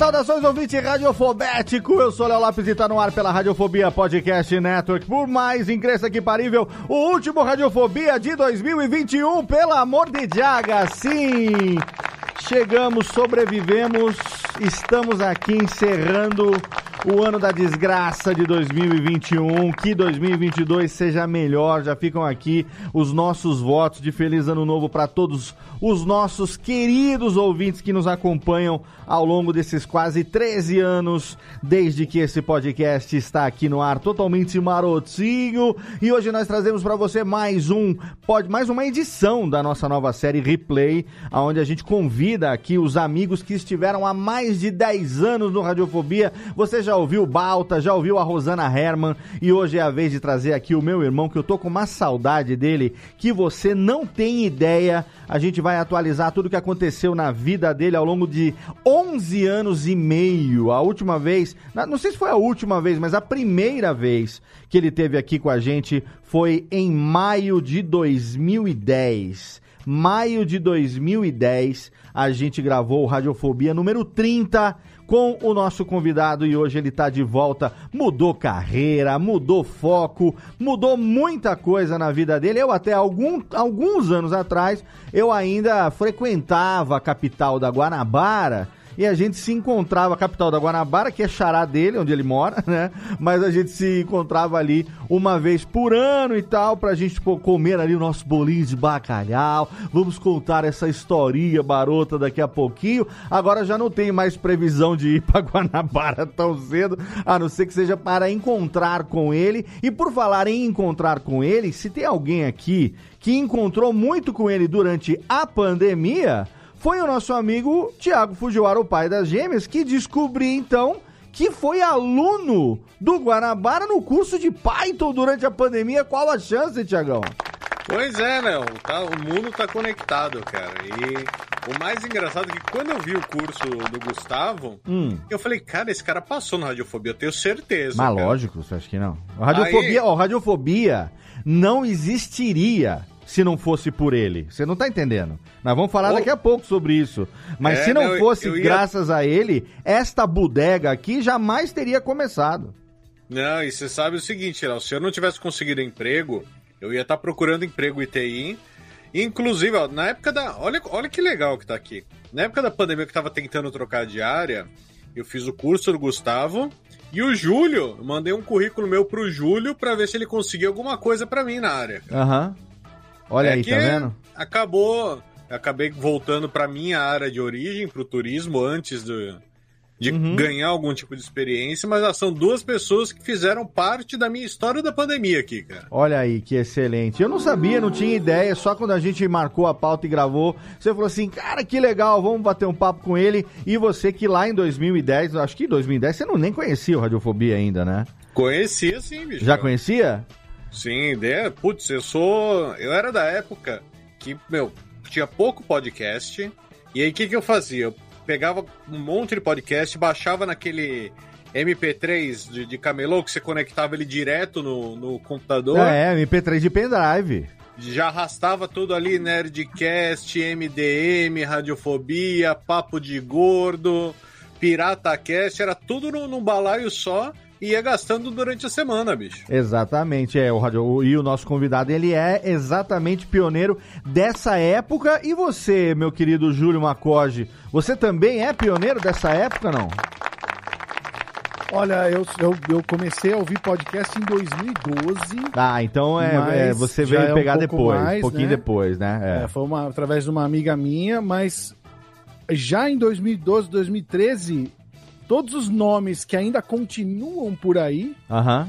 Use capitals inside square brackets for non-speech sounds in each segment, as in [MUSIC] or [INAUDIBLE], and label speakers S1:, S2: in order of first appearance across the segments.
S1: Saudações, ouvinte radiofobético. Eu sou Léo Lopes e tá no ar pela Radiofobia Podcast Network. Por mais incrível que parível, o último Radiofobia de 2021, pelo amor de Jaga. Sim, chegamos, sobrevivemos, estamos aqui encerrando o ano da desgraça de 2021. Que 2022 seja melhor. Já ficam aqui os nossos votos de feliz ano novo para todos os nossos queridos ouvintes que nos acompanham ao longo desses quase 13 anos, desde que esse podcast está aqui no ar, totalmente marotinho. E hoje nós trazemos para você mais um, pode, mais uma edição da nossa nova série Replay, onde a gente convida aqui os amigos que estiveram há mais de 10 anos no Radiofobia. Você já ouviu Balta, já ouviu a Rosana Herman e hoje é a vez de trazer aqui o meu irmão, que eu tô com uma saudade dele, que você não tem ideia. A gente vai atualizar tudo o que aconteceu na vida dele ao longo de 11 anos e meio. A última vez, não sei se foi a última vez, mas a primeira vez que ele teve aqui com a gente foi em maio de 2010. Maio de 2010, a gente gravou o Radiofobia número 30 com o nosso convidado e hoje ele está de volta. Mudou carreira, mudou foco, mudou muita coisa na vida dele. Eu até algum, alguns anos atrás, eu ainda frequentava a capital da Guanabara e a gente se encontrava, a capital da Guanabara, que é xará dele, onde ele mora, [LAUGHS] né? Mas a gente se encontrava ali uma vez por ano e tal, pra gente pô, comer ali o nosso bolinho de bacalhau. Vamos contar essa historinha barota daqui a pouquinho. Agora já não tem mais previsão de ir pra [LAUGHS] Guanabara tão cedo, a não ser que seja para encontrar com ele. E por falar em encontrar com ele, se tem alguém aqui que encontrou muito com ele durante a pandemia foi o nosso amigo Tiago Fujiwara, o pai das gêmeas, que descobri então que foi aluno do Guanabara no curso de Python durante a pandemia. Qual a chance, Tiagão?
S2: Pois é, Léo, tá, o mundo tá conectado, cara. E o mais engraçado é que quando eu vi o curso do Gustavo,
S1: Hum.
S2: eu falei, cara, esse cara passou na radiofobia, eu tenho certeza.
S1: Mas
S2: cara.
S1: lógico, você acha que não? A radiofobia,
S2: Aí-
S1: ó, radiofobia não existiria se não fosse por ele. Você não tá entendendo. Nós vamos falar
S2: Ô.
S1: daqui a pouco sobre isso. Mas
S2: É,
S1: se não
S2: não,
S1: fosse
S2: ia-
S1: graças a ele, esta bodega aqui jamais teria começado.
S2: Não, e você sabe o seguinte, Léo, se eu não tivesse conseguido emprego, eu ia estar procurando emprego ITI. Inclusive, ó, na época da. Olha, olha que legal que tá aqui. Na época da pandemia que eu tava tentando trocar de área, eu fiz o curso do Gustavo. E o Júlio, mandei um currículo meu pro Júlio pra ver se ele conseguia alguma coisa pra mim na área.
S1: Aham. Olha
S2: É
S1: aí, tá vendo?
S2: Acabou. Acabei voltando pra minha área de origem, pro turismo, antes do, de
S1: Uhum.
S2: ganhar algum tipo de experiência, mas ah, são duas pessoas que fizeram parte da minha história da pandemia aqui, cara.
S1: Olha aí, que excelente. Eu não sabia, não tinha ideia, só quando a gente marcou a pauta e gravou, você falou assim, cara, que legal, vamos bater um papo com ele. E você que lá em 2010, acho que em 2010, você não nem conhecia o Radiofobia ainda, né?
S2: Conhecia sim, bicho.
S1: Já conhecia?
S2: Sim, de, putz, eu sou. Eu era da época que, meu, tinha pouco podcast. E aí o que, que eu fazia? Eu pegava um monte de podcast, baixava naquele MP3 de, de camelô, que você conectava ele direto no, no computador.
S1: É, MP3 de pendrive.
S2: Já arrastava tudo ali, Nerdcast, MDM, Radiofobia, Papo de Gordo, PirataCast, era tudo num, num balaio só e ia gastando durante a semana, bicho.
S1: Exatamente, é. O radio, e o nosso convidado, ele é exatamente pioneiro dessa época. E você, meu querido Júlio Macoge, você também é pioneiro dessa época, não?
S3: Olha, eu, eu, eu, comecei a ouvir podcast em 2012.
S1: Ah, então é, é você veio é pegar um depois, mais, um pouquinho né? depois, né?
S3: É. é. foi uma, através de uma amiga minha, mas já em 2012, 2013, todos os nomes que ainda continuam por aí,
S1: uhum.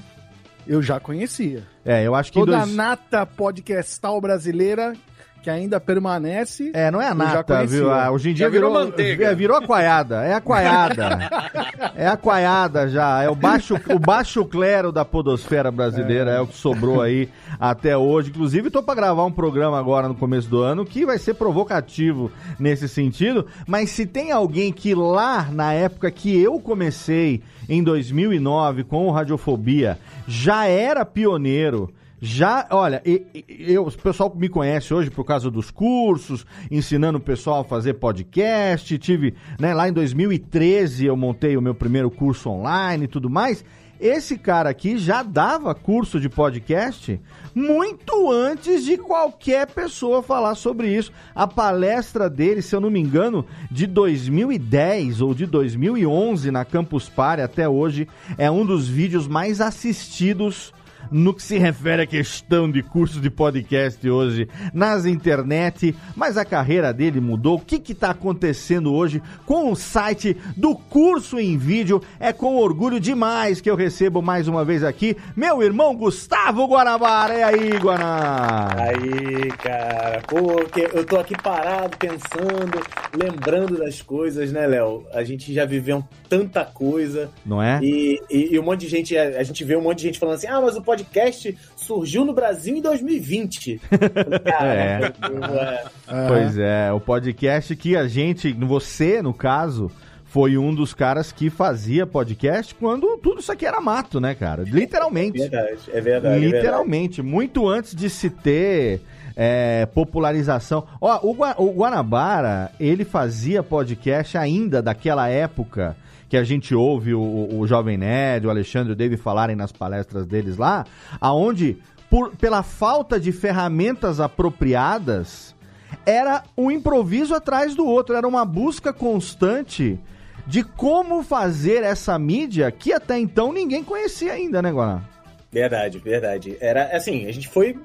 S3: eu já conhecia.
S1: É, eu acho que
S3: toda
S1: dois...
S3: a nata podcastal brasileira que ainda permanece.
S1: É, não é a nata, viu? Ah, hoje em dia já virou, virou manteiga. É, virou aquaiada. É aquaiada. é aquaiada já. É o baixo, o baixo clero da podosfera brasileira. É. é o que sobrou aí até hoje. Inclusive, tô para gravar um programa agora no começo do ano que vai ser provocativo nesse sentido. Mas se tem alguém que lá na época que eu comecei em 2009 com o Radiofobia já era pioneiro já, olha, eu, o pessoal me conhece hoje por causa dos cursos, ensinando o pessoal a fazer podcast. Tive, né, lá em 2013 eu montei o meu primeiro curso online e tudo mais. Esse cara aqui já dava curso de podcast muito antes de qualquer pessoa falar sobre isso. A palestra dele, se eu não me engano, de 2010 ou de 2011 na Campus Party até hoje, é um dos vídeos mais assistidos no que se refere à questão de cursos de podcast hoje nas internet, mas a carreira dele mudou. O que está acontecendo hoje com o site do curso em vídeo? É com orgulho demais que eu recebo mais uma vez aqui meu irmão Gustavo Guanabara. E aí, Guaná?
S4: Aí, cara. Pô, eu tô aqui parado, pensando, lembrando das coisas, né, Léo? A gente já viveu tanta coisa.
S1: Não é?
S4: E, e, e um monte de gente, a gente vê um monte de gente falando assim, ah, mas o podcast surgiu no Brasil em 2020. [LAUGHS]
S1: é. é. Pois é, o podcast que a gente, você no caso, foi um dos caras que fazia podcast quando tudo isso aqui era mato, né, cara? Literalmente.
S4: É verdade, é verdade.
S1: Literalmente,
S4: é verdade.
S1: muito antes de se ter é, popularização. Ó, o Guanabara, ele fazia podcast ainda daquela época que a gente ouve o, o Jovem Nerd, o Alexandre o Dave falarem nas palestras deles lá, aonde, por, pela falta de ferramentas apropriadas, era um improviso atrás do outro, era uma busca constante de como fazer essa mídia que até então ninguém conhecia ainda, né, Guaná?
S4: Verdade, verdade. Era assim, a gente foi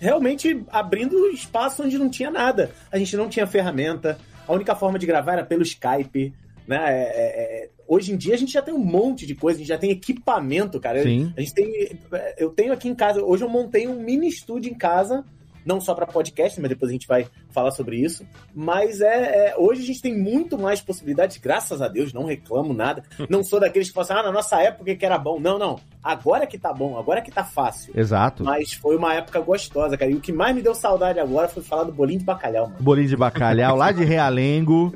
S4: realmente abrindo espaço onde não tinha nada. A gente não tinha ferramenta. A única forma de gravar era pelo Skype. Né? É, é, é Hoje em dia a gente já tem um monte de coisa, a gente já tem equipamento, cara.
S1: Sim.
S4: A gente tem. Eu tenho aqui em casa, hoje eu montei um mini estúdio em casa não só para podcast, mas depois a gente vai falar sobre isso. Mas é, é, hoje a gente tem muito mais possibilidades, graças a Deus, não reclamo nada. [LAUGHS] Não sou daqueles que falam assim, ah, na nossa época que era bom. Não, não. Agora que tá bom, agora que tá fácil.
S1: Exato.
S4: Mas foi uma época gostosa, cara. E o que mais me deu saudade agora foi falar do bolinho de bacalhau, mano.
S1: Bolinho de bacalhau, lá de Realengo.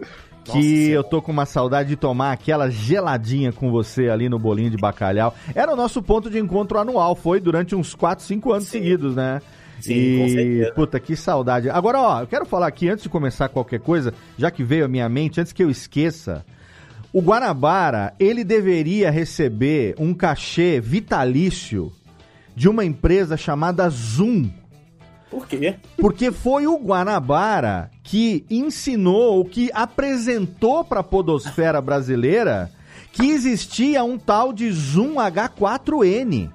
S1: Que eu tô com uma saudade de tomar aquela geladinha com você ali no bolinho de bacalhau. Era o nosso ponto de encontro anual, foi durante uns 4, 5 anos Sim. seguidos, né?
S4: Sim, e,
S1: puta, que saudade. Agora, ó, eu quero falar aqui, antes de começar qualquer coisa, já que veio à minha mente, antes que eu esqueça, o Guanabara, ele deveria receber um cachê vitalício de uma empresa chamada Zoom.
S4: Por quê?
S1: Porque foi o Guanabara que ensinou, que apresentou para a podosfera brasileira que existia um tal de Zoom H4N.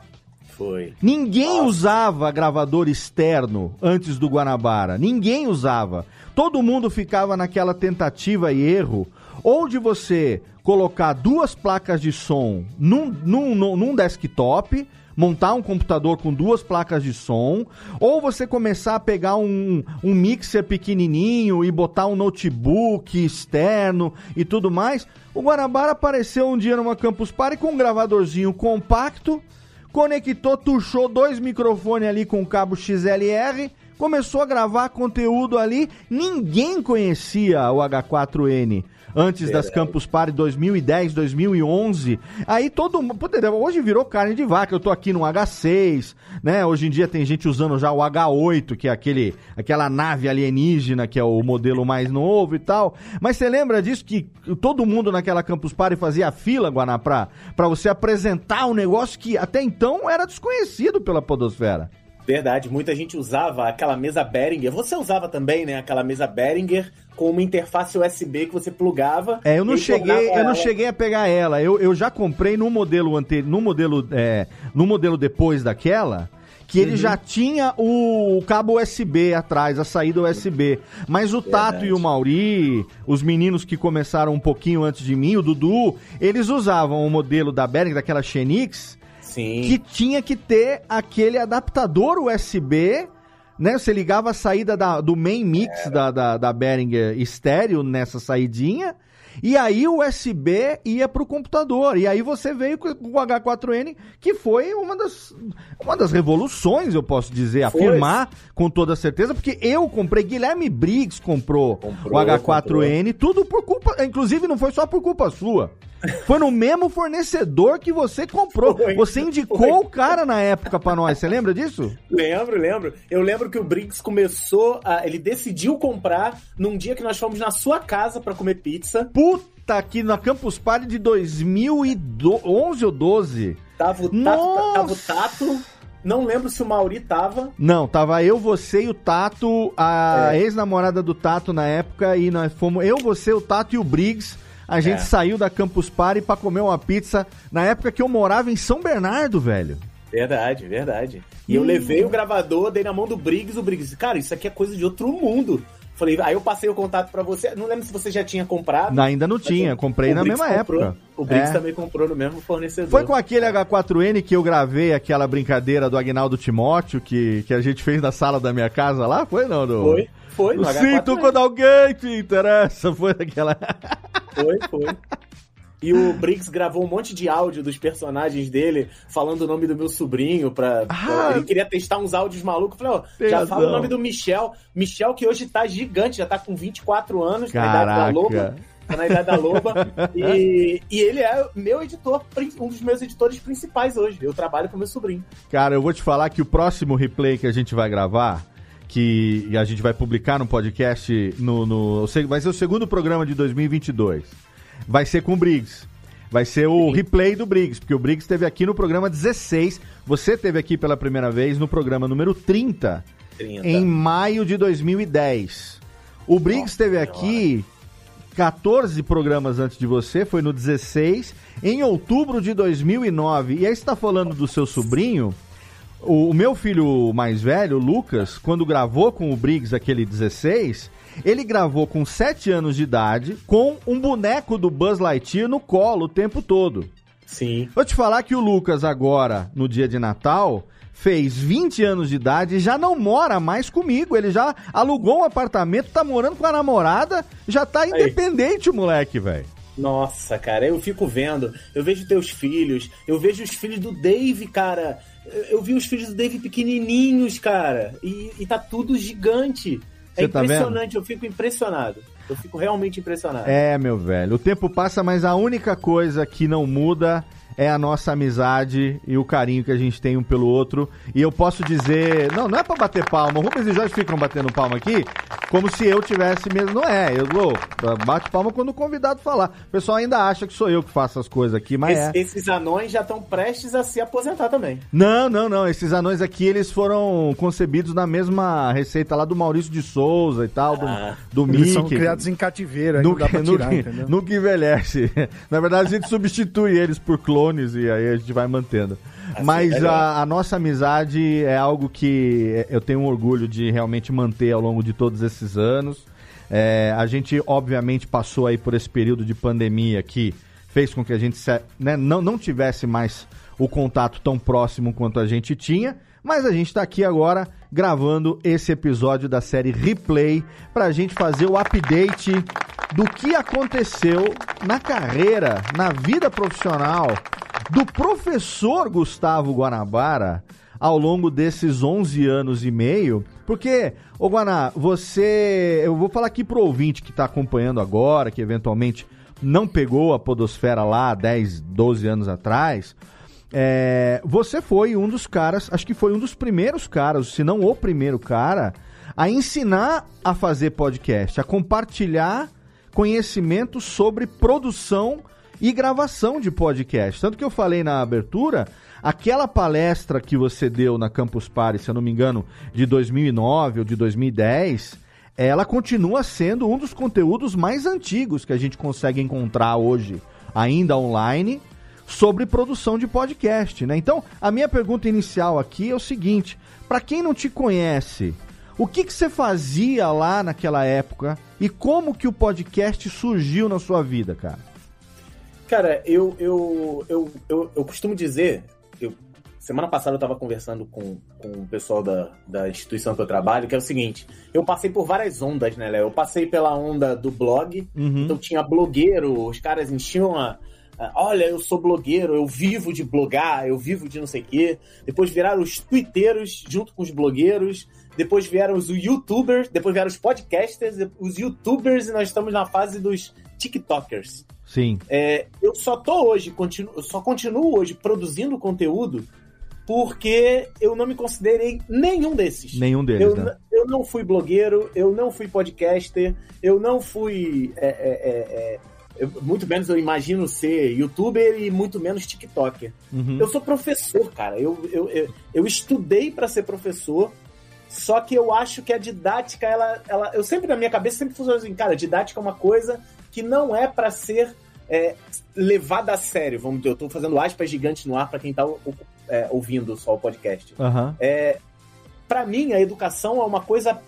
S4: Foi.
S1: Ninguém Nossa. usava gravador externo antes do Guanabara. Ninguém usava. Todo mundo ficava naquela tentativa e erro ou de você colocar duas placas de som num, num, num desktop montar um computador com duas placas de som, ou você começar a pegar um, um mixer pequenininho e botar um notebook externo e tudo mais. O Guanabara apareceu um dia numa Campus Party com um gravadorzinho compacto, conectou, tuchou dois microfones ali com cabo XLR, começou a gravar conteúdo ali. Ninguém conhecia o H4N antes das Campus Party 2010, 2011. Aí todo mundo. Hoje virou carne de vaca. Eu tô aqui no H6, né? Hoje em dia tem gente usando já o H8, que é aquele, aquela nave alienígena, que é o modelo mais novo e tal. Mas você lembra disso que todo mundo naquela Campus Party fazia fila, Guaná, pra, pra você apresentar um negócio que até então era desconhecido pela Podosfera?
S4: Verdade, muita gente usava aquela mesa Behringer. Você usava também, né? Aquela mesa Behringer com uma interface USB que você plugava.
S1: É, eu não cheguei, eu não cheguei a pegar ela. Eu, eu já comprei no modelo anterior, no modelo, é, no modelo depois daquela que ele uhum. já tinha o cabo USB atrás, a saída USB. Mas o Verdade. Tato e o Mauri, os meninos que começaram um pouquinho antes de mim, o Dudu, eles usavam o modelo da Behringer, daquela Xenix,
S4: Sim.
S1: que tinha que ter aquele adaptador USB né? Você ligava a saída da, do main mix da, da, da Behringer estéreo nessa saidinha. E aí o USB ia para o computador. E aí você veio com o H4N, que foi uma das, uma das revoluções, eu posso dizer, foi. afirmar com toda certeza, porque eu comprei, Guilherme Briggs comprou, comprou o H4N, comprou. tudo por culpa, inclusive não foi só por culpa sua. Foi no mesmo fornecedor que você comprou. Foi, você indicou foi. o cara na época para nós. Você lembra disso?
S4: Lembro, lembro. Eu lembro que o Briggs começou a. Ele decidiu comprar num dia que nós fomos na sua casa para comer pizza.
S1: Puta, aqui na Campus Party de 2011 ou 12.
S4: Tava o Tato. Tava o Tato. Não lembro se o Mauri tava.
S1: Não, tava eu, você e o Tato, a é. ex-namorada do Tato na época, e nós fomos eu, você, o Tato e o Briggs a gente é. saiu da Campus Party pra comer uma pizza na época que eu morava em São Bernardo, velho.
S4: Verdade, verdade. E hum. eu levei o gravador, dei na mão do Briggs, o Briggs, cara, isso aqui é coisa de outro mundo. Falei, aí eu passei o contato para você. Não lembro se você já tinha comprado.
S1: Ainda não tinha, comprei na mesma
S4: comprou,
S1: época.
S4: O Briggs é. também comprou no mesmo fornecedor.
S1: Foi com aquele H4N que eu gravei aquela brincadeira do Agnaldo Timóteo que, que a gente fez na sala da minha casa lá? Foi não, do...
S4: Foi, foi.
S1: No Sinto quando alguém te interessa. [LAUGHS] Foi aquela.
S4: Foi, foi. E o Briggs gravou um monte de áudio dos personagens dele, falando o nome do meu sobrinho. Pra, ah, ele queria testar uns áudios malucos. Falei, ó, já razão. fala o nome do Michel. Michel, que hoje tá gigante, já tá com 24 anos,
S1: Caraca. na idade da
S4: Loba. Tá na idade da Loba. [LAUGHS] e, e ele é meu editor, um dos meus editores principais hoje. Eu trabalho com meu sobrinho.
S1: Cara, eu vou te falar que o próximo replay que a gente vai gravar que a gente vai publicar no podcast no, no vai ser o segundo programa de 2022. Vai ser com o Briggs. Vai ser o Sim. replay do Briggs, porque o Briggs esteve aqui no programa 16. Você esteve aqui pela primeira vez no programa número 30, 30. em maio de 2010. O Briggs esteve aqui 14 programas antes de você, foi no 16, em outubro de 2009. E aí você está falando do seu sobrinho. O, o, meu filho mais velho, Lucas, quando gravou com o Briggs aquele 16, ele gravou com 7 anos de idade, com um boneco do Buzz Lightyear no colo o tempo todo.
S4: Sim.
S1: Vou te falar que o Lucas agora, no dia de Natal, fez 20 anos de idade e já não mora mais comigo. Ele já alugou um apartamento, tá morando com a namorada, já tá independente Aí. o moleque, velho.
S4: Nossa, cara, eu fico vendo. Eu vejo teus filhos, eu vejo os filhos do Dave, cara eu vi os filhos do Dave pequenininhos, cara, e, e tá tudo gigante. É Você tá impressionante, tá eu fico impressionado. Eu fico realmente impressionado.
S1: É, meu velho. O tempo passa, mas a única coisa que não muda é a nossa amizade e o carinho que a gente tem um pelo outro. E eu posso dizer, não, não é para bater palma. O Rubens e Jorge ficam batendo palma aqui, como se eu tivesse mesmo. Não é, eu vou bate palma quando o convidado falar. O pessoal ainda acha que sou eu que faço as coisas aqui, mas
S4: Esse,
S1: é.
S4: Esses anões já estão prestes a se aposentar também.
S1: Não, não, não. Esses anões aqui, eles foram concebidos na mesma receita lá do Maurício de Souza e tal, do, ah, do Mickey. Eles
S3: são criados em cativeiro, aí
S1: nunca, não tirar, nunca, nunca envelhece. [LAUGHS] Na verdade, a gente substitui eles por clones clones e aí a gente vai mantendo. Assim, Mas é a, a, nossa amizade é algo que eu tenho um orgulho de realmente manter ao longo de todos esses anos. É, a gente, obviamente, passou aí por esse período de pandemia que fez com que a gente né, não, não tivesse mais o contato tão próximo quanto a gente tinha. Mas a gente está aqui agora gravando esse episódio da série Replay para a gente fazer o update do que aconteceu na carreira, na vida profissional do professor Gustavo Guanabara ao longo desses 11 anos e meio? Porque, ô Guaná, você. Eu vou falar aqui pro ouvinte que está acompanhando agora, que eventualmente não pegou a Podosfera lá 10, 12 anos atrás. É, você foi um dos caras, acho que foi um dos primeiros caras, se não o primeiro cara, a ensinar a fazer podcast, a compartilhar conhecimento sobre produção e gravação de podcast. Tanto que eu falei na abertura, aquela palestra que você deu na Campus Party, se eu não me engano, de 2009 ou de 2010, ela continua sendo um dos conteúdos mais antigos que a gente consegue encontrar hoje, ainda online, sobre produção de podcast, né? Então, a minha pergunta inicial aqui é o seguinte: para quem não te conhece, o que, que você fazia lá naquela época e como que o podcast surgiu na sua vida, cara?
S4: Cara, eu, eu, eu, eu, eu costumo dizer, eu, semana passada eu estava conversando com, com o pessoal da, da instituição que eu trabalho, que é o seguinte, eu passei por várias ondas, né, Léo? Eu passei pela onda do blog,
S1: Uhum.
S4: então tinha blogueiro, os caras enchiam a, Olha, eu sou blogueiro, eu vivo de blogar, eu vivo de não sei o quê. Depois viraram os twitteiros junto com os blogueiros. Depois vieram os youtubers, depois vieram os podcasters, os youtubers e nós estamos na fase dos tiktokers.
S1: Sim.
S4: É, eu só tô hoje, continuo, eu só continuo hoje produzindo conteúdo porque eu não me considerei nenhum desses.
S1: Nenhum deles,
S4: Eu,
S1: né?
S4: eu não fui blogueiro, eu não fui podcaster, eu não fui. é, é, é, é, eu- muito menos eu imagino ser youtuber e muito menos TikToker.
S1: Uhum.
S4: Eu sou professor, cara. Eu, eu, eu, eu estudei para ser professor, só que eu acho que a didática, ela, ela. Eu sempre, na minha cabeça, sempre funciona assim, cara, didática é uma coisa que não é para ser é, levada a sério. Vamos dizer, eu tô fazendo aspas gigantes no ar para quem tá o- é, ouvindo só o podcast.
S1: Aham.
S4: É, para mim, a educação é uma coisa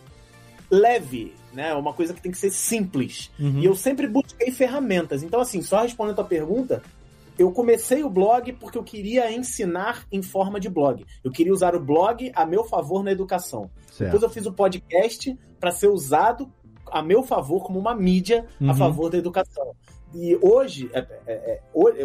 S4: leve, né? É uma coisa que tem que ser simples.
S1: Uhum.
S4: E eu sempre busquei ferramentas. Então, assim, só respondendo a tua pergunta, eu comecei o blog porque eu queria ensinar em forma de blog. Eu queria usar o blog a meu favor na educação.
S1: Certo.
S4: Depois eu fiz o podcast para ser usado a meu favor como uma mídia
S1: Uhum.
S4: a favor da educação. E hoje, é, é, é,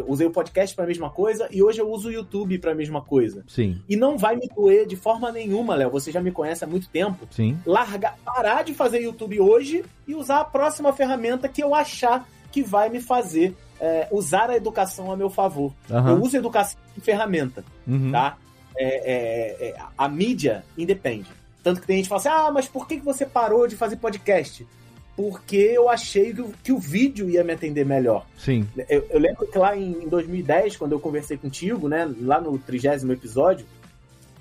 S4: usei o podcast para a mesma coisa e hoje eu uso o YouTube para a mesma coisa.
S1: Sim,
S4: E não vai me doer de forma nenhuma, Léo. Você já me conhece há muito tempo.
S1: sim.
S4: Largar, parar de fazer YouTube hoje e usar a próxima ferramenta que eu achar que vai me fazer é, usar a educação a meu favor.
S1: Aham.
S4: Eu uso a educação como ferramenta,
S1: Uhum.
S4: tá? É, é, a mídia independe. Tanto que tem gente que fala assim: ah, mas por que você parou de fazer podcast? Porque eu achei que o, que o vídeo ia me atender melhor.
S1: Sim.
S4: Eu, eu lembro que lá em, em 2010, quando eu conversei contigo, né, lá no trigésimo episódio,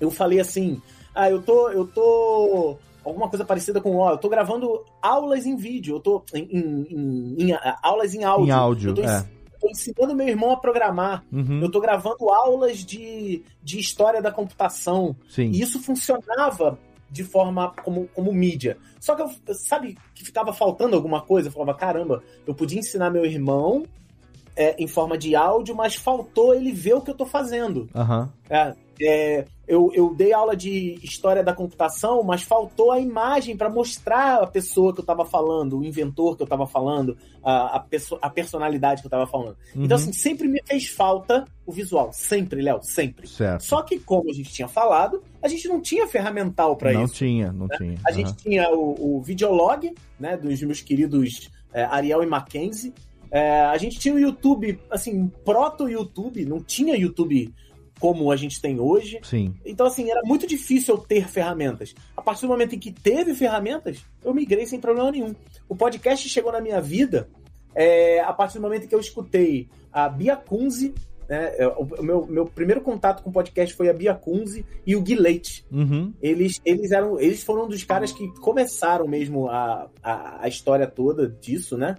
S4: eu falei assim: ah, eu tô, eu tô alguma coisa parecida com, ó, eu tô gravando aulas em vídeo, eu tô em, em- em- em- aulas em áudio.
S1: Em áudio,
S4: eu tô,
S1: é.
S4: tô ensinando meu irmão a programar.
S1: Uhum.
S4: Eu tô gravando aulas de, de história da computação.
S1: Sim.
S4: E isso funcionava de forma como, como mídia. Só que eu, sabe, que ficava faltando alguma coisa? Eu falava, caramba, eu podia ensinar meu irmão é, em forma de áudio, mas faltou ele ver o que eu tô fazendo.
S1: Aham.
S4: É, é, eu, eu dei aula de história da computação, mas faltou a imagem para mostrar a pessoa que eu tava falando, o inventor que eu tava falando, a, a, perso- a personalidade que eu tava falando.
S1: Uhum.
S4: Então, assim, sempre me fez falta o visual. Sempre, Léo, sempre.
S1: Certo.
S4: Só que, como a gente tinha falado, a gente não tinha ferramental para
S1: Não
S4: isso.
S1: tinha, não tinha.
S4: A gente tinha o, o videolog, né, dos meus queridos é, Ariel e Mackenzie. É, a gente tinha o YouTube, assim, proto-YouTube, não tinha YouTube como a gente tem hoje.
S1: Sim.
S4: Então, assim, era muito difícil eu ter ferramentas. A partir do momento em que teve ferramentas, eu migrei sem problema nenhum. O podcast chegou na minha vida é, a partir do momento em que eu escutei a Bia Kunze. Né, é, o meu, meu primeiro contato com o podcast foi a Bia Kunze e o Gui Leite.
S1: Uhum.
S4: Eles, eles, eram, eles foram um dos caras que começaram mesmo a, a, a história toda disso, né?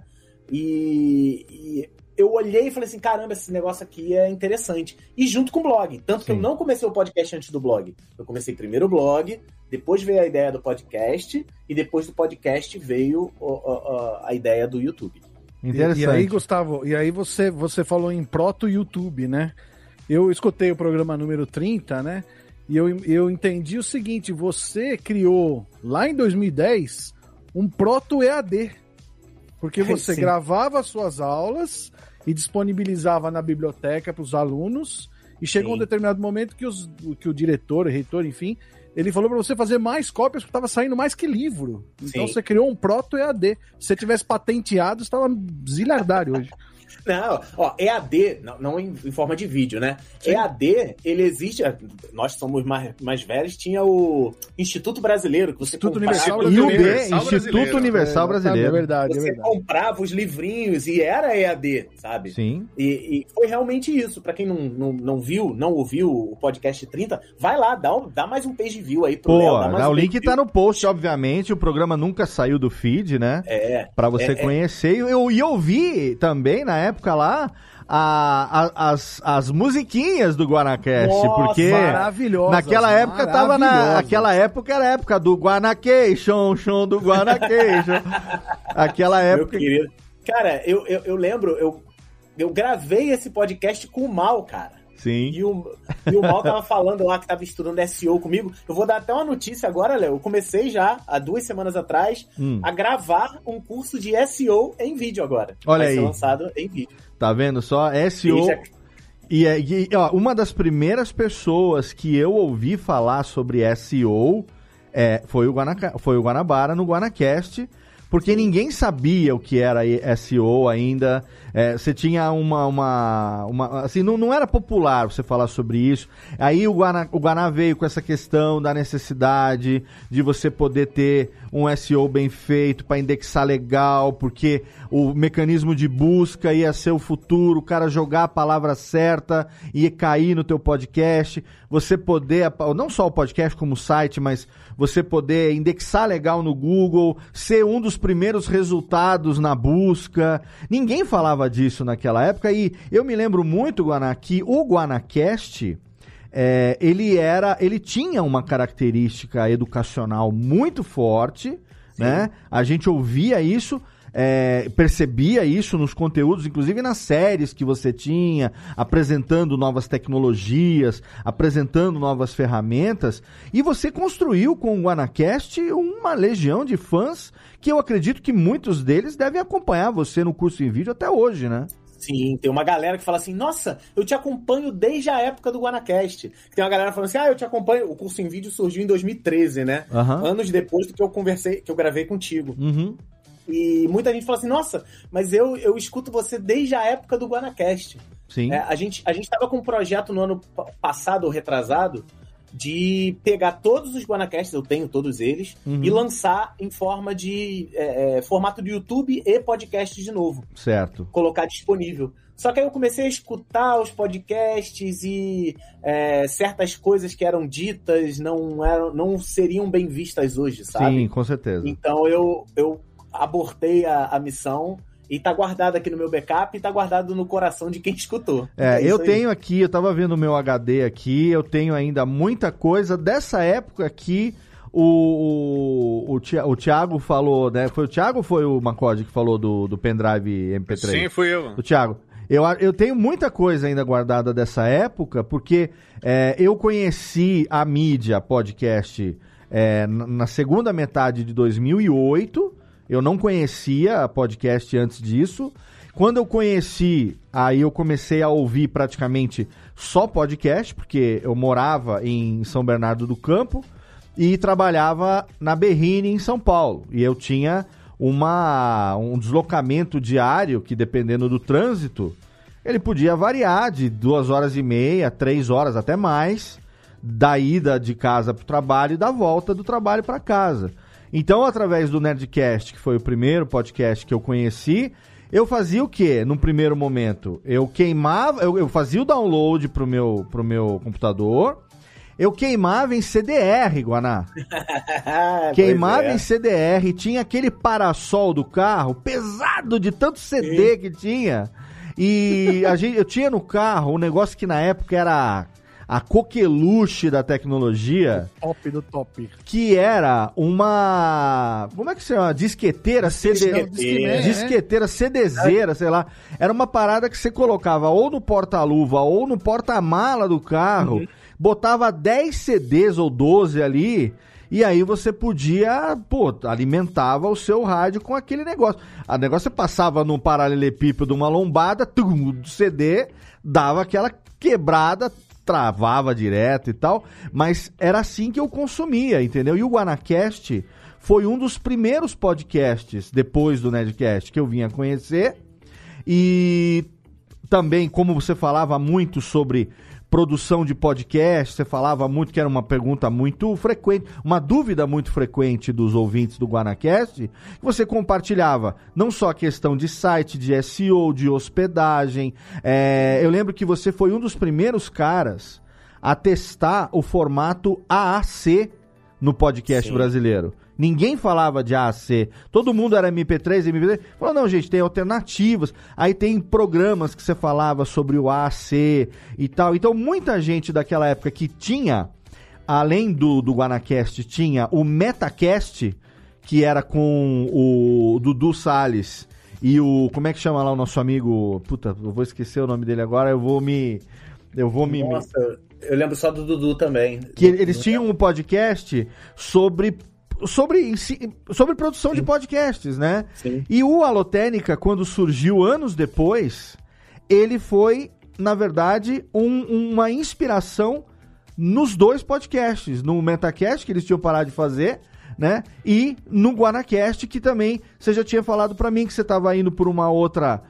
S4: E, e eu olhei e falei assim: caramba, esse negócio aqui é interessante. E junto com o blog. Tanto que eu
S1: Sim.
S4: não comecei o podcast antes do blog. Eu comecei primeiro o blog, depois veio a ideia do podcast, e depois do podcast veio o- o- a ideia do YouTube.
S1: Interessante.
S3: E, e aí, Gustavo, e aí você, você falou em proto YouTube, né? Eu escutei o programa número 30, né? E eu, eu entendi o seguinte: você criou lá em 2010 um proto EAD. Porque você
S4: Sim.
S3: gravava suas aulas e disponibilizava na biblioteca para os alunos. E chegou
S4: Sim.
S3: um determinado momento que, os, que o diretor, o reitor, enfim, ele falou pra você fazer mais cópias porque tava saindo mais que livro. Então
S4: Sim.
S3: você criou um proto EAD. Se você tivesse patenteado, você tava zilhardário hoje. [LAUGHS]
S4: Não, ó, EAD, não, não em, em forma de vídeo, né? EAD, ele existe. Nós somos mais, mais velhos, tinha o Instituto Brasileiro, que você
S3: Instituto Universal
S1: IUB,
S2: Universal
S1: Instituto
S2: Brasileiro.
S1: Universal
S3: É
S1: Brasileiro.
S3: verdade, é
S4: Você
S3: verdade.
S4: comprava os livrinhos e era EAD, sabe?
S1: Sim.
S4: E, e foi realmente isso. Pra quem não, não, não viu, não ouviu o podcast 30, vai lá, dá, um- dá mais um page view aí pro
S1: Pô,
S4: Léo. dá mais um
S1: o link tá no post, obviamente. O programa nunca saiu do feed, né?
S4: É.
S1: Pra você
S4: É, é.
S1: conhecer. E eu, e eu vi também, na época lá, a- a- as, as musiquinhas do Guanacast.
S4: Nossa,
S1: porque naquela época tava na. Aquela época era a época do Guanacation, show do Guanacation. [LAUGHS] aquela
S4: Meu
S1: época.
S4: querido. Cara, eu, eu, eu lembro, eu, eu gravei esse podcast com o Mal, cara.
S1: Sim.
S4: E o, e o Mal tava falando lá que tava estudando SEO comigo. Eu vou dar até uma notícia agora, Léo. Eu comecei já, há duas semanas atrás,
S1: Hum.
S4: a gravar um curso de SEO em vídeo agora.
S1: Olha
S4: Vai ser
S1: aí.
S4: lançado em vídeo.
S1: Tá vendo só? SEO.
S4: E já-
S1: E, é- e, ó, uma das primeiras pessoas que eu ouvi falar sobre SEO é, foi, o Guanaca, foi o Guanabara no Guanacast, porque ninguém sabia o que era SEO ainda. É, você tinha uma. uma, uma assim, não, não era popular você falar sobre isso. Aí o Guana, o Guaná veio com essa questão da necessidade de você poder ter um SEO bem feito para indexar legal, porque o mecanismo de busca ia ser o futuro, o cara jogar a palavra certa e cair no teu podcast, você poder, não só o podcast como o site, mas você poder indexar legal no Google, ser um dos primeiros resultados na busca. Ninguém falava disso naquela época e eu me lembro muito, Guaná, que o Guanacast é, ele era, ele tinha uma característica educacional muito forte, né? A gente ouvia isso, é, percebia isso nos conteúdos, inclusive nas séries que você tinha, apresentando novas tecnologias, apresentando novas ferramentas, e você construiu com o Guanacast uma legião de fãs que eu acredito que muitos deles devem acompanhar você no curso em vídeo até hoje, né?
S4: Sim, tem uma galera que fala assim: Nossa, eu te acompanho desde a época do Guanacast. Tem uma galera falando assim: Ah, eu te acompanho. O curso em vídeo surgiu em 2013, né?
S1: Aham.
S4: Anos depois do que eu conversei, que eu gravei contigo.
S1: Uhum.
S4: E muita gente fala assim: Nossa, mas eu, eu escuto você desde a época do Guanacast.
S1: Sim.
S4: É, a gente a gente estava com um projeto no ano pa- passado ou retrasado de pegar todos os Guanacasts, eu tenho todos eles,
S1: Uhum.
S4: e lançar em forma de é, é, formato de YouTube e podcast de novo
S1: Certo.
S4: colocar disponível. Só que aí eu comecei a escutar os podcasts e é, certas coisas que eram ditas não, eram, não seriam bem vistas hoje, sabe?
S1: Sim, com certeza.
S4: Então eu, eu abortei a, a missão e tá guardado aqui no meu backup e tá guardado no coração de quem escutou.
S1: É,
S4: isso
S1: eu
S4: aí.
S1: tenho aqui, eu tava vendo o meu HD aqui, eu tenho ainda muita coisa dessa época aqui. O, o, o, Thi- o Thiago falou, né? Foi o Thiago ou foi o Macode que falou do, do pendrive MP3?
S2: Sim, fui eu.
S1: O Thiago. Eu, eu tenho muita coisa ainda guardada dessa época, porque é, eu conheci a mídia podcast é, na na segunda metade de 2008. Eu não conhecia podcast antes disso. Quando eu conheci, aí eu comecei a ouvir praticamente só podcast, porque eu morava em São Bernardo do Campo e trabalhava na Berrine, em São Paulo. E eu tinha uma, um deslocamento diário que, dependendo do trânsito, ele podia variar de duas horas e meia, três horas, até mais, da ida de casa para o trabalho e da volta do trabalho para casa. Então, através do Nerdcast, que foi o primeiro podcast que eu conheci, eu fazia o quê? Num primeiro momento, eu queimava, eu, eu fazia o download pro meu, pro meu computador, eu queimava em CDR, Guaná. [LAUGHS] Queimava
S4: é.
S1: em CDR, tinha aquele parasol do carro, pesado de tanto CD que tinha. E a gente, eu tinha no carro um negócio que na época era a coqueluche da tecnologia,
S3: Top do top.
S1: que era uma. Como é que se chama? Disqueteira CD.
S4: Disqueteira.
S1: Disqueteira CDzeira, sei lá. Era uma parada que você colocava ou no porta-luva ou no porta-mala do carro, botava 10 CDs ou 12 ali. E aí você podia, pô, alimentava o seu rádio com aquele negócio. A negócio você passava num paralelepípedo, uma lombada, tum, do CD, dava aquela quebrada, travava direto e tal, mas era assim que eu consumia, entendeu? E o Guanacast foi um dos primeiros podcasts depois do Nedcast que eu vinha conhecer. E também, como você falava muito sobre produção de podcast, você falava muito que era uma pergunta muito frequente, uma dúvida muito frequente dos ouvintes do Guanacast, que você compartilhava não só a questão de site, de SEO, de hospedagem. É, eu lembro que você foi um dos primeiros caras a testar o formato AAC no podcast
S4: Sim.
S1: brasileiro. Ninguém falava de AAC. Todo mundo era MP3, MP3. Falou, não, gente, tem alternativas. Aí tem programas que você falava sobre o AAC e tal. Então, muita gente daquela época que tinha, além do, do Guanacast, tinha o Metacast, que era com o Dudu Salles e o. Como é que chama lá o nosso amigo? Puta, eu vou esquecer o nome dele agora, eu vou me. Eu vou me.
S4: Nossa, eu lembro só do Dudu também.
S1: Que eles tinham um podcast sobre sobre, sobre produção de podcasts, né?
S4: Sim.
S1: E o Alotênica, quando surgiu anos depois, ele foi, na verdade, um- uma inspiração nos dois podcasts, no Metacast, que eles tinham parado de fazer, né? E no Guanacast, que também você já tinha falado pra mim que você tava indo por uma outra.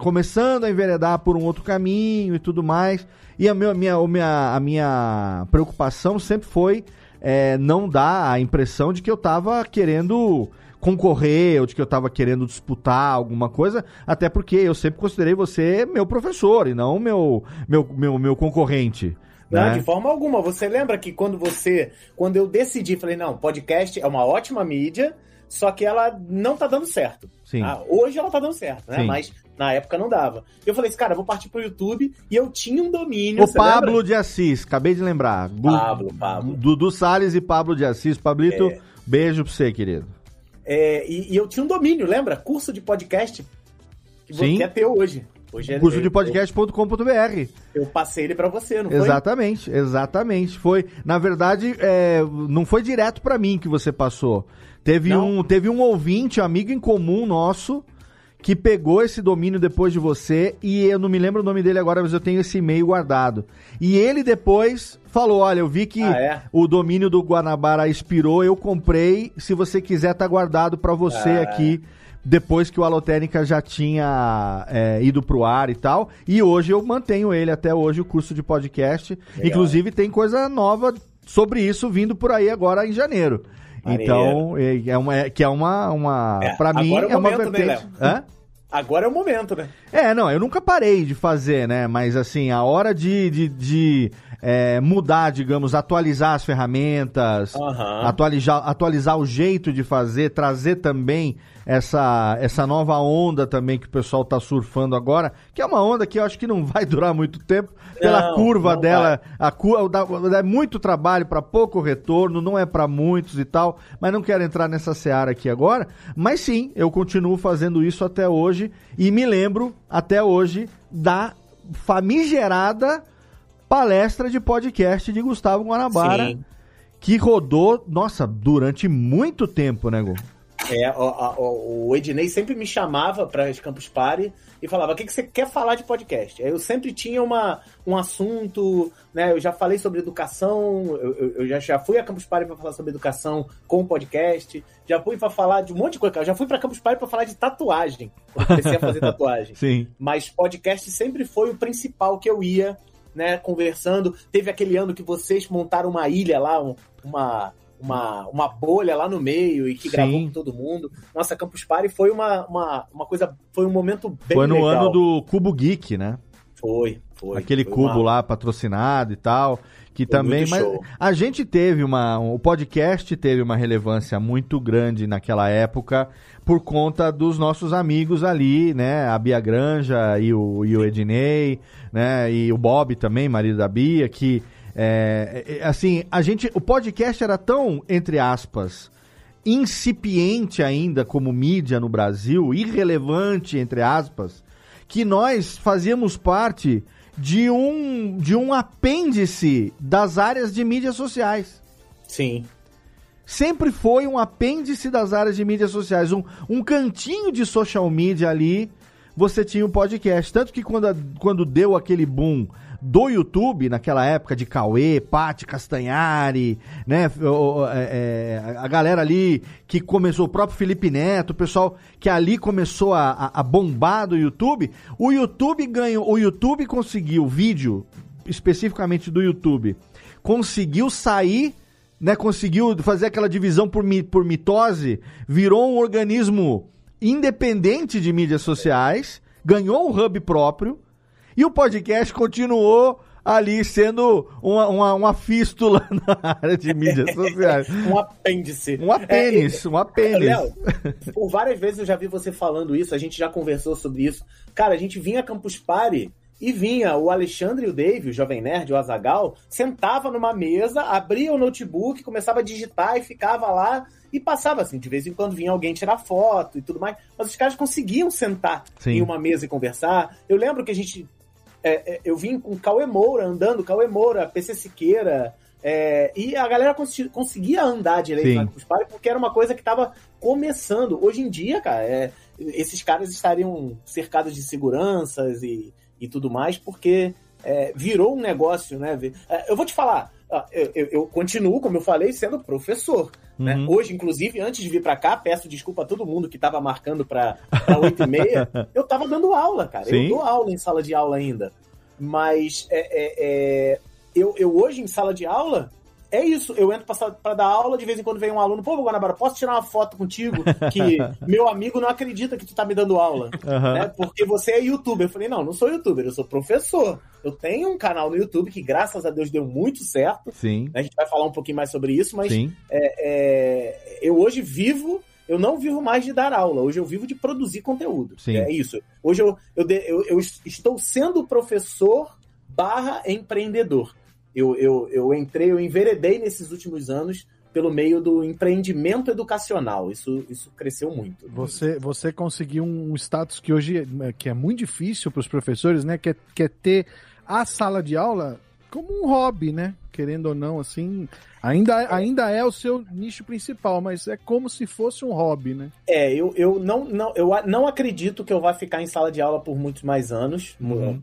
S1: começando a enveredar por um outro caminho e tudo mais. E a minha, o minha- a minha preocupação sempre foi é, não dar a impressão de que eu tava querendo concorrer ou de que eu tava querendo disputar alguma coisa, até porque eu sempre considerei você meu professor e não meu, meu, meu, meu concorrente.
S4: Não,
S1: né?
S4: de forma alguma. Você lembra que quando você. Quando eu decidi, falei, não, podcast é uma ótima mídia, só que ela não tá dando certo.
S1: Sim.
S4: Ah, hoje ela tá dando certo, né?
S1: Sim.
S4: Mas na época não dava. Eu falei assim, cara, vou partir pro YouTube e eu tinha um domínio.
S1: O Pablo
S4: lembra?
S1: de Assis, acabei de lembrar.
S4: Pablo, Pablo.
S1: Dudu Salles e Pablo de Assis. Pablito,
S4: É.
S1: beijo pra você, querido.
S4: É, e, e eu tinha um domínio, lembra? Curso de podcast que
S1: Sim.
S4: você quer ter hoje. Hoje é-
S1: Curso
S4: eu-
S1: de podcast.com.br.
S4: Eu, passei ele pra você, não foi?
S1: Exatamente, exatamente. Foi, na verdade, é, não foi direto pra mim que você passou. Teve
S4: Não?
S1: um, teve um ouvinte, amigo em comum nosso, que pegou esse domínio depois de você e eu não me lembro o nome dele agora, mas eu tenho esse e-mail guardado. E ele depois falou: "Olha, eu vi que
S4: Ah, é?
S1: o domínio do Guanabara expirou, eu comprei. Se você quiser tá guardado pra você
S4: Ah.
S1: aqui." Depois que o Alotênica já tinha é, ido pro ar e tal. E hoje eu mantenho ele até hoje, o curso de podcast.
S4: Legal.
S1: Inclusive tem coisa nova sobre isso vindo por aí agora em janeiro.
S4: Maneiro.
S1: Então, é, é uma, é- que é uma. uma
S4: É,
S1: para mim,
S4: é o
S1: é uma
S4: momento, né,
S1: vertente.
S4: Léo?
S1: Hã?
S4: Agora é o momento, né?
S1: É, não, eu nunca parei de fazer, né? Mas assim, a hora de, de, de, é, mudar, digamos, atualizar as ferramentas,
S4: Aham.
S1: atualizar, atualizar o jeito de fazer, trazer também essa, essa nova onda também que o pessoal tá surfando agora, que é uma onda que eu acho que não vai [LAUGHS] durar muito tempo, pela
S4: Não,
S1: curva
S4: não
S1: dela, a curva é muito trabalho para pouco retorno, não é para muitos e tal, mas não quero entrar nessa seara aqui agora, mas sim, eu continuo fazendo isso até hoje e me lembro até hoje da famigerada palestra de podcast de Gustavo Guanabara,
S4: Sim.
S1: que rodou, nossa, durante muito tempo, né, Gu?
S4: É, o, o- o Ednei sempre me chamava para as Campus Party e falava: o que, que você quer falar de podcast? Aí Eu sempre tinha uma, um assunto, né? Eu já falei sobre educação, eu, eu- eu já, já fui a Campus Party para falar sobre educação com podcast, já fui para falar de um monte de coisa. Eu já fui para Campus Party para falar de tatuagem, eu comecei a fazer [LAUGHS] tatuagem.
S1: Sim.
S4: Mas podcast sempre foi o principal que eu ia, né, conversando. Teve aquele ano que vocês montaram uma ilha lá, um- uma, uma, uma bolha lá no meio e que
S1: Sim.
S4: gravou com todo mundo. Nossa, Campus Party foi uma, uma, uma coisa, foi um momento bem
S1: Foi no
S4: legal.
S1: ano do Cubo Geek, né?
S4: Foi, foi.
S1: Aquele
S4: foi
S1: cubo
S4: uma-
S1: lá patrocinado e tal, que também,
S4: muito
S1: mas
S4: show.
S1: a gente teve uma, o podcast teve uma relevância muito grande naquela época por conta dos nossos amigos ali, né, a Bia Granja e o, e o Ednei, né, e o Bob também, marido da Bia, que é, é, assim, a gente, o podcast era tão, entre aspas, incipiente ainda como mídia no Brasil, irrelevante, entre aspas, que nós fazíamos parte de um, de um apêndice das áreas de mídias sociais.
S4: Sim.
S1: Sempre foi um apêndice das áreas de mídias sociais, um, um cantinho de social media ali, você tinha um podcast. Tanto que quando, a- quando deu aquele boom do YouTube, naquela época de Cauê, Pati Castanhari, né? é, é, a galera ali que começou, o próprio Felipe Neto, o pessoal que ali começou a, a- bombar do YouTube. O YouTube ganhou, o YouTube conseguiu, vídeo, especificamente do YouTube, conseguiu sair né, conseguiu fazer aquela divisão por, por mitose, virou um organismo independente de mídias sociais, ganhou um hub próprio, e o podcast continuou ali sendo uma, uma, uma fístula [LAUGHS] na área de mídias [LAUGHS] sociais.
S4: Um apêndice.
S1: Um apênis, um apênis.
S4: Léo, por várias vezes eu já vi você falando isso, a gente já conversou sobre isso. Cara, a gente vinha a Campus Party e vinha o Alexandre e o Dave, o Jovem Nerd, o Azagal, sentava numa mesa, abria o notebook, começava a digitar e ficava lá e passava assim. De vez em quando vinha alguém tirar foto e tudo mais, mas os caras conseguiam sentar
S1: Sim.
S4: em uma mesa e conversar. Eu lembro que a gente. É, é, eu vim com Cauê Moura andando, Cauê Moura, PC Siqueira. é, e a galera cons- conseguia andar direito
S1: Sim.
S4: na Campus Party porque era uma coisa que estava começando. Hoje em dia, cara, é, esses caras estariam cercados de seguranças e, e tudo mais, porque é, virou um negócio, né? Eu vou te falar, eu, eu- eu continuo, como eu falei, sendo professor. né?
S1: Uhum.
S4: Hoje, inclusive, antes de vir pra cá, peço desculpa a todo mundo que estava marcando para 8 e meia. [LAUGHS] eu tava dando aula, cara.
S1: Sim.
S4: Eu dou aula em sala de aula ainda. Mas é, é, é, eu, eu hoje, em sala de aula, é isso. Eu entro para dar aula, de vez em quando vem um aluno, pô, Guanabara, posso tirar uma foto contigo? Que [LAUGHS] meu amigo não acredita que tu tá me dando aula.
S1: Aham.
S4: né? Porque você é youtuber. Eu falei, não, não sou youtuber, eu sou professor. Eu tenho um canal no YouTube que, graças a Deus, deu muito certo.
S1: Sim,
S4: A gente vai falar um pouquinho mais sobre isso, mas é, é, eu hoje vivo, eu não vivo mais de dar aula, hoje eu vivo de produzir conteúdo.
S1: Sim.
S4: É isso. Hoje eu, eu, eu, eu estou sendo professor barra empreendedor. Eu, eu, eu entrei, eu enveredei nesses últimos anos pelo meio do empreendimento educacional. Isso, isso cresceu muito.
S3: Você, você conseguiu um status que hoje é- que é muito difícil para os professores, né? Que é, que é ter a sala de aula como um hobby, né? Querendo ou não, assim, ainda, ainda é o seu nicho principal, mas é como se fosse um hobby, né?
S4: É, eu, eu, não, não, eu não acredito que eu vá ficar em sala de aula por muitos mais anos.
S1: Uhum.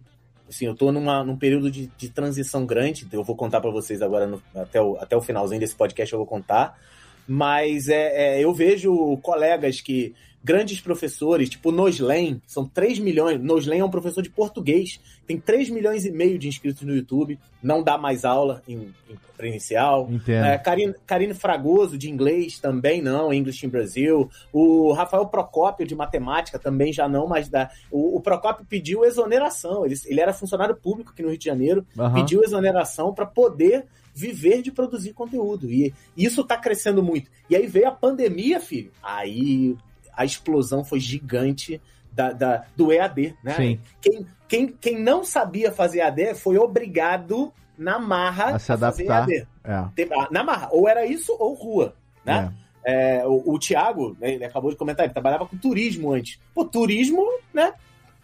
S4: Assim, eu tô numa, num período de, de transição grande, eu vou contar para vocês agora, no- até, o, até o finalzinho desse podcast eu vou contar. Mas é, é, eu vejo colegas que, grandes professores, tipo Noslen, são 3 milhões. Noslen é um professor de português, tem 3 milhões e meio de inscritos no YouTube, não dá mais aula em, em presencial. É, Karine, Karine Fragoso, de inglês, também não, English in Brasil. O Rafael Procópio, de matemática, também já não, mas dá. O, o Procópio pediu exoneração. Ele, ele era funcionário público aqui no Rio de Janeiro,
S1: Aham.
S4: pediu exoneração para poder viver de produzir conteúdo. E isso está crescendo muito. E aí veio a pandemia, filho. Aí a explosão foi gigante da, da- do EAD, né?
S1: Sim.
S4: Quem, quem, quem não sabia fazer EAD foi obrigado na marra
S1: A se
S4: fazer
S1: adaptar.
S4: EAD.
S1: É.
S4: Ah, Na marra. Ou era isso ou rua, né? É, o, o Thiago, né, ele acabou de comentar, ele trabalhava com turismo antes. Pô, turismo, né?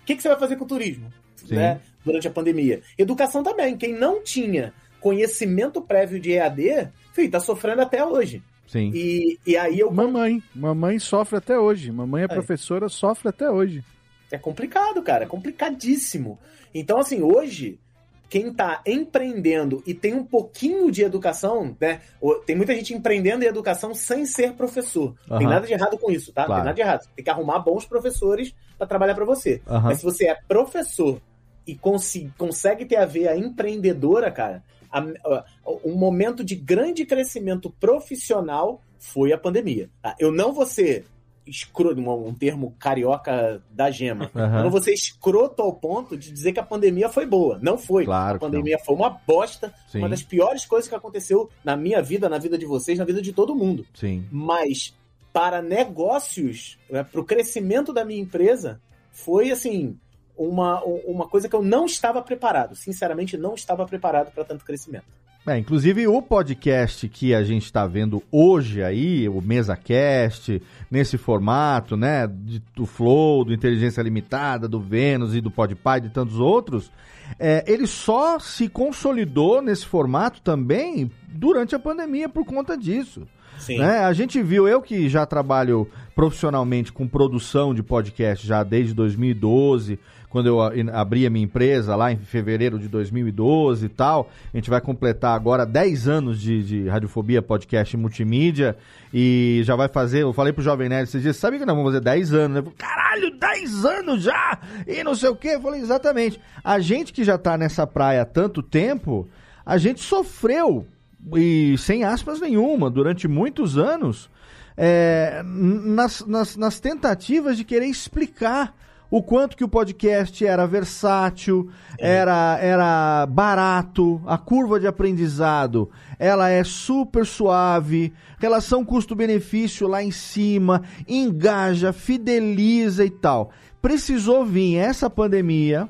S4: O que, que você vai fazer com turismo? Né, durante a pandemia. Educação também. Quem não tinha conhecimento prévio de EAD, filho, tá sofrendo até hoje.
S1: Sim.
S4: E, e aí eu.
S3: Mamãe, mamãe sofre até hoje. Mamãe é
S4: É.
S3: professora, sofre até hoje.
S4: É complicado, cara. É complicadíssimo. Então, assim, hoje, quem tá empreendendo e tem um pouquinho de educação, né? Tem muita gente empreendendo em educação sem ser professor. Não Tem nada de errado com isso, tá? Não
S1: Claro.
S4: Tem nada de errado. Tem que arrumar bons professores para trabalhar para você.
S1: Aham.
S4: Mas se você é professor e consi- consegue ter a veia empreendedora, cara, a- a- um momento de grande crescimento profissional foi a pandemia. tá? Eu não vou ser escroto, um, termo carioca da gema.
S1: Aham.
S4: Eu não vou ser escroto ao ponto de dizer que a pandemia foi boa. Não foi.
S1: Claro
S4: a pandemia foi uma bosta,
S1: Sim.
S4: uma das piores coisas que aconteceu na minha vida, na vida de vocês, na vida de todo mundo.
S1: Sim.
S4: Mas para negócios, para o crescimento da minha empresa, foi assim uma, uma coisa que eu não estava preparado. Sinceramente, não estava preparado para tanto crescimento.
S1: É, inclusive o podcast que a gente está vendo hoje aí, o MesaCast, nesse formato, né, do Flow, do Inteligência Limitada, do Vênus e do Podpah e de tantos outros, é, ele só se consolidou nesse formato também durante a pandemia por conta disso.
S4: Sim.
S1: Né? A gente viu, eu que já trabalho profissionalmente com produção de podcast já desde 2012, quando eu abri a minha empresa lá em fevereiro de 2012 e tal. A gente vai completar agora 10 anos de, de Radiofobia Podcast Multimídia e já vai fazer. Eu falei pro Jovem Nerd esses dias, sabe que nós vamos fazer 10 anos? Eu falei, Caralho, 10 anos já! E não sei o quê. Eu falei, exatamente. A gente que já tá nessa praia há tanto tempo, a gente sofreu e sem aspas nenhuma, durante muitos anos, é, nas, nas, nas tentativas de querer explicar o quanto que o podcast era versátil, era, era barato, a curva de aprendizado, ela é super suave, relação custo-benefício lá em cima, engaja, fideliza e tal. Precisou vir essa pandemia,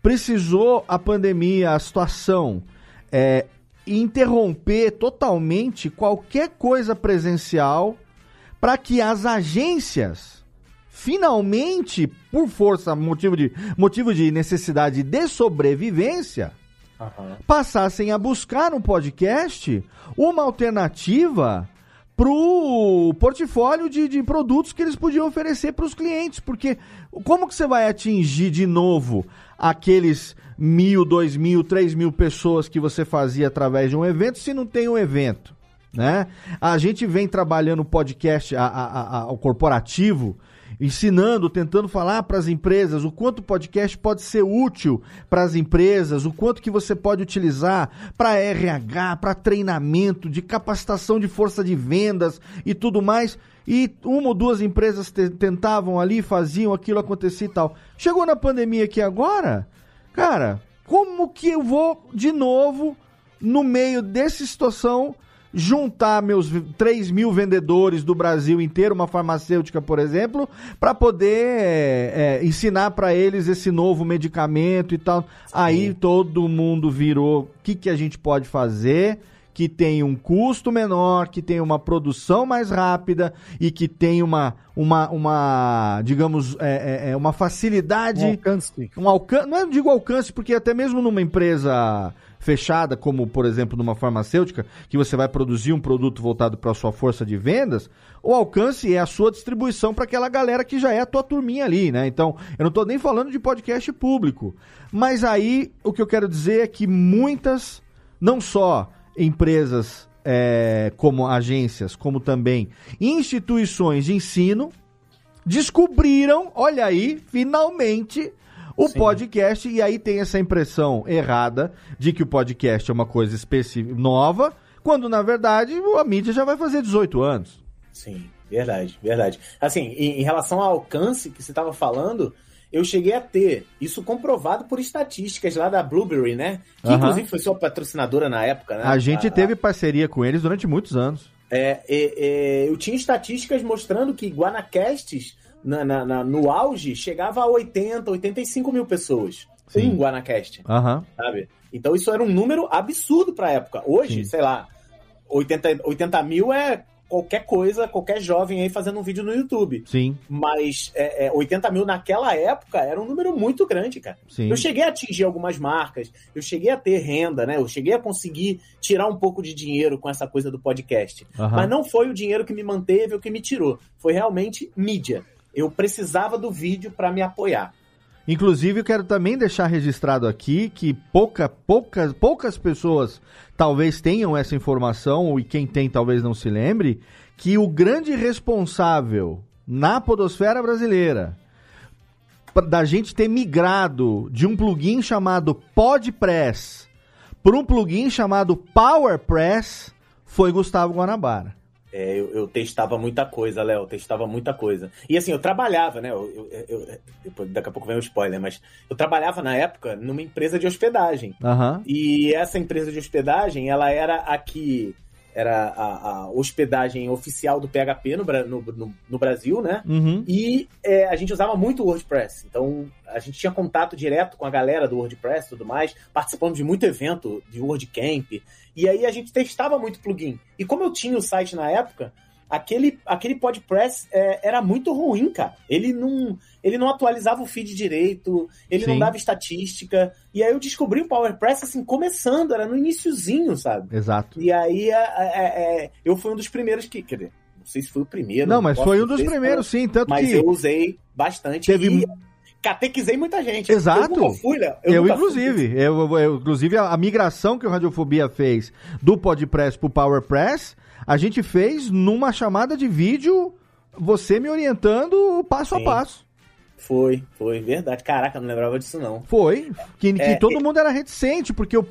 S1: precisou a pandemia, a situação, é, interromper totalmente qualquer coisa presencial para que as agências finalmente, por força, motivo de, motivo de necessidade de sobrevivência, passassem a buscar no podcast uma alternativa pro portfólio de, de produtos que eles podiam oferecer para os clientes, porque como que você vai atingir de novo aqueles mil, dois mil, três mil pessoas que você fazia através de um evento se não tem um evento, né? A gente vem trabalhando o podcast, a, a, a, o corporativo, ensinando, tentando falar para as empresas o quanto o podcast pode ser útil para as empresas, o quanto que você pode utilizar para RH, para treinamento, de capacitação de força de vendas e tudo mais. E uma ou duas empresas te- tentavam ali, faziam aquilo acontecer e tal. Chegou na pandemia aqui agora, cara, como que eu vou de novo no meio dessa situação juntar meus v- 3 mil vendedores do Brasil inteiro, uma farmacêutica, por exemplo, para poder é, é, ensinar para eles esse novo medicamento e tal. Aí todo mundo virou o que, que a gente pode fazer que tem um custo menor, que tem uma produção mais rápida e que tem uma, uma, uma digamos, é, é, é, uma facilidade
S3: Um alcance.
S1: um alcance, não é digo alcance, porque até mesmo numa empresa fechada, como por exemplo numa farmacêutica, que você vai produzir um produto voltado para a sua força de vendas, o alcance é a sua distribuição para aquela galera que já é a tua turminha ali, né? Então, eu não estou nem falando de podcast público. Mas aí, o que eu quero dizer é que muitas, não só empresas é, como agências, como também instituições de ensino, descobriram, olha aí, finalmente, o podcast, e aí tem essa impressão errada de que o podcast é uma coisa específica, nova, quando na verdade a mídia já vai fazer 18 anos.
S4: Sim, verdade, verdade. Assim, em, em relação ao alcance que você estava falando, eu cheguei a ter isso comprovado por estatísticas lá da Blueberry, né? Que inclusive foi sua patrocinadora na época, né?
S1: A gente
S4: A-
S1: teve parceria com eles durante muitos anos.
S4: É, é, é, eu tinha estatísticas mostrando que Guanacasts, na, na- na- no auge, chegava a 80, 85 mil pessoas.
S1: Sim.
S4: Um Guanacast,
S1: Aham.
S4: sabe? Então isso era um número absurdo pra época. Hoje,
S1: Sim.
S4: sei lá, 80, 80 mil é qualquer coisa, qualquer jovem aí fazendo um vídeo no YouTube.
S1: Sim,
S4: Mas é, é, 80 mil naquela época era um número muito grande, cara.
S1: sim.
S4: Eu cheguei a atingir algumas marcas, eu cheguei a ter renda, né? Eu cheguei a conseguir tirar um pouco de dinheiro com essa coisa do podcast.
S1: Aham.
S4: Mas não foi o dinheiro que me manteve ou que me tirou. Foi realmente mídia. Eu precisava do vídeo para me apoiar.
S1: Inclusive, eu quero também deixar registrado aqui que pouca, poucas, poucas pessoas talvez tenham essa informação, e quem tem talvez não se lembre, que o grande responsável na podosfera brasileira da gente ter migrado de um plugin chamado PodPress para um plugin chamado PowerPress foi Gustavo Guanabara.
S4: É, eu, eu testava muita coisa, Léo, testava muita coisa. E assim, eu trabalhava, né? Eu, eu- eu- daqui a pouco vem o spoiler, mas eu trabalhava na época numa empresa de hospedagem.
S1: Aham.
S4: E essa empresa de hospedagem, ela era a que era a, a hospedagem oficial do PHP no, no, no- no Brasil, né?
S1: Uhum.
S4: E é, a gente usava muito o WordPress. Então, a gente tinha contato direto com a galera do WordPress e tudo mais. Participamos de muito evento de WordCamp. E aí a gente testava muito plugin. E como eu tinha o site na época, aquele, aquele podpress é, era muito ruim, cara. Ele não, ele não atualizava o feed direito, ele
S1: Sim.
S4: não dava estatística. E aí eu descobri o PowerPress assim, começando, era no iniciozinho, sabe?
S1: Exato.
S4: E aí é, é, é, eu fui um dos primeiros que. Quer dizer, não sei se foi o primeiro.
S1: Não, mas foi um dos primeiros, sim. Tanto
S4: Mas
S1: que
S4: eu usei bastante.
S1: Teve-
S4: E catequizei muita gente.
S1: Exato.
S4: Eu fui, Léo.
S1: Eu,
S4: fui.
S1: inclusive, eu, eu- inclusive a, a migração que o Radiofobia fez do Podpress pro PowerPress, a gente fez numa chamada de vídeo, você me orientando passo
S4: Sim.
S1: a passo.
S4: Foi, foi, verdade. Caraca, não lembrava disso, não.
S1: Foi. Que, que
S4: É,
S1: todo
S4: e-
S1: mundo era reticente, porque o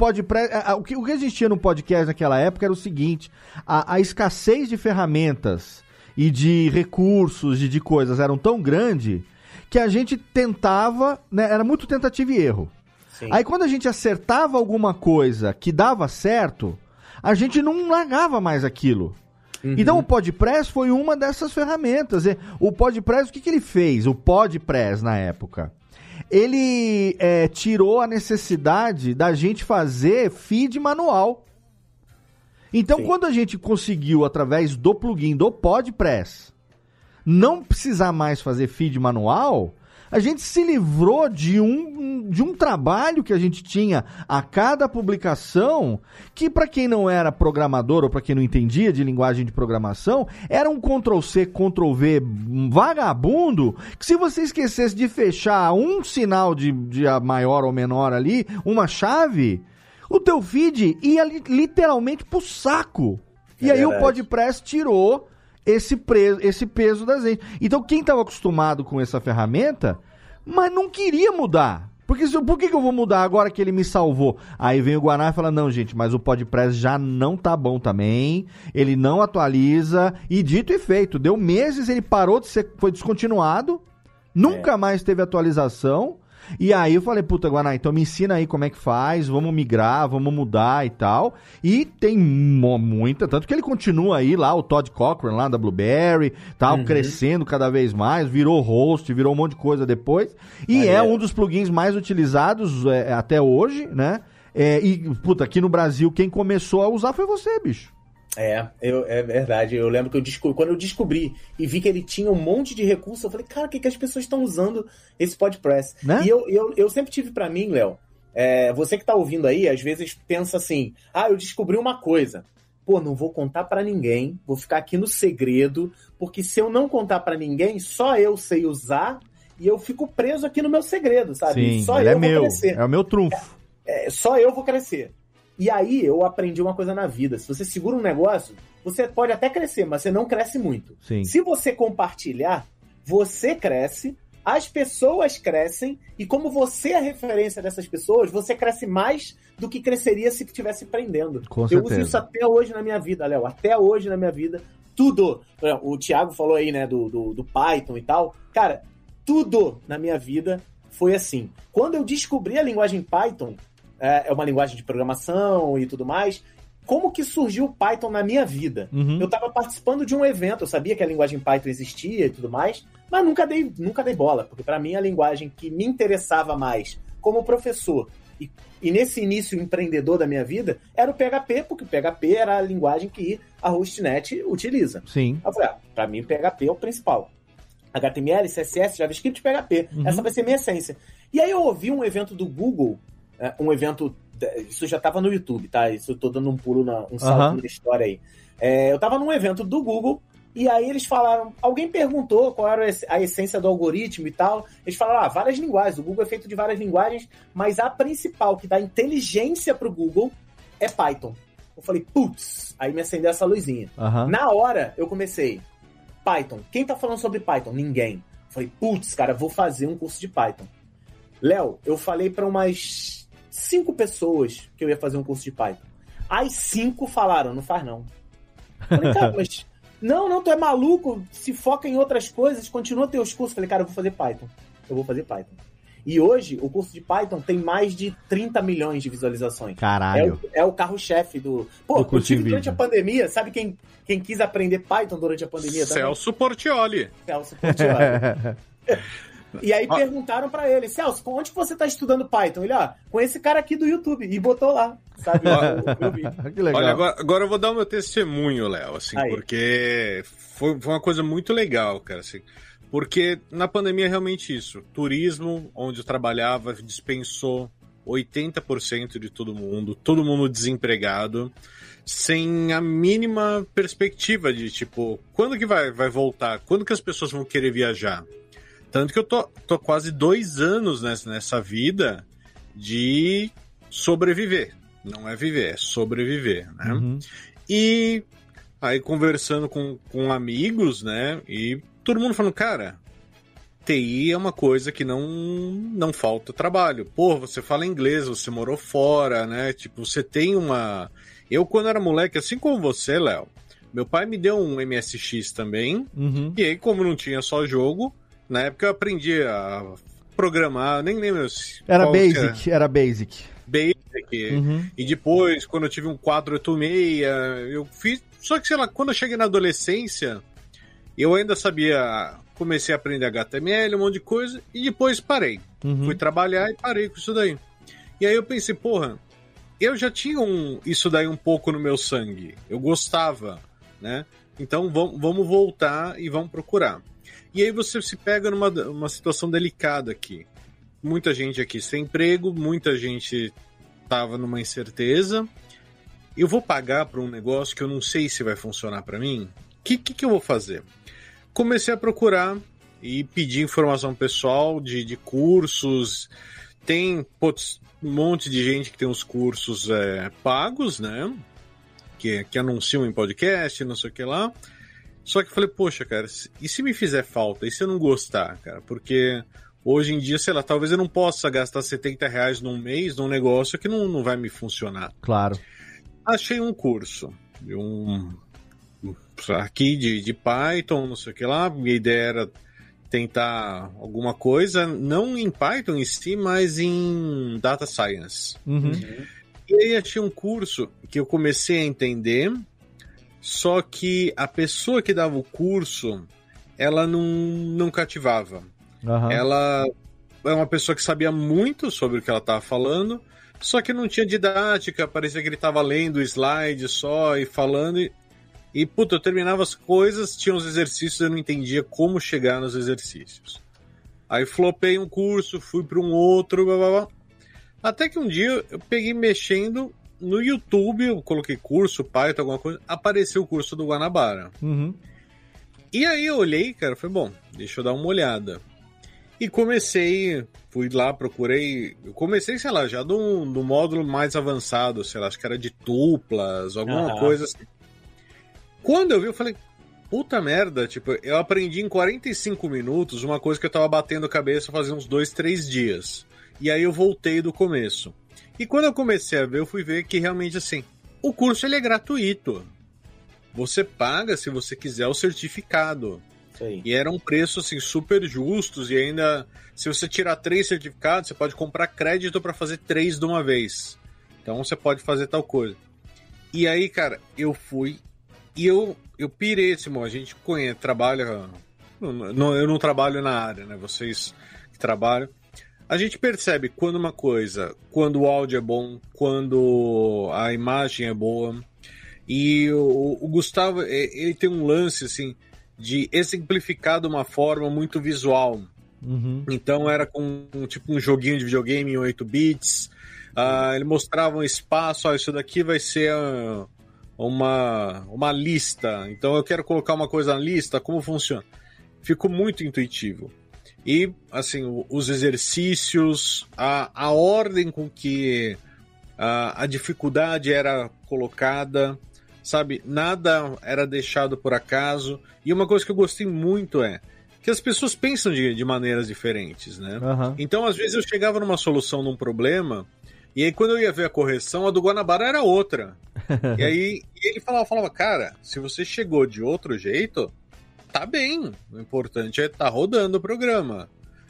S1: a- O que, o que existia no podcast naquela época era o seguinte: a, a escassez de ferramentas e de recursos e de coisas eram tão grande que a gente tentava, né, era muito tentativa e erro.
S4: Sim.
S1: Aí quando a gente acertava alguma coisa que dava certo, a gente não largava mais aquilo.
S4: Uhum.
S1: Então o Podpress foi uma dessas ferramentas. O Podpress, o que, que ele fez? O Podpress na época. Ele é, tirou a necessidade da gente fazer feed manual. Então,
S4: Sim.
S1: quando a gente conseguiu, através do plugin do Podpress, não precisar mais fazer feed manual, a gente se livrou de um, de um trabalho que a gente tinha a cada publicação, que para quem não era programador ou para quem não entendia de linguagem de programação, era um Ctrl C, Ctrl V vagabundo, que se você esquecesse de fechar um sinal de, de maior ou menor ali, uma chave, o teu feed ia li- literalmente pro saco. E
S4: É
S1: aí o
S4: verdade.
S1: Podpress tirou esse, pre- esse peso da gente. Então quem estava acostumado com essa ferramenta, mas não queria mudar. Porque se, por que, que eu vou mudar agora que ele me salvou? Aí vem o Guaná e fala: não, gente, mas o Podpress já não tá bom também. Ele não atualiza. E dito e feito, deu meses, ele parou de ser. Foi descontinuado. Nunca mais teve atualização. E aí eu falei, puta, Guaná, então me ensina aí como é que faz, vamos migrar, vamos mudar e tal. E tem mu- muita, tanto que ele continua aí lá, o Todd Cochran lá da Blueberry, tal, crescendo cada vez mais, virou host, virou um monte de coisa depois. E é
S4: Maneiro.
S1: um dos plugins mais utilizados é, até hoje, né? É, e, puta, aqui no Brasil, quem começou a usar foi você, bicho.
S4: É, eu, é verdade. Eu lembro que eu descobri, quando eu descobri e vi que ele tinha um monte de recursos, eu falei, cara, o que, que as pessoas estão usando esse Podpress?
S1: Né?
S4: E eu, eu, eu sempre tive pra mim, Léo, é, você que tá ouvindo aí, às vezes pensa assim, ah, eu descobri uma coisa. Pô, não vou contar pra ninguém, vou ficar aqui no segredo, porque se eu não contar pra ninguém, só eu sei usar e eu fico preso aqui no meu segredo, sabe? só
S1: ele
S4: eu
S1: é
S4: vou
S1: meu,
S4: crescer
S1: é o meu trunfo.
S4: é, só eu vou crescer. E aí eu aprendi uma coisa na vida. Se você segura um negócio, você pode até crescer, mas você não cresce muito.
S1: Sim.
S4: Se você compartilhar, você cresce, as pessoas crescem, e como você é a referência dessas pessoas, você cresce mais do que cresceria se estivesse prendendo.
S1: Com
S4: Eu
S1: certeza.
S4: uso isso até hoje na minha vida, Léo. Até hoje na minha vida. Tudo. O Thiago falou aí, né, do, do, do Python e tal. Cara, tudo na minha vida foi assim. Quando eu descobri a linguagem Python, é é uma linguagem de programação e tudo mais, como que surgiu o Python na minha vida?
S1: Uhum.
S4: Eu estava participando de um evento, eu sabia que a linguagem Python existia e tudo mais, mas nunca dei, nunca dei bola, porque para mim a linguagem que me interessava mais como professor e, e nesse início empreendedor da minha vida era o PHP, porque o PHP era a linguagem que a Hostnet utiliza.
S1: Sim.
S4: Aí eu falei, ah, pra mim PHP é o principal. HTML, CSS, JavaScript, PHP.
S1: Uhum.
S4: Essa vai ser minha essência. E aí eu ouvi um evento do Google, um evento. Isso já tava no YouTube, tá? Isso eu tô dando um pulo, na, um salto
S1: Aham.
S4: na história aí. É, eu tava num evento do Google e aí eles falaram. Alguém perguntou qual era a essência do algoritmo e tal. Eles falaram, ah, várias linguagens. O Google é feito de várias linguagens, mas a principal que dá inteligência pro Google é Python. Eu falei, putz, aí me acendeu essa luzinha.
S1: Aham.
S4: Na hora, eu comecei. Python. Quem tá falando sobre Python? Ninguém. Falei, putz, cara, vou fazer um curso de Python. Léo, eu falei para umas cinco pessoas que eu ia fazer um curso de Python. As cinco falaram, não faz não. Falei, cara, [LAUGHS] mas. Não, não, tu é maluco, se foca em outras coisas, continua teus cursos. Falei, cara, eu vou fazer Python. Eu vou fazer Python. E hoje, o curso de Python tem mais de 30 milhões de visualizações. É
S1: Caralho.
S4: o, é o carro-chefe do. Pô,
S1: Do
S4: durante a pandemia, sabe quem, quem quis aprender Python durante a pandemia também?
S2: Celso Portioli.
S4: Celso Portiolli. [LAUGHS] E aí perguntaram pra ele, Celso, onde você tá estudando Python? Ele, ah, com esse cara aqui do YouTube. E botou lá, sabe? [LAUGHS]
S1: que legal.
S2: Olha, agora, agora eu vou dar o meu testemunho, Léo, assim,
S4: Aí.
S2: porque foi, foi uma coisa muito legal, cara, assim. Porque na pandemia é realmente isso. Turismo, onde eu trabalhava, dispensou 80% de todo mundo, todo mundo desempregado, sem a mínima perspectiva de tipo, quando que vai, vai voltar? Quando que as pessoas vão querer viajar? Tanto que eu tô, tô quase dois anos nessa, nessa vida de sobreviver. Não é viver, é sobreviver, né?
S1: Uhum.
S2: E aí conversando com, com amigos, né? E todo mundo falando, cara, TI é uma coisa que não, não falta trabalho. Pô, você fala inglês, você morou fora, né? Tipo, você tem uma. Eu, quando era moleque, assim como você, Léo, meu pai me deu um MSX também.
S1: Uhum.
S2: E aí, como não tinha só jogo, na época eu aprendi a programar, nem lembro se.
S1: Era basic, era basic.
S2: Basic.
S1: Uhum.
S2: E depois, quando eu tive um 486, eu fiz. Só que, sei lá, quando eu cheguei na adolescência, eu ainda sabia. Comecei a aprender HTML, um monte de coisa, e depois parei.
S1: Uhum.
S2: Fui trabalhar e parei com isso daí. E aí eu pensei, porra, eu já tinha um, isso daí um pouco no meu sangue. Eu gostava, né? Então vamos, vamos voltar e vamos procurar. E aí você se pega numa uma situação delicada aqui. Muita gente aqui sem emprego, muita gente tava numa incerteza. Eu vou pagar para um negócio que eu não sei se vai funcionar para mim? O que, que, que eu vou fazer? Comecei a procurar e pedir informação pessoal de, de cursos. Tem putz, um monte de gente que tem os cursos é, pagos, né? Que, que anunciam em podcast, não sei o que lá. Só que eu falei, poxa, cara, e se me fizer falta? E se eu não gostar, cara? Porque hoje em dia, sei lá, talvez eu não possa gastar 70 reais num mês num negócio que não, não vai me funcionar.
S1: Claro.
S2: Achei um curso, um aqui de, de Python, não sei o que lá. Minha ideia era tentar alguma coisa, não em Python em si, mas em Data Science.
S1: Uhum.
S2: E aí achei um curso que eu comecei a entender, só que a pessoa que dava o curso, ela não, não cativava.
S1: Aham.
S2: Ela é uma pessoa que sabia muito sobre o que ela estava falando, só que não tinha didática, parecia que ele estava lendo slide só e falando. E, e, puta, eu terminava as coisas, tinha os exercícios, eu não entendia como chegar nos exercícios. Aí flopei um curso, fui para um outro, blá, blá, blá. Até que um dia eu peguei mexendo no YouTube, eu coloquei curso, Python, alguma coisa, apareceu o curso do Guanabara.
S1: Uhum.
S2: E aí eu olhei, cara, foi bom, deixa eu dar uma olhada. E comecei, fui lá, procurei. Eu comecei, sei lá, já do, do módulo mais avançado, sei lá, acho que era de tuplas, alguma
S4: Aham.
S2: coisa assim. Quando eu vi, eu falei, puta merda, tipo, eu aprendi em 45 minutos uma coisa que eu tava batendo a cabeça fazia uns dois, três dias. E aí eu voltei do começo. E quando eu comecei a ver, eu fui ver que realmente assim, o curso ele é gratuito. Você paga se você quiser o certificado.
S4: Aí.
S2: E era um preço assim super justos e ainda se você tirar três certificados, você pode comprar crédito para fazer três de uma vez. Então você pode fazer tal coisa. E aí, cara, eu fui e eu eu pirei, Simão, a gente conhece, trabalha não, eu não trabalho na área, né? Vocês que trabalham. A gente percebe quando uma coisa, quando o áudio é bom, quando a imagem é boa. E o, o Gustavo, eh, ele tem um lance assim de exemplificar de uma forma muito visual.
S1: Uhum.
S2: Então era com tipo um joguinho de videogame em 8 bits. Ah, ele mostrava um espaço, ó, isso daqui vai ser uma, uma lista. Então eu quero colocar uma coisa na lista, como funciona? Ficou muito intuitivo. E assim, os exercícios, a, a ordem com que a, a dificuldade era colocada, sabe? Nada era deixado por acaso. E uma coisa que eu gostei muito é que as pessoas pensam de, de maneiras diferentes, né?
S1: Aham.
S2: Então, às vezes, eu chegava numa solução num problema, e aí quando eu ia ver a correção, a do Guanabara era outra. [LAUGHS] e aí e ele falava, falava, cara, se você chegou de outro jeito, tá bem. O importante é estar rodando o programa.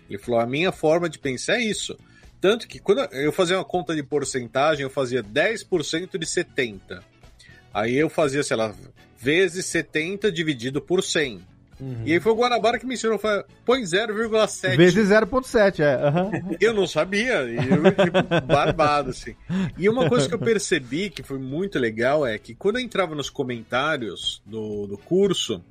S2: Ele falou, a minha forma de pensar é isso. Tanto que quando eu fazia uma conta de porcentagem, eu fazia 10% de 70. Aí eu fazia, sei lá, vezes 70 dividido por 100. Uhum. E aí foi o Guanabara que me ensinou, foi, põe 0,7.
S1: Vezes 0,7, é. Uhum.
S2: Eu não sabia, e eu tipo, barbado, assim. E uma coisa que eu percebi que foi muito legal é que quando eu entrava nos comentários do, do curso,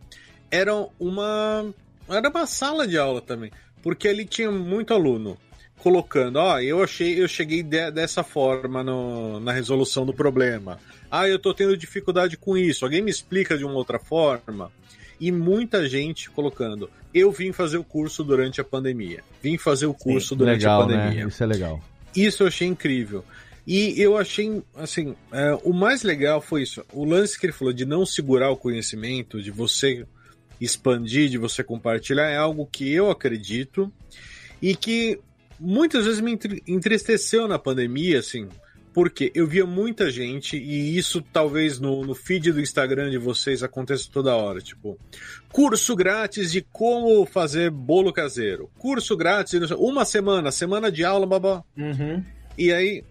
S2: era uma, era uma sala de aula também, porque ali tinha muito aluno colocando, ó, oh, eu achei, eu cheguei de, dessa forma no, na resolução do problema. Ah, eu tô tendo dificuldade com isso. Alguém me explica de uma outra forma? E muita gente colocando, eu vim fazer o curso durante a pandemia. Vim fazer o curso Sim, durante
S1: legal,
S2: a né? pandemia.
S1: Né? Isso é legal.
S2: Isso eu achei incrível. E eu achei, assim, é, o mais legal foi isso. O lance que ele falou de não segurar o conhecimento, de você expandir, de você compartilhar, é algo que eu acredito e que muitas vezes me entristeceu na pandemia, assim, porque eu via muita gente, e isso talvez no, no feed do Instagram de vocês aconteça toda hora, tipo, curso grátis de como fazer bolo caseiro, curso grátis, uma semana, semana de aula, babá.
S4: Uhum.
S2: E aí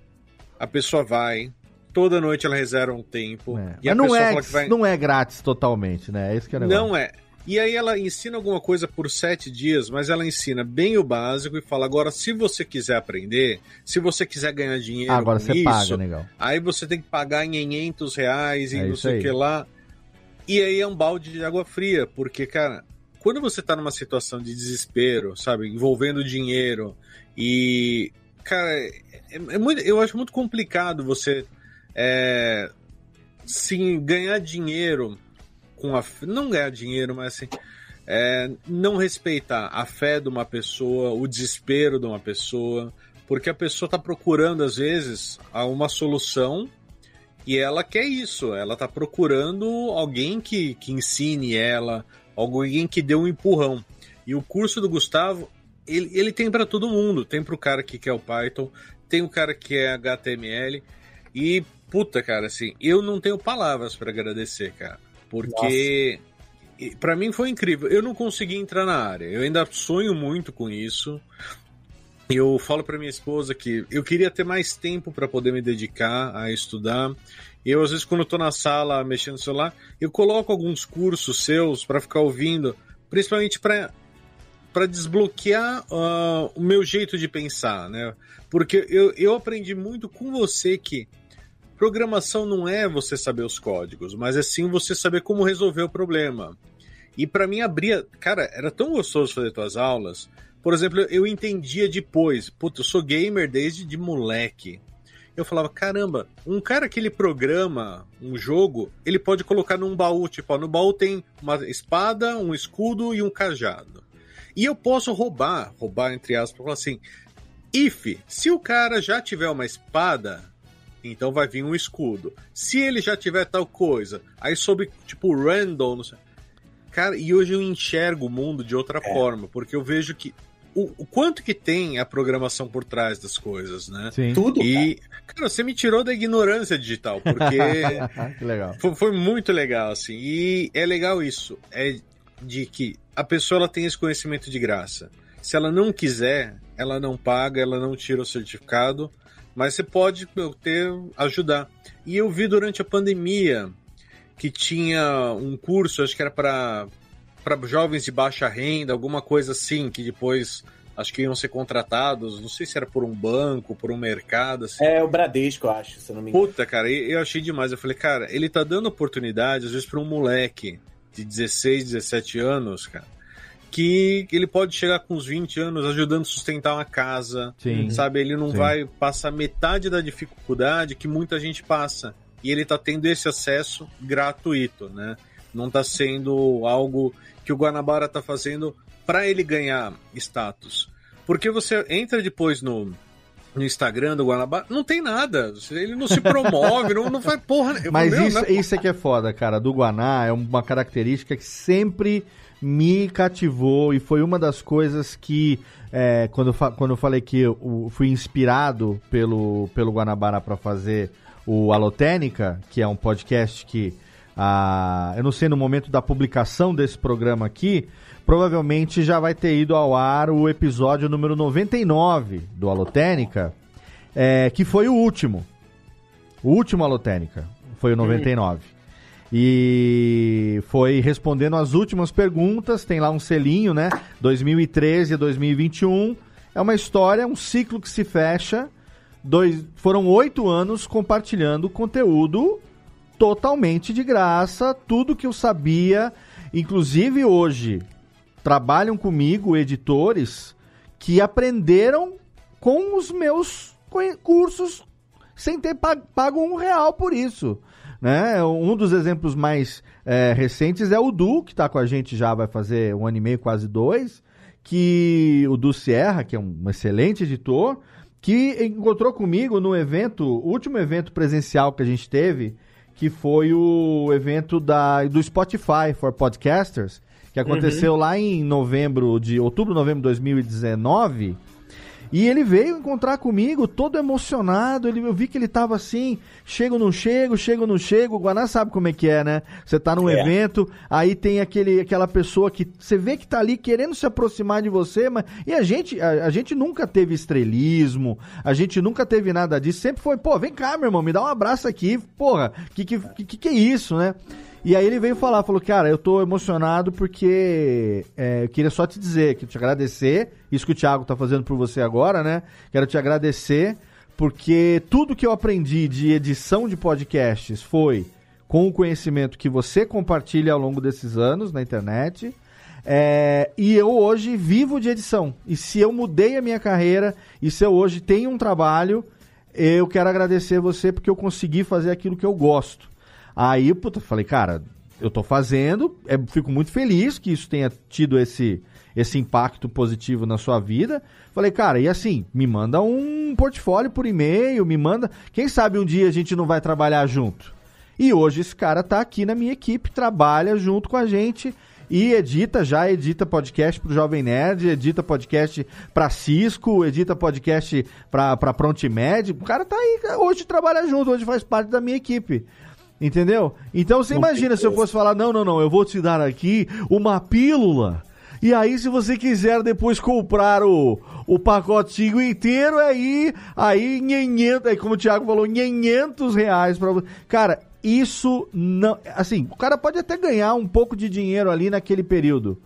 S2: a pessoa vai, toda noite ela reserva um tempo. É.
S1: E Mas não é, vai... não é grátis totalmente, né? É isso que é
S2: Não é. E aí ela ensina alguma coisa por sete dias, mas ela ensina bem o básico e fala: agora, se você quiser aprender, se você quiser ganhar dinheiro,
S1: agora você
S2: isso,
S1: paga, legal.
S2: Aí você tem que pagar em 500 reais e é não sei o que lá. E aí é um balde de água fria, porque, cara, quando você tá numa situação de desespero, sabe, envolvendo dinheiro e, cara, é, é muito, eu acho muito complicado você, é, sim, ganhar dinheiro com a não ganhar dinheiro, mas assim, é, não respeitar a fé de uma pessoa, o desespero de uma pessoa, porque a pessoa está procurando às vezes uma solução e ela quer isso, ela está procurando alguém que, que ensine ela, alguém que dê um empurrão. E o curso do Gustavo, ele, ele tem para todo mundo, tem para o cara que quer o Python, tem o cara que é HTML e puta, cara, assim, eu não tenho palavras para agradecer, cara. Porque para mim foi incrível. Eu não consegui entrar na área. Eu ainda sonho muito com isso. Eu falo para minha esposa que eu queria ter mais tempo para poder me dedicar a estudar. Eu às vezes quando tô na sala mexendo no celular, eu coloco alguns cursos seus para ficar ouvindo, principalmente para para desbloquear uh, o meu jeito de pensar, né? Porque eu, eu aprendi muito com você que Programação não é você saber os códigos, mas é sim você saber como resolver o problema. E para mim abria, cara, era tão gostoso fazer tuas aulas. Por exemplo, eu entendia depois, puta, eu sou gamer desde de moleque. Eu falava, caramba, um cara que ele programa um jogo, ele pode colocar num baú, tipo, ó, no baú tem uma espada, um escudo e um cajado. E eu posso roubar, roubar entre aspas, falar assim, if, se o cara já tiver uma espada, então vai vir um escudo. Se ele já tiver tal coisa, aí sobre, tipo, random, não sei. Cara, e hoje eu enxergo o mundo de outra é. forma, porque eu vejo que o, o, quanto que tem a programação por trás das coisas, né?
S1: Sim.
S4: Tudo.
S2: E, cara. cara, você me tirou da ignorância digital, porque [LAUGHS]
S1: legal.
S2: Foi, foi, muito legal, assim. E é legal isso, é de que a pessoa ela tem esse conhecimento de graça. Se ela não quiser, ela não paga, ela não tira o certificado, mas você pode ter ajudar. E eu vi durante a pandemia que tinha um curso, acho que era para para jovens de baixa renda, alguma coisa assim, que depois acho que iam ser contratados, não sei se era por um banco, por um mercado, assim.
S4: É, o Bradesco, eu acho, se não me engano.
S2: Puta, cara, eu achei demais. Eu falei, cara, ele tá dando oportunidade, às vezes, para um moleque de 16, 17 anos, cara, que ele pode chegar com uns 20 anos ajudando a sustentar uma casa,
S1: Sim.
S2: sabe? Ele não
S1: Sim.
S2: vai passar metade da dificuldade que muita gente passa. E ele tá tendo esse acesso gratuito, né? Não tá sendo algo que o Guanabara tá fazendo para ele ganhar status. Porque você entra depois no, no Instagram do Guanabara, não tem nada. Ele não se promove, [LAUGHS] não, não faz porra.
S1: Mas meu, isso, né? isso é que é foda, cara. Do Guaná é uma característica que sempre me cativou e foi uma das coisas que, é, quando, eu quando eu falei que eu fui inspirado pelo, pelo Guanabara para fazer o Alotênica, que é um podcast que, ah, eu não sei no momento da publicação desse programa aqui, provavelmente já vai ter ido ao ar o episódio número 99 do Alotênica, é, que foi o último. O último Alotênica foi o 99. E foi respondendo as últimas perguntas, tem lá um selinho, né? 2013 a 2021. É uma história, um ciclo que se fecha. Dois, foram oito anos compartilhando conteúdo totalmente de graça, tudo que eu sabia. Inclusive hoje trabalham comigo editores que aprenderam com os meus cursos sem ter pago um real por isso. Né? Um dos exemplos mais é, recentes é o Du, que está com a gente já vai fazer um ano e meio, quase dois, que o Du Sierra, que é um excelente editor, que encontrou comigo no evento, o último evento presencial que a gente teve, que foi o evento da, do Spotify for Podcasters, que aconteceu uhum. lá em novembro de outubro, novembro de 2019 e ele veio encontrar comigo, todo emocionado. Ele, eu vi que ele tava assim: chego, não chego, chego, não chego. O Guaná sabe como é que é, né? Você tá num é. evento, aí tem aquele, aquela pessoa que você vê que tá ali querendo se aproximar de você, mas. E a gente, a, a gente nunca teve estrelismo, a gente nunca teve nada disso. Sempre foi, pô, vem cá, meu irmão, me dá um abraço aqui. Porra, que que, que, que é isso, né? E aí ele veio falar, falou, cara, eu tô emocionado porque é, eu queria só te dizer, que te agradecer, isso que o Thiago tá fazendo por você agora, né? Quero te agradecer, porque tudo que eu aprendi de edição de podcasts foi com o conhecimento que você compartilha ao longo desses anos na internet. É, e eu hoje vivo de edição. E se eu mudei a minha carreira, e se eu hoje tenho um trabalho, eu quero agradecer você porque eu consegui fazer aquilo que eu gosto. Aí, puta, falei, cara, eu tô fazendo, é, fico muito feliz que isso tenha tido esse, esse impacto positivo na sua vida. Falei, cara, e assim, me manda um portfólio por e-mail, me manda. Quem sabe um dia a gente não vai trabalhar junto? E hoje esse cara tá aqui na minha equipe, trabalha junto com a gente e edita, já edita podcast pro Jovem Nerd, edita podcast pra Cisco, edita podcast pra, pra Prontimed. O cara tá aí, hoje trabalha junto, hoje faz parte da minha equipe. Entendeu? Então você imagina se eu fosse falar: não, não, não, eu vou te dar aqui uma pílula. E aí, se você quiser depois comprar o, o pacotinho inteiro, aí, aí, 500, aí como o Thiago falou, 500 reais pra você. Cara, isso não. Assim, o cara pode até ganhar um pouco de dinheiro ali naquele período,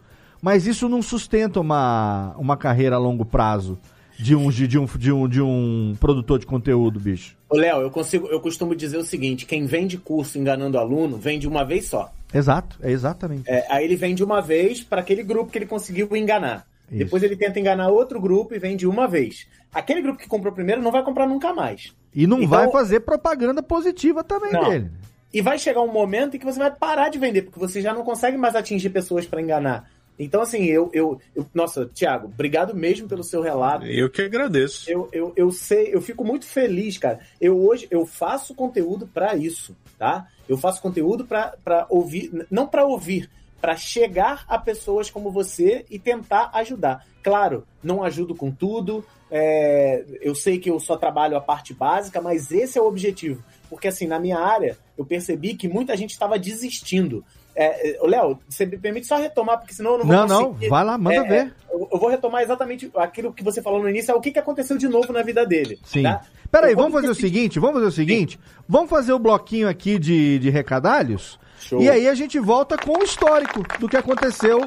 S1: mas isso não sustenta uma, uma carreira a longo prazo de um, de, um, de, um, de um produtor de conteúdo, bicho.
S4: Ô, Léo, eu consigo, eu costumo dizer o seguinte: quem vende curso enganando aluno, vende uma vez só.
S1: Exato, é exatamente.
S4: É, aí ele vende uma vez para aquele grupo que ele conseguiu enganar. Isso. Depois ele tenta enganar outro grupo e vende uma vez. Aquele grupo que comprou primeiro não vai comprar nunca mais.
S1: E não então, vai fazer propaganda positiva também não. dele.
S4: E vai chegar um momento em que você vai parar de vender, porque você já não consegue mais atingir pessoas para enganar. Então, assim, eu, eu, eu, Nossa, Thiago, obrigado mesmo pelo seu relato.
S2: Eu que agradeço.
S4: Eu, eu, eu sei, eu fico muito feliz, cara. Eu hoje eu faço conteúdo para isso, tá? Eu faço conteúdo para ouvir, não para ouvir, para chegar a pessoas como você e tentar ajudar. Claro, não ajudo com tudo. É, eu sei que eu só trabalho a parte básica, mas esse é o objetivo. Porque, assim, na minha área, eu percebi que muita gente estava desistindo. É, é Léo, você me permite só retomar, porque senão eu não vou
S1: Não, conseguir. não, vai lá, manda é, ver.
S4: Eu, eu, vou retomar exatamente aquilo que você falou no início, é o que, que aconteceu de novo na vida dele.
S1: Sim. Tá? Peraí, vamos fazer o seguinte, vamos fazer o seguinte, Sim. vamos fazer o bloquinho aqui de, de recadalhos, Show. e aí a gente volta com o histórico do que aconteceu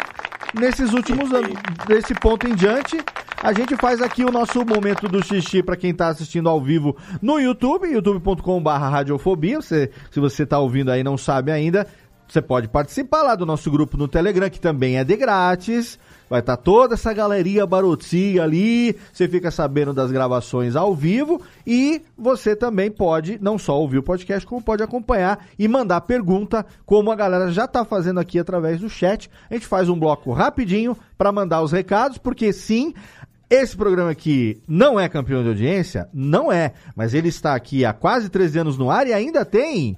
S1: nesses últimos anos, desse ponto em diante. A gente faz aqui o nosso momento do xixi para quem está assistindo ao vivo no YouTube, youtube.com/barra radiofobia. Você, se você está ouvindo aí não sabe ainda, você pode participar lá do nosso grupo no Telegram, que também é de grátis. Vai estar tá toda essa galeria barotia ali. Você fica sabendo das gravações ao vivo. E você também pode não só ouvir o podcast, como pode acompanhar e mandar pergunta, como a galera já está fazendo aqui através do chat. A gente faz um bloco rapidinho para mandar os recados, porque sim, esse programa aqui não é campeão de audiência? Não é. Mas ele está aqui há quase 13 anos no ar e ainda tem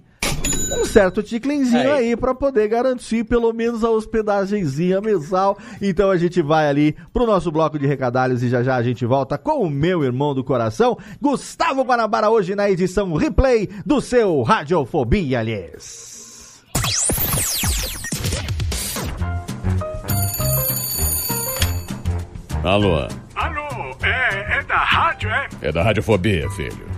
S1: um certo ticlinzinho aí, aí para poder garantir pelo menos a hospedagemzinha mensal. Então a gente vai ali pro nosso bloco de recadalhos e já já a gente volta com o meu irmão do coração, Gustavo Guanabara, hoje na edição replay do seu Radiofobia, aliás.
S5: Alô?
S6: Alô, é, é da rádio, é?
S5: É da Radiofobia, filho.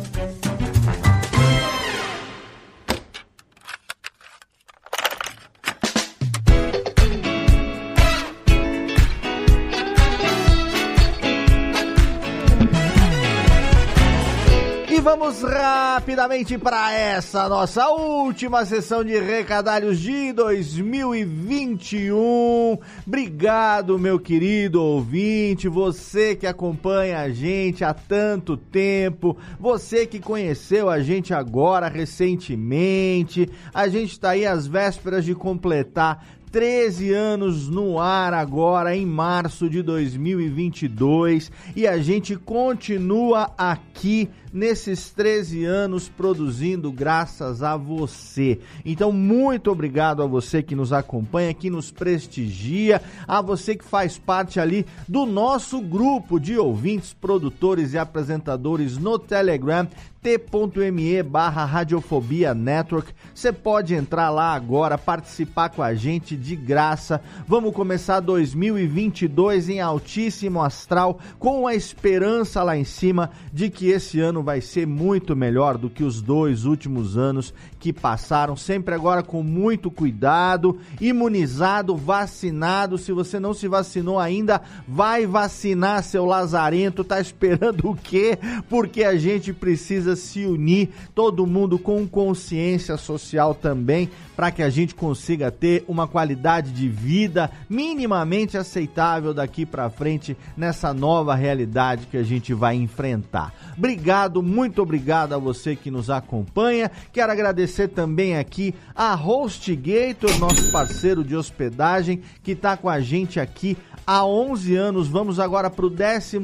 S1: Rapidamente para essa nossa última sessão de recadalhos de 2021. Obrigado, meu querido ouvinte, você que acompanha a gente há tanto tempo, você que conheceu a gente agora recentemente. A gente está aí às vésperas de completar 13 anos no ar agora em março de 2022 e a gente continua aqui nesses 13 anos produzindo graças a você. Então, muito obrigado a você que nos acompanha, que nos prestigia, a você que faz parte ali do nosso grupo de ouvintes, produtores e apresentadores no Telegram t.me barra Radiofobia Network. Você pode entrar lá agora, participar com a gente de graça. Vamos começar 2022 em altíssimo astral, com a esperança lá em cima de que esse ano vai ser muito melhor do que os dois últimos anos que passaram. Sempre agora com muito cuidado, imunizado, vacinado. Se você não se vacinou ainda, vai vacinar seu lazarento. Tá esperando o quê? Porque a gente precisa se unir, todo mundo com consciência social também, para que a gente consiga ter uma qualidade de vida minimamente aceitável daqui para frente nessa nova realidade que a gente vai enfrentar. Obrigado, muito obrigado a você que nos acompanha. Quero agradecer também aqui a HostGator, nosso parceiro de hospedagem, que está com a gente aqui há 11 anos. Vamos agora para o 12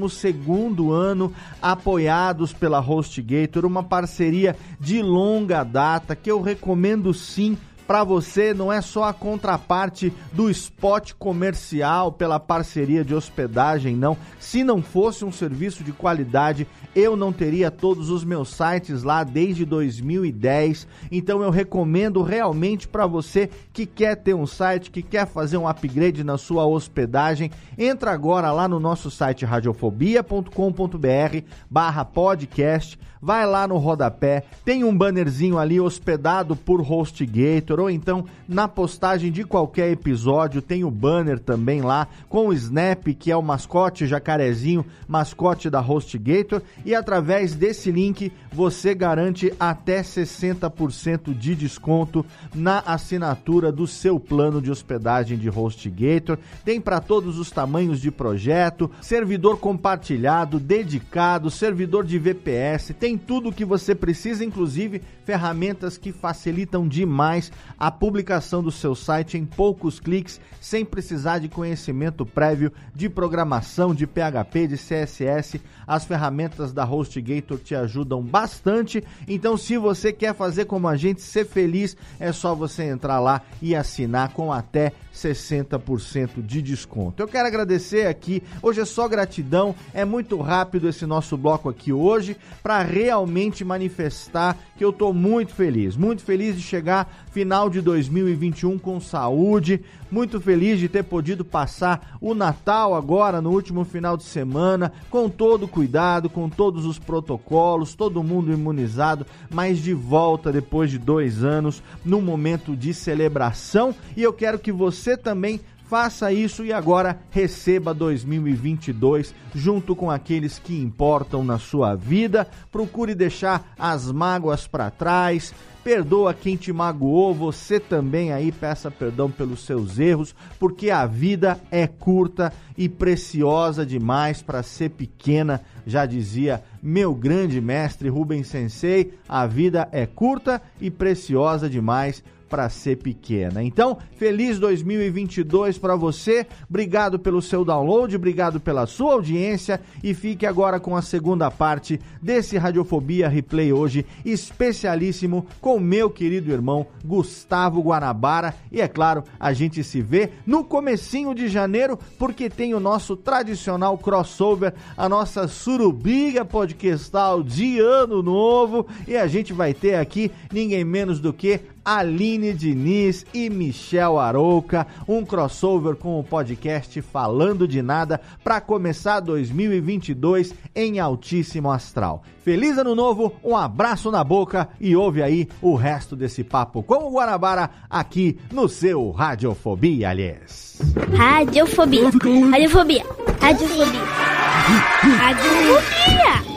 S1: ano, apoiados pela HostGator, uma parceria de longa data que eu recomendo sim para você não é só a contraparte do spot comercial pela parceria de hospedagem, não. Se não fosse um serviço de qualidade, eu não teria todos os meus sites lá desde 2010. Então eu recomendo realmente para você que quer ter um site, que quer fazer um upgrade na sua hospedagem, entra agora lá no nosso site radiofobia.com.br/podcast vai lá no rodapé, tem um bannerzinho ali hospedado por HostGator, ou então na postagem de qualquer episódio tem o banner também lá com o Snap, que é o mascote jacarezinho, mascote da HostGator, e através desse link você garante até 60% de desconto na assinatura do seu plano de hospedagem de HostGator. Tem para todos os tamanhos de projeto, servidor compartilhado, dedicado, servidor de VPS, tem tudo o que você precisa, inclusive ferramentas que facilitam demais a publicação do seu site em poucos cliques, sem precisar de conhecimento prévio de programação, de PHP, de CSS. As ferramentas da HostGator te ajudam bastante. Então, se você quer fazer como a gente, ser feliz, é só você entrar lá e assinar com até 60% de desconto. Eu quero agradecer aqui, hoje é só gratidão, é muito rápido esse nosso bloco aqui hoje, para realmente manifestar que eu estou muito feliz, muito feliz de chegar final de 2021 com saúde, muito feliz de ter podido passar o Natal agora no último final de semana, com todo cuidado, com todos os protocolos, todo mundo imunizado, mas de volta depois de dois anos, num momento de celebração. E eu quero que você também Faça isso e agora receba 2022 junto com aqueles que importam na sua vida. Procure deixar as mágoas para trás. Perdoa quem te magoou, você também aí peça perdão pelos seus erros, porque a vida é curta e preciosa demais para ser pequena, já dizia meu grande mestre Rubens Sensei, a vida é curta e preciosa demais para ser pequena. Então, feliz 2022 para você. Obrigado pelo seu download, obrigado pela sua audiência e fique agora com a segunda parte desse Radiofobia Replay hoje, especialíssimo com meu querido irmão Gustavo Guanabara. E é claro, a gente se vê no comecinho de janeiro, porque tem o nosso tradicional crossover, a nossa surubiga podcastal de ano novo, e a gente vai ter aqui ninguém menos do que Aline Diniz e Michel Arouca, um crossover com o podcast Falando de Nada para começar 2022 em altíssimo astral. Feliz ano novo, um abraço na boca e ouve aí o resto desse papo com o Guanabara aqui no seu Radiofobia, aliás.
S7: Radiofobia. Radiofobia. Radiofobia. Radiofobia.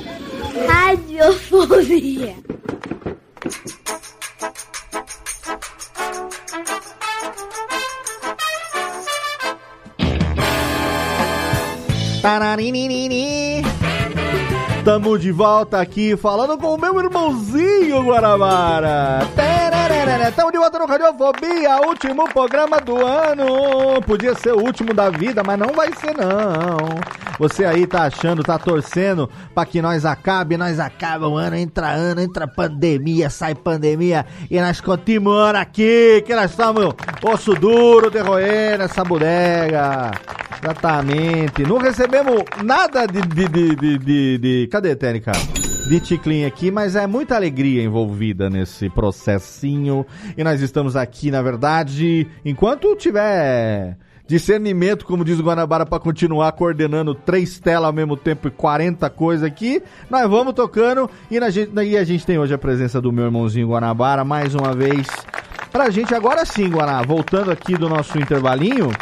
S7: Radiofobia.
S1: Tararinini. Tamo de volta aqui falando com o meu irmãozinho Guarabara. Tamo de volta no Radiofobia, último programa do ano. Podia ser o último da vida, mas não vai ser não. Você aí tá achando, tá torcendo pra que nós acabe, nós acaba o ano, entra ano, entra pandemia, sai pandemia e nós continuamos aqui, que nós estamos osso duro de roer nessa bodega. Exatamente. Não recebemos nada de, de, de, de, de, de Cadê, Técnica? De ticlin aqui, mas é muita alegria envolvida nesse processinho. E nós estamos aqui, na verdade, enquanto tiver discernimento, como diz o Guanabara, para continuar coordenando três telas ao mesmo tempo e 40 coisas aqui, nós vamos tocando. E, na gente, e a gente tem hoje a presença do meu irmãozinho Guanabara, mais uma vez. Pra gente, agora sim, Guaná, voltando aqui do nosso intervalinho,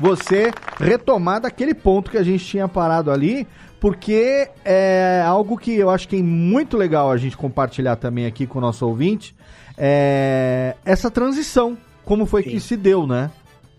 S1: você retomar daquele ponto que a gente tinha parado ali, porque é algo que eu acho que é muito legal a gente compartilhar também aqui com o nosso ouvinte, é essa transição, como foi Sim. que se deu, né?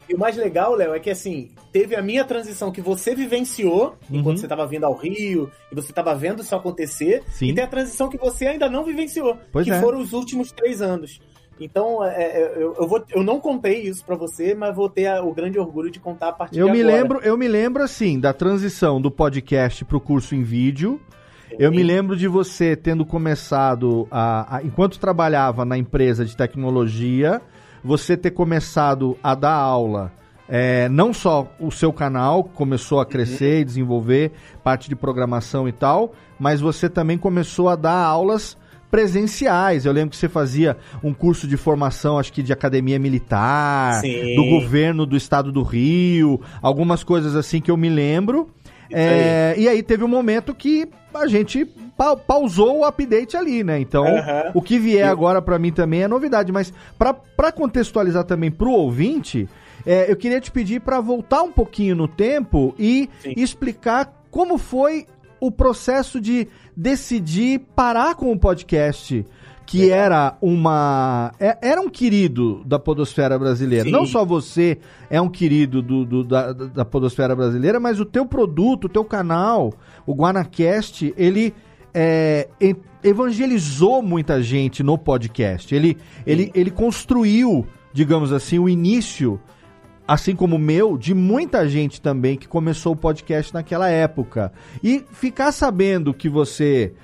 S4: E o mais legal, Léo, é que assim, teve a minha transição que você vivenciou uhum. enquanto você estava vindo ao Rio e você estava vendo isso acontecer, Sim. e tem a transição que você ainda não vivenciou, pois que é. foram os últimos três anos. Então, é, é, eu, eu, vou, eu não contei isso para você, mas vou ter a, o grande orgulho de contar a partir
S1: eu
S4: de
S1: me
S4: agora.
S1: Lembro, eu me lembro, assim, da transição do podcast pro curso em vídeo. Sim. Eu me lembro de você tendo começado a, a, enquanto trabalhava na empresa de tecnologia, você ter começado a dar aula. É, não só o seu canal começou a crescer uhum. e desenvolver parte de programação e tal, mas você também começou a dar aulas presenciais. Eu lembro que você fazia um curso de formação, acho que de academia militar, Sim. do governo do estado do Rio, algumas coisas assim que eu me lembro. É, aí. E aí teve um momento que a gente pa pausou o update ali, né? Então, uhum. o que vier agora para mim também é novidade. Mas para contextualizar também pro ouvinte, é, eu queria te pedir para voltar um pouquinho no tempo e Sim. explicar como foi o processo de decidir parar com o podcast que era uma. É, era um querido da Podosfera Brasileira. Sim. Não só você é um querido do, do, da, da Podosfera Brasileira, mas o teu produto, o teu canal, o Guanacast, ele é, evangelizou muita gente no podcast. Ele, ele, ele construiu, digamos assim, o início assim como o meu, de muita gente também que começou o podcast naquela época. E ficar sabendo que você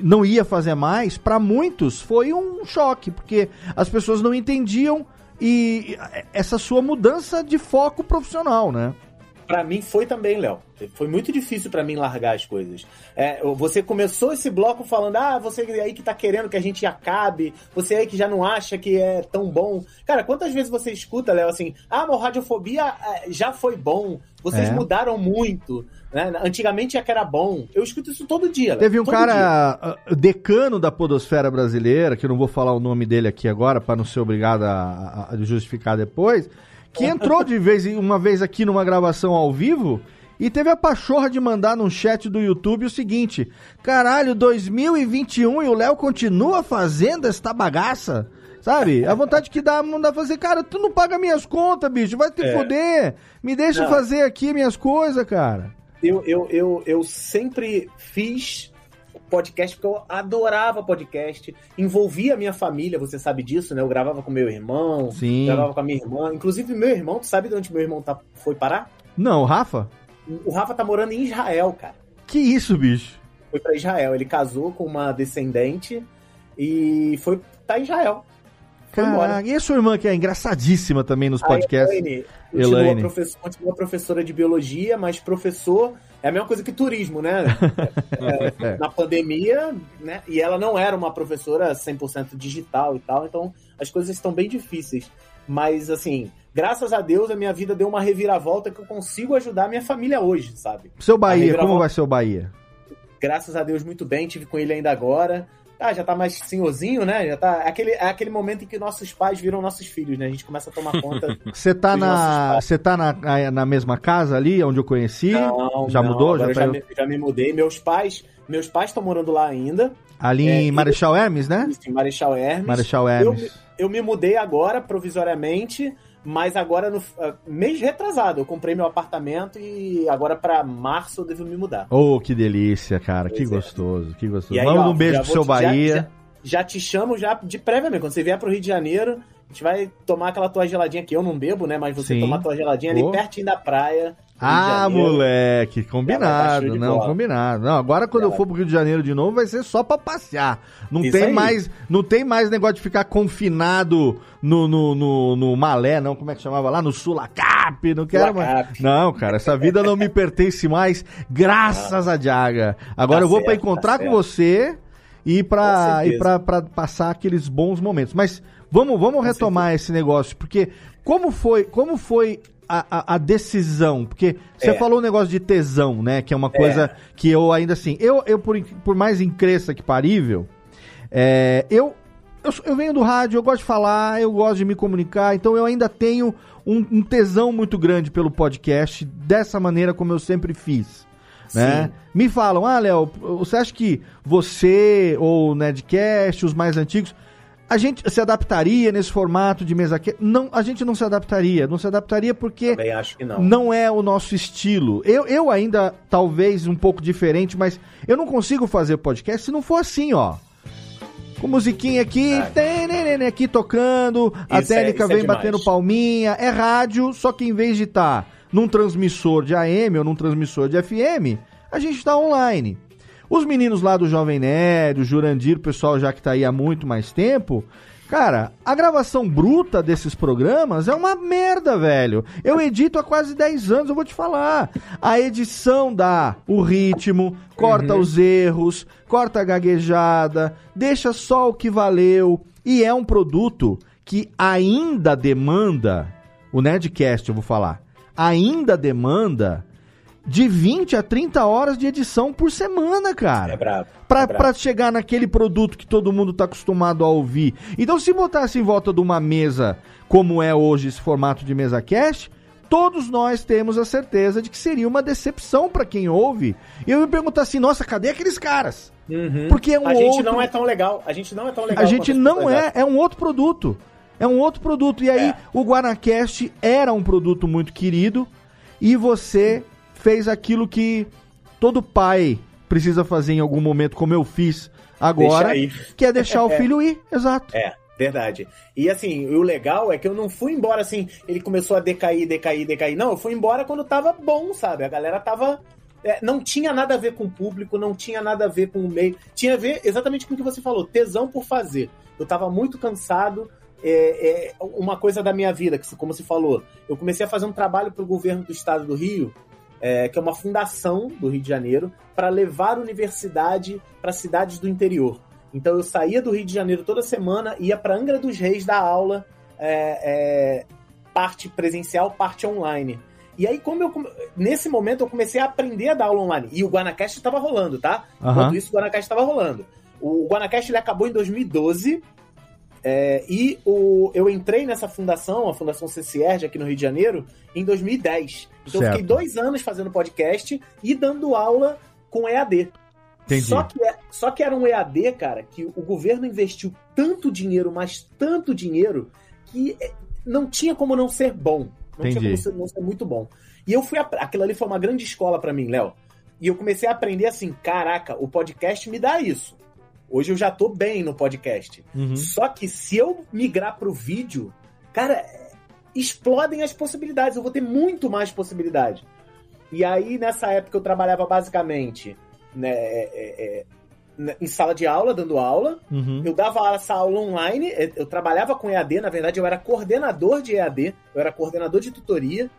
S1: não ia fazer mais, para muitos foi um choque, porque as pessoas não entendiam e essa sua mudança de foco profissional, né?
S4: Para mim foi também, Léo. Foi muito difícil para mim largar as coisas. É, você começou esse bloco falando, ah, você aí que tá querendo que a gente acabe, você aí que já não acha que é tão bom. Cara, quantas vezes você escuta, Léo, assim, ah, meu radiofobia é, já foi bom, vocês é. mudaram muito. Né? Antigamente é que era bom. Eu escuto isso todo dia. Léo,
S1: Teve um cara, dia. Ah, decano da podosfera brasileira, que eu não vou falar o nome dele aqui agora, para não ser obrigado a, a justificar depois, que entrou de vez uma vez aqui numa gravação ao vivo e teve a pachorra de mandar num chat do YouTube o seguinte: Caralho, 2021 e o Léo continua fazendo esta bagaça? Sabe? A vontade que dá, não dá fazer, cara, tu não paga minhas contas, bicho, vai te é. foder. Me deixa não. fazer aqui minhas coisas, cara.
S4: Eu, eu, eu, eu sempre fiz podcast, porque eu adorava podcast, envolvia a minha família, você sabe disso, né? Eu gravava com meu irmão,
S1: Sim.
S4: gravava com a minha irmã. Inclusive, meu irmão, tu sabe de onde meu irmão tá, foi parar?
S1: Não, o Rafa?
S4: O Rafa tá morando em Israel, cara.
S1: Que isso, bicho?
S4: Foi pra Israel. Ele casou com uma descendente e foi tá em Israel. Foi embora.
S1: Caraca, e a sua irmã que é engraçadíssima também nos
S4: A
S1: podcasts?
S4: Elaine continua,
S1: Elaine.
S4: professor- continua professora de biologia, mas professor é a mesma coisa que turismo, né? [LAUGHS] É,
S1: É.
S4: Na pandemia, né? E ela não era uma professora 100% digital e tal, então as coisas estão bem difíceis. Mas, assim, graças a Deus a minha vida deu uma reviravolta que eu consigo ajudar a minha família hoje, sabe?
S1: Seu Bahia, como vai ser o Bahia?
S4: Graças a Deus, muito bem, tive com ele ainda agora. Ah, já tá mais senhorzinho, né? Já tá. É aquele, é aquele momento em que nossos pais viram nossos filhos, né? A gente começa a tomar conta. [LAUGHS]
S1: Você tá,
S4: dos nossos
S1: na, você tá na, na mesma casa ali, onde eu conheci?
S4: Não,
S1: já
S4: não,
S1: mudou? Já tá
S4: já, me, já me mudei. Meus pais, meus pais estão morando lá ainda.
S1: ali
S4: É,
S1: em Marechal Hermes, né?
S4: Em Marechal Hermes.
S1: Marechal
S4: Eu,
S1: Hermes.
S4: me- eu me mudei agora, provisoriamente, mas agora no ah, mês retrasado. Eu comprei meu apartamento e agora pra março eu devo me mudar.
S1: Oh, que delícia, cara. que
S4: Pois é.
S1: gostoso, que gostoso.
S4: Aí,
S1: Manda
S4: ó,
S1: um beijo pro seu
S4: te-
S1: Bahia.
S4: Já, já te chamo já de préviamente. Quando você vier pro Rio de Janeiro, a gente vai tomar aquela tua geladinha que eu não bebo, né? Mas você
S1: Sim.
S4: tomar tua geladinha
S1: Pô.
S4: ali pertinho da praia.
S1: Ah, moleque,
S4: tá
S1: combinado, não,
S4: bola.
S1: combinado. Não, agora quando
S4: Já
S1: eu for pro Rio de Janeiro de novo vai ser só pra passear. Não
S4: Isso
S1: tem
S4: aí.
S1: mais, não tem mais negócio de ficar confinado no, no, no, no Malé, não, como é que chamava lá? No Sulacap, não quero mais. Não, cara, essa vida não me pertence mais, graças a Diaga. Agora
S4: Tá
S1: eu vou pra
S4: certo,
S1: encontrar
S4: tá
S1: com
S4: certo.
S1: você e
S4: certeza.
S1: e pra, pra passar aqueles bons momentos. Mas vamos, vamos retomar esse negócio, porque como foi, como foi a, a- a decisão? Porque você
S4: É.
S1: falou o negócio de tesão, né? Que é uma coisa que eu ainda assim, eu, eu por, por mais incresça que parível, é, eu, eu, eu venho do rádio, eu gosto de falar, eu gosto de me comunicar, então eu ainda tenho um, um tesão muito grande pelo podcast, dessa maneira como eu sempre fiz. Né? Me falam, ah, Léo, você acha que você ou o Nedcast, os mais antigos, a gente se adaptaria nesse formato de mesa que Não, a gente não se adaptaria. Não se adaptaria porque
S4: Também acho que não.
S1: não é o nosso estilo. Eu, eu ainda, talvez, um pouco diferente, mas eu não consigo fazer podcast se não for assim, ó. Com musiquinha aqui, tenenene aqui tocando, a
S4: Isso é-
S1: técnica
S4: é
S1: vem
S4: demais.
S1: batendo palminha, é rádio, só que em vez de estar num transmissor de AM ou num transmissor de FM, a gente está online. Os meninos lá do Jovem Nerd, o Jurandir, o pessoal já que tá aí há muito mais tempo, cara, a gravação bruta desses programas é uma merda, velho. Eu edito há quase 10 anos, eu vou te falar. A edição dá o ritmo, corta os erros, corta a gaguejada, deixa só o que valeu. E é um produto que ainda demanda, o Nerdcast eu vou falar, ainda demanda de 20 a 30 horas de edição por semana, cara.
S4: É brabo.
S1: Pra,
S4: é brabo.
S1: pra chegar naquele produto que todo mundo tá acostumado a ouvir. Então, se botasse em volta de uma mesa, como é hoje esse formato de mesa cast, todos nós temos a certeza de que seria uma decepção pra quem ouve. E eu me perguntar assim, nossa, cadê aqueles caras?
S4: Uhum.
S1: Porque é um
S4: a gente
S1: outro-
S4: não é tão legal. A gente não é tão legal.
S1: A gente não é, é um outro produto. É um outro produto. E aí,
S4: É.
S1: o Guanacast era um produto muito querido e você fez aquilo que todo pai precisa fazer em algum momento, como eu fiz agora, que é deixar o [LAUGHS] filho ir. Exato.
S4: É, verdade. E assim, o legal é que eu não fui embora assim, ele começou a decair, decair, decair. Não, eu fui embora quando tava bom, sabe? A galera tava. é, não tinha nada a ver com o público, não tinha nada a ver com o meio. Tinha a ver exatamente com o que você falou, tesão por fazer. Eu tava muito cansado. É, é, uma coisa da minha vida, que como se falou, eu comecei a fazer um trabalho para o governo do estado do Rio, é, que é uma fundação do Rio de Janeiro, para levar universidade para cidades do interior. Então eu saía do Rio de Janeiro toda semana, ia para Angra dos Reis dar aula, é, é, parte presencial, parte online. E aí, como eu nesse momento eu comecei a aprender a dar aula online. E o Guanacast estava rolando, tá?
S1: Aham.
S4: Enquanto isso, o Guanacast estava rolando. O Guanacast ele acabou em 2012. É, e o, eu entrei nessa fundação, a Fundação CCR, aqui no Rio de Janeiro, em 2010. Então eu
S1: Certo.
S4: fiquei dois anos fazendo podcast e dando aula com EAD.
S1: Entendi.
S4: Só que, é- só que era um EAD, cara, que o governo investiu tanto dinheiro, mas tanto dinheiro, que é, não tinha como não ser bom. Não
S1: Entendi.
S4: tinha como ser- não ser muito bom. E eu fui. Aquilo ali foi uma grande escola pra mim, Léo. E eu comecei a aprender assim, caraca, o podcast me dá isso. Hoje eu já tô bem no podcast.
S1: Uhum.
S4: Só que se eu migrar pro vídeo, cara, explodem as possibilidades. Eu vou ter muito mais possibilidade. E aí, nessa época, eu trabalhava basicamente né, é, é, é, né, em sala de aula, dando aula.
S1: Uhum.
S4: Eu dava essa aula online. Eu, eu trabalhava com EAD, na verdade, eu era coordenador de EAD, eu era coordenador de tutoria.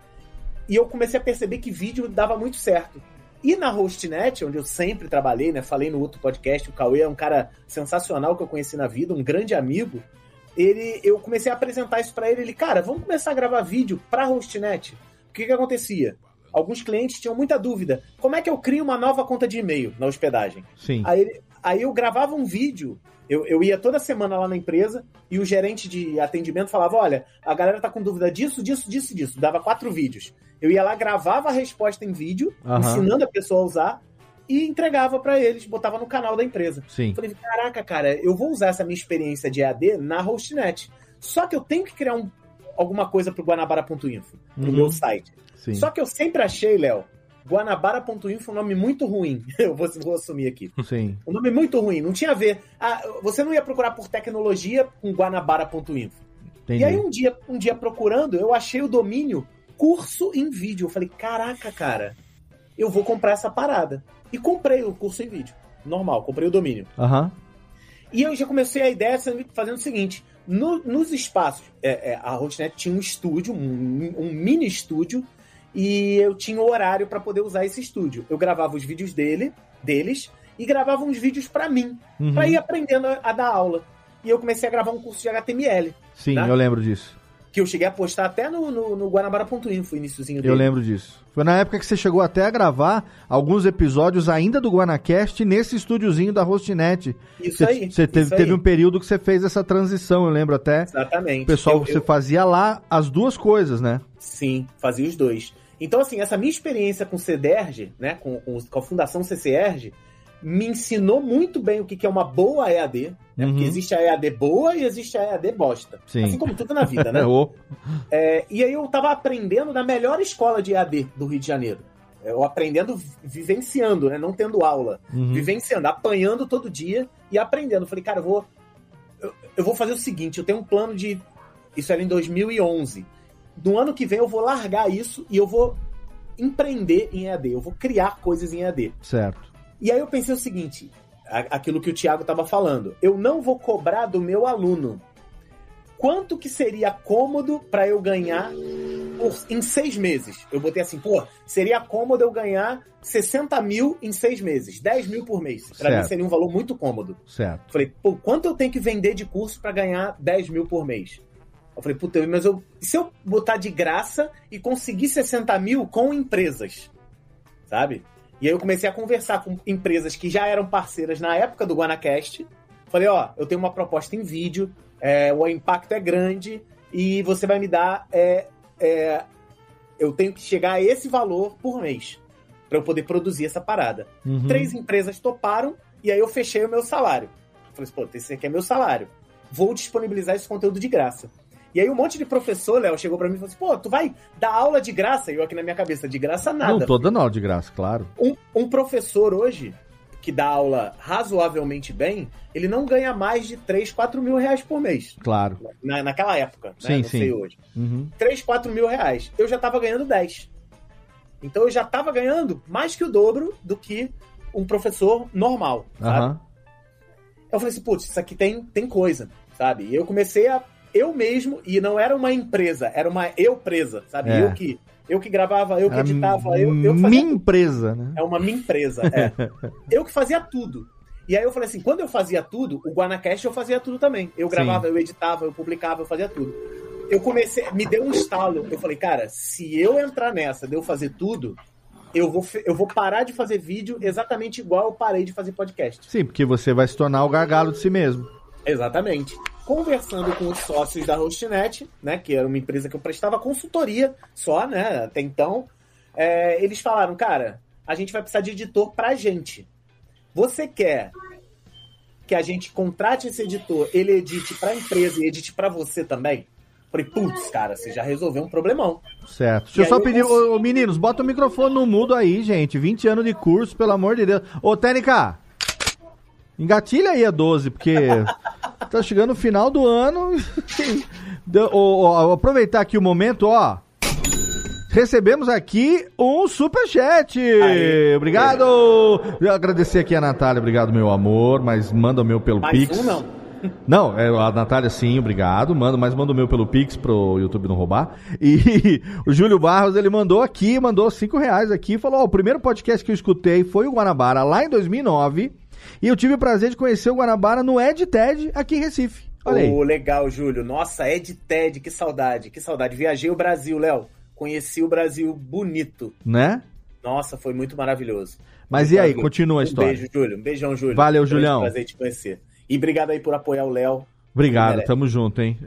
S4: E eu comecei a perceber que vídeo dava muito certo. E na Hostnet, onde eu sempre trabalhei, né? Falei no outro podcast, o Cauê é um cara sensacional que eu conheci na vida, um grande amigo. Ele, eu comecei a apresentar isso para ele. Ele, cara, vamos começar a gravar vídeo pra Hostnet. O que que acontecia? Alguns clientes tinham muita dúvida. Como é que eu crio uma nova conta de e-mail na hospedagem?
S1: Sim.
S4: Aí, aí eu gravava um vídeo. Eu, eu ia toda semana lá na empresa e o gerente de atendimento falava: Olha, a galera tá com dúvida disso, disso, disso, disso. Dava quatro vídeos. Eu ia lá, gravava a resposta em vídeo,
S1: Aham.
S4: ensinando a pessoa a usar e entregava para eles, botava no canal da empresa.
S1: Sim.
S4: Falei, caraca, cara, eu vou usar essa minha experiência de EAD na Hostnet. Só que eu tenho que criar um- alguma coisa pro Guanabara.info, pro
S1: Uhum.
S4: meu site.
S1: Sim.
S4: Só que eu sempre achei, Léo, Guanabara.info um nome muito ruim. [LAUGHS] Eu vou, vou assumir aqui.
S1: Sim.
S4: Um nome muito ruim. Não tinha a ver. Ah, você não ia procurar por tecnologia com Guanabara.info. E aí, um dia, um dia procurando, eu achei o domínio curso em vídeo. Eu falei, caraca, cara, eu vou comprar essa parada. E comprei o curso em vídeo. Normal, comprei o domínio.
S1: Aham.
S4: E eu já comecei a ideia fazendo o seguinte: no- nos espaços, é, é, a Hotnet tinha um estúdio, um, um mini estúdio, e eu tinha o horário para poder usar esse estúdio. Eu gravava os vídeos dele, deles, e gravava uns vídeos para mim,
S1: Uhum.
S4: para ir aprendendo a, a dar aula. E eu comecei a gravar um curso de HTML,
S1: Sim,
S4: né?
S1: eu lembro disso.
S4: que eu cheguei a postar até no, no, no Guanabara.info, o iniciozinho dele.
S1: Eu lembro disso. Foi na época que você chegou até a gravar alguns episódios ainda do Guanacast nesse estúdiozinho da Hostnet.
S4: Isso
S1: Você,
S4: aí,
S1: você teve, teve
S4: aí.
S1: um período que você fez essa transição, eu lembro até.
S4: Exatamente.
S1: O pessoal,
S4: Eu-
S1: você
S4: eu-
S1: fazia lá as duas coisas, né?
S4: Sim, fazia os dois. Então, assim, essa minha experiência com o CEDERJ, né, com, com, com a Fundação CCERJ, me ensinou muito bem o que que é uma boa EAD, né,
S1: Uhum.
S4: porque existe a EAD boa e existe a EAD bosta.
S1: Sim.
S4: Assim como tudo na vida, né? [LAUGHS] É, e aí eu tava aprendendo na melhor escola de EAD do Rio de Janeiro. Eu aprendendo, vi- vivenciando, né, não tendo aula.
S1: Uhum.
S4: Vivenciando, apanhando todo dia e aprendendo. Falei, cara, eu vou, eu, eu vou fazer o seguinte, eu tenho um plano de... Isso era em 2011 no ano que vem eu vou largar isso e eu vou empreender em EAD, eu vou criar coisas em EAD.
S1: certo.
S4: E aí eu pensei o seguinte, aquilo que o Thiago estava falando, eu não vou cobrar do meu aluno. Quanto que seria cômodo para eu ganhar por- em seis meses? Eu botei assim, pô, seria cômodo eu ganhar 60 mil em seis meses, 10 mil por mês. Para mim seria um valor muito cômodo.
S1: Certo.
S4: Falei, pô, quanto eu tenho que vender de curso para ganhar 10 mil por mês? Eu falei, puta, mas eu, se eu botar de graça e conseguir 60 mil com empresas? Sabe? E aí eu comecei a conversar com empresas que já eram parceiras na época do Guanacast. Falei, ó, eu tenho uma proposta em vídeo, é, o impacto é grande e você vai me dar. é, é, eu tenho que chegar a esse valor por mês para eu poder produzir essa parada.
S1: Uhum.
S4: Três empresas toparam e aí eu fechei o meu salário. Falei pô, esse aqui é meu salário. Vou disponibilizar esse conteúdo de graça. E aí um monte de professor, Léo, chegou pra mim e falou assim, pô, tu vai dar aula de graça? E eu aqui na minha cabeça, de graça nada.
S1: Não, tô dando aula de graça, claro.
S4: Um, um professor hoje, que dá aula razoavelmente bem, ele não ganha mais de 3, 4 mil reais por mês.
S1: Claro.
S4: Na, naquela época, né?
S1: Sim,
S4: não
S1: sim.
S4: sei hoje.
S1: Uhum.
S4: 3, 4 mil reais. Eu já tava ganhando 10. Então eu já tava ganhando mais que o dobro do que um professor normal, sabe?
S1: Aham.
S4: Eu falei assim, putz, isso aqui tem, tem coisa, sabe? E eu comecei a. Eu mesmo, e não era uma empresa, era uma eu presa, sabe?
S1: É.
S4: Eu que eu que gravava, eu que editava, eu, eu que fazia
S1: minha empresa, né?
S4: é uma minha empresa, é. [LAUGHS] eu que fazia tudo. E aí eu falei assim, quando eu fazia tudo, o Guanacast eu fazia tudo também. Eu
S1: Sim.
S4: gravava, eu editava, eu publicava, eu fazia tudo. Eu comecei, me deu um estalo. Eu falei, cara, se eu entrar nessa de eu fazer tudo, eu vou, eu vou parar de fazer vídeo exatamente igual eu parei de fazer podcast.
S1: Sim, porque você vai se tornar o gargalo de si mesmo.
S4: Exatamente. Conversando com os sócios da Hostnet, né, que era uma empresa que eu prestava consultoria só, né, até então, é, eles falaram, cara, a gente vai precisar de editor pra gente. Você quer que a gente contrate esse editor, ele edite pra empresa e edite pra você também? Falei, putz, cara, você já resolveu um problemão.
S1: Certo. Deixa eu
S4: E
S1: só
S4: eu
S1: pedir,
S4: cons-
S1: ô, ô, meninos, bota o microfone no mudo aí, gente. 20 anos de curso, pelo amor de Deus. Ô, Tênica, engatilha aí a 12, porque [LAUGHS] tá chegando o final do ano. Deu- ó, aproveitar aqui o momento, ó. Recebemos aqui um superchat. Obrigado. Eu agradecer aqui a Natália, obrigado, meu amor, mas manda o meu pelo
S4: Mais
S1: Pix.
S4: um não.
S1: Não, é, a Natália sim, obrigado. Manda, mas manda o meu pelo Pix pro YouTube não roubar. E [LAUGHS] o Júlio Barros, ele mandou aqui, mandou cinco reais aqui, falou, ó, o primeiro podcast que eu escutei foi o Guanabara lá em 2009 e eu tive o prazer de conhecer o Guanabara no Ed Ted aqui em Recife. Olha aí.
S4: Legal, Júlio. Nossa, Ed Ted, que saudade, que saudade. Viajei o Brasil, Léo. Conheci o Brasil bonito.
S1: Né?
S4: Nossa, foi muito maravilhoso.
S1: Mas
S4: Muito
S1: e aí,
S4: maravilhoso.
S1: continua a
S4: Um
S1: história.
S4: beijo, Júlio. Um beijão, Júlio.
S1: Valeu,
S4: Grande
S1: Julião.
S4: Prazer te conhecer. E obrigado aí por apoiar o Léo.
S1: Obrigado, tamo junto, hein?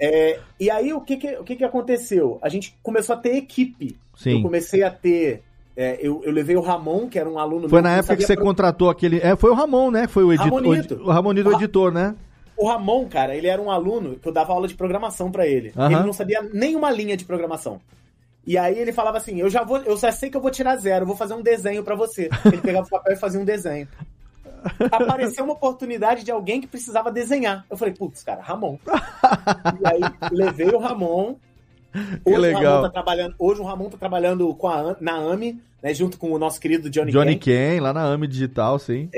S4: É, e aí, o que que, o que que aconteceu? A gente começou a ter equipe.
S1: Sim.
S4: Eu comecei a ter... é, eu, eu levei o Ramon, que era um aluno
S1: Foi na
S4: não
S1: época que você
S4: pro-
S1: contratou aquele. É, foi o Ramon, né? Foi o editor.
S4: Ramonito.
S1: O Ramonito, o editor, né?
S4: O Ramon, cara, ele era um aluno que eu dava aula de programação pra ele.
S1: Aham.
S4: Ele não sabia nenhuma linha de programação. E aí ele falava assim: "Eu já vou, eu já sei que eu vou tirar zero, eu vou fazer um desenho pra você". Ele pegava o papel e fazia um desenho. [LAUGHS] Apareceu uma oportunidade de alguém que precisava desenhar. Eu falei: "Putz, cara, Ramon". e aí levei o Ramon. [LAUGHS] Hoje o
S1: legal.
S4: Ramon tá trabalhando, hoje o Ramon tá trabalhando com a, na AMI, né, junto com o nosso querido Johnny,
S1: Johnny
S4: Ken.
S1: Ken, lá na AMI Digital, sim.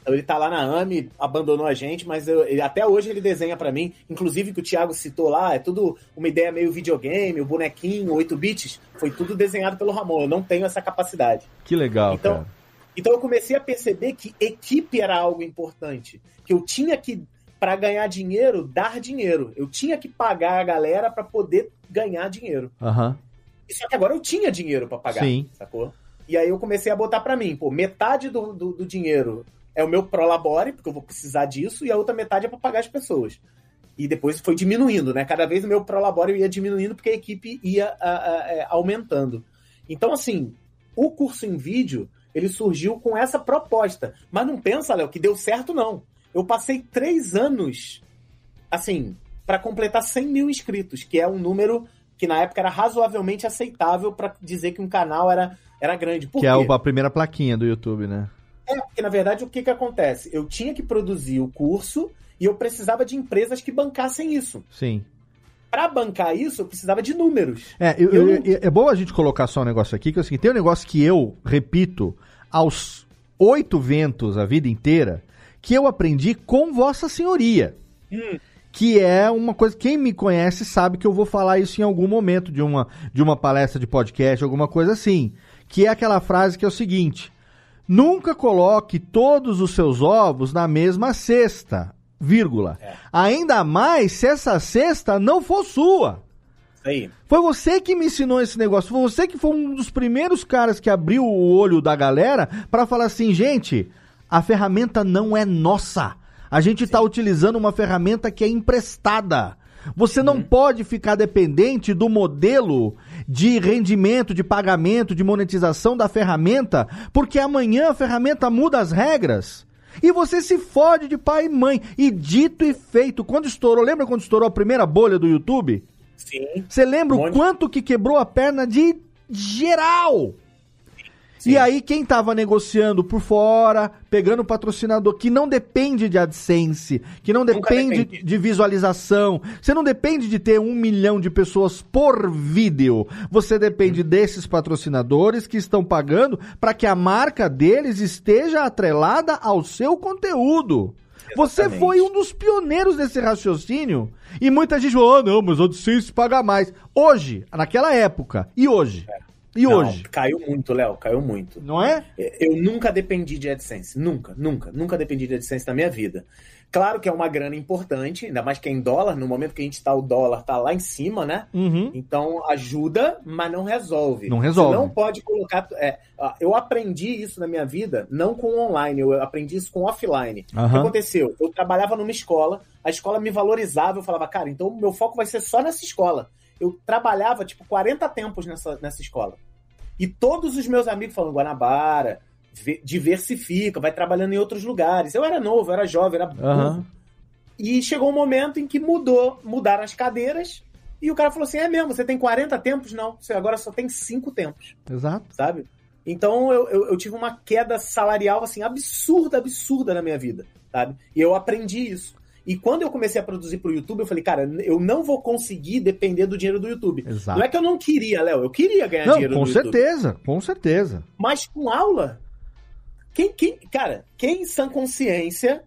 S4: Então ele tá lá na AMI, abandonou a gente, mas eu- ele- até hoje ele desenha pra mim. Inclusive que o Thiago citou lá, é tudo uma ideia meio videogame, o bonequinho, 8 bits, foi tudo desenhado pelo Ramon. Eu não tenho essa capacidade.
S1: Que legal,
S4: Então,
S1: cara.
S4: então eu comecei a perceber que equipe era algo importante, que eu tinha que para ganhar dinheiro, dar dinheiro. Eu tinha que pagar a galera pra poder ganhar dinheiro. E Só que agora eu tinha dinheiro pra pagar,
S1: Sim.
S4: sacou? E aí eu comecei a botar pra mim, pô, metade do, do, do dinheiro é o meu prolabore, porque eu vou precisar disso, e a outra metade é pra pagar as pessoas. E depois foi diminuindo, né? Cada vez o meu prolabore ia diminuindo porque a equipe ia a, a, é, aumentando. Então, assim, o curso em vídeo, ele surgiu com essa proposta. Mas não pensa, Léo, que deu certo, não. Eu passei três anos, assim, para completar 100 mil inscritos, que é um número que na época era razoavelmente aceitável para dizer que um canal era, era grande. Por
S1: Que
S4: quê?
S1: é a primeira plaquinha do YouTube, né?
S4: É, porque na verdade o que, que acontece? Eu tinha que produzir o curso e eu precisava de empresas que bancassem isso.
S1: Sim.
S4: Para bancar isso, eu precisava de números.
S1: É, eu-
S4: Eu
S1: eu- é bom a gente colocar só um negócio aqui, que é o seguinte, tem um negócio que eu repito aos oito ventos a vida inteira, que eu aprendi com Vossa Senhoria. Que é uma coisa, quem me conhece sabe que eu vou falar isso em algum momento de uma, de uma palestra de podcast, alguma coisa assim. Que é aquela frase que é o seguinte: nunca coloque todos os seus ovos na mesma cesta, vírgula. Ainda mais se essa cesta não for sua.
S4: Aí.
S1: Foi você que me ensinou esse negócio. Foi você que foi um dos primeiros caras que abriu o olho da galera pra falar assim, gente, a ferramenta não é nossa. A gente tá utilizando uma ferramenta que é emprestada. Você não pode ficar dependente do modelo de rendimento, de pagamento, de monetização da ferramenta, porque amanhã a ferramenta muda as regras. E você se fode de pai e mãe. E dito e feito, quando estourou, lembra quando estourou a primeira bolha do YouTube?
S4: Sim.
S1: Você lembra
S4: Um
S1: o quanto que quebrou a perna de geral? E aí, quem tava negociando por fora, pegando patrocinador que não depende de AdSense, que não depende
S4: depende.
S1: de visualização, você não depende de ter um milhão de pessoas por vídeo. Você depende desses patrocinadores que estão pagando para que a marca deles esteja atrelada ao seu conteúdo. Você
S4: Exatamente.
S1: foi um dos pioneiros desse raciocínio. E muita gente falou: ah, não, mas AdSense paga mais. Hoje, naquela época, e hoje? E
S4: Não,
S1: hoje?
S4: Caiu muito, Léo, caiu muito.
S1: Não é?
S4: Eu nunca dependi de AdSense. Nunca, nunca, nunca dependi de AdSense na minha vida. Claro que é uma grana importante, ainda mais que é em dólar. No momento que a gente tá, o dólar tá lá em cima, né?
S1: Uhum.
S4: Então ajuda, mas não resolve.
S1: Não resolve.
S4: Você não pode colocar. é, eu aprendi isso na minha vida, não com online, eu aprendi isso com offline. O que aconteceu? Eu trabalhava numa escola, a escola me valorizava, eu falava, cara, então o meu foco vai ser só nessa escola. Eu trabalhava, tipo, 40 tempos nessa, nessa escola. E todos os meus amigos falando, Guanabara, ve- diversifica, vai trabalhando em outros lugares. Eu era novo, eu era jovem, era.
S1: Aham.
S4: E chegou um momento em que mudou, mudaram as cadeiras, e o cara falou assim: é mesmo, você tem 40 tempos? Não, você agora só tem 5 tempos.
S1: Exato.
S4: Sabe? Então eu, eu, eu, tive uma queda salarial assim absurda, absurda na minha vida, sabe? E eu aprendi isso. E quando eu comecei a produzir pro YouTube, eu falei, cara, eu não vou conseguir depender do dinheiro do YouTube.
S1: Exato.
S4: Não é que eu não queria, Léo, eu queria ganhar
S1: Não,
S4: dinheiro
S1: com
S4: do YouTube.
S1: certeza, com certeza.
S4: Mas com aula, quem, quem, cara, quem em sã consciência,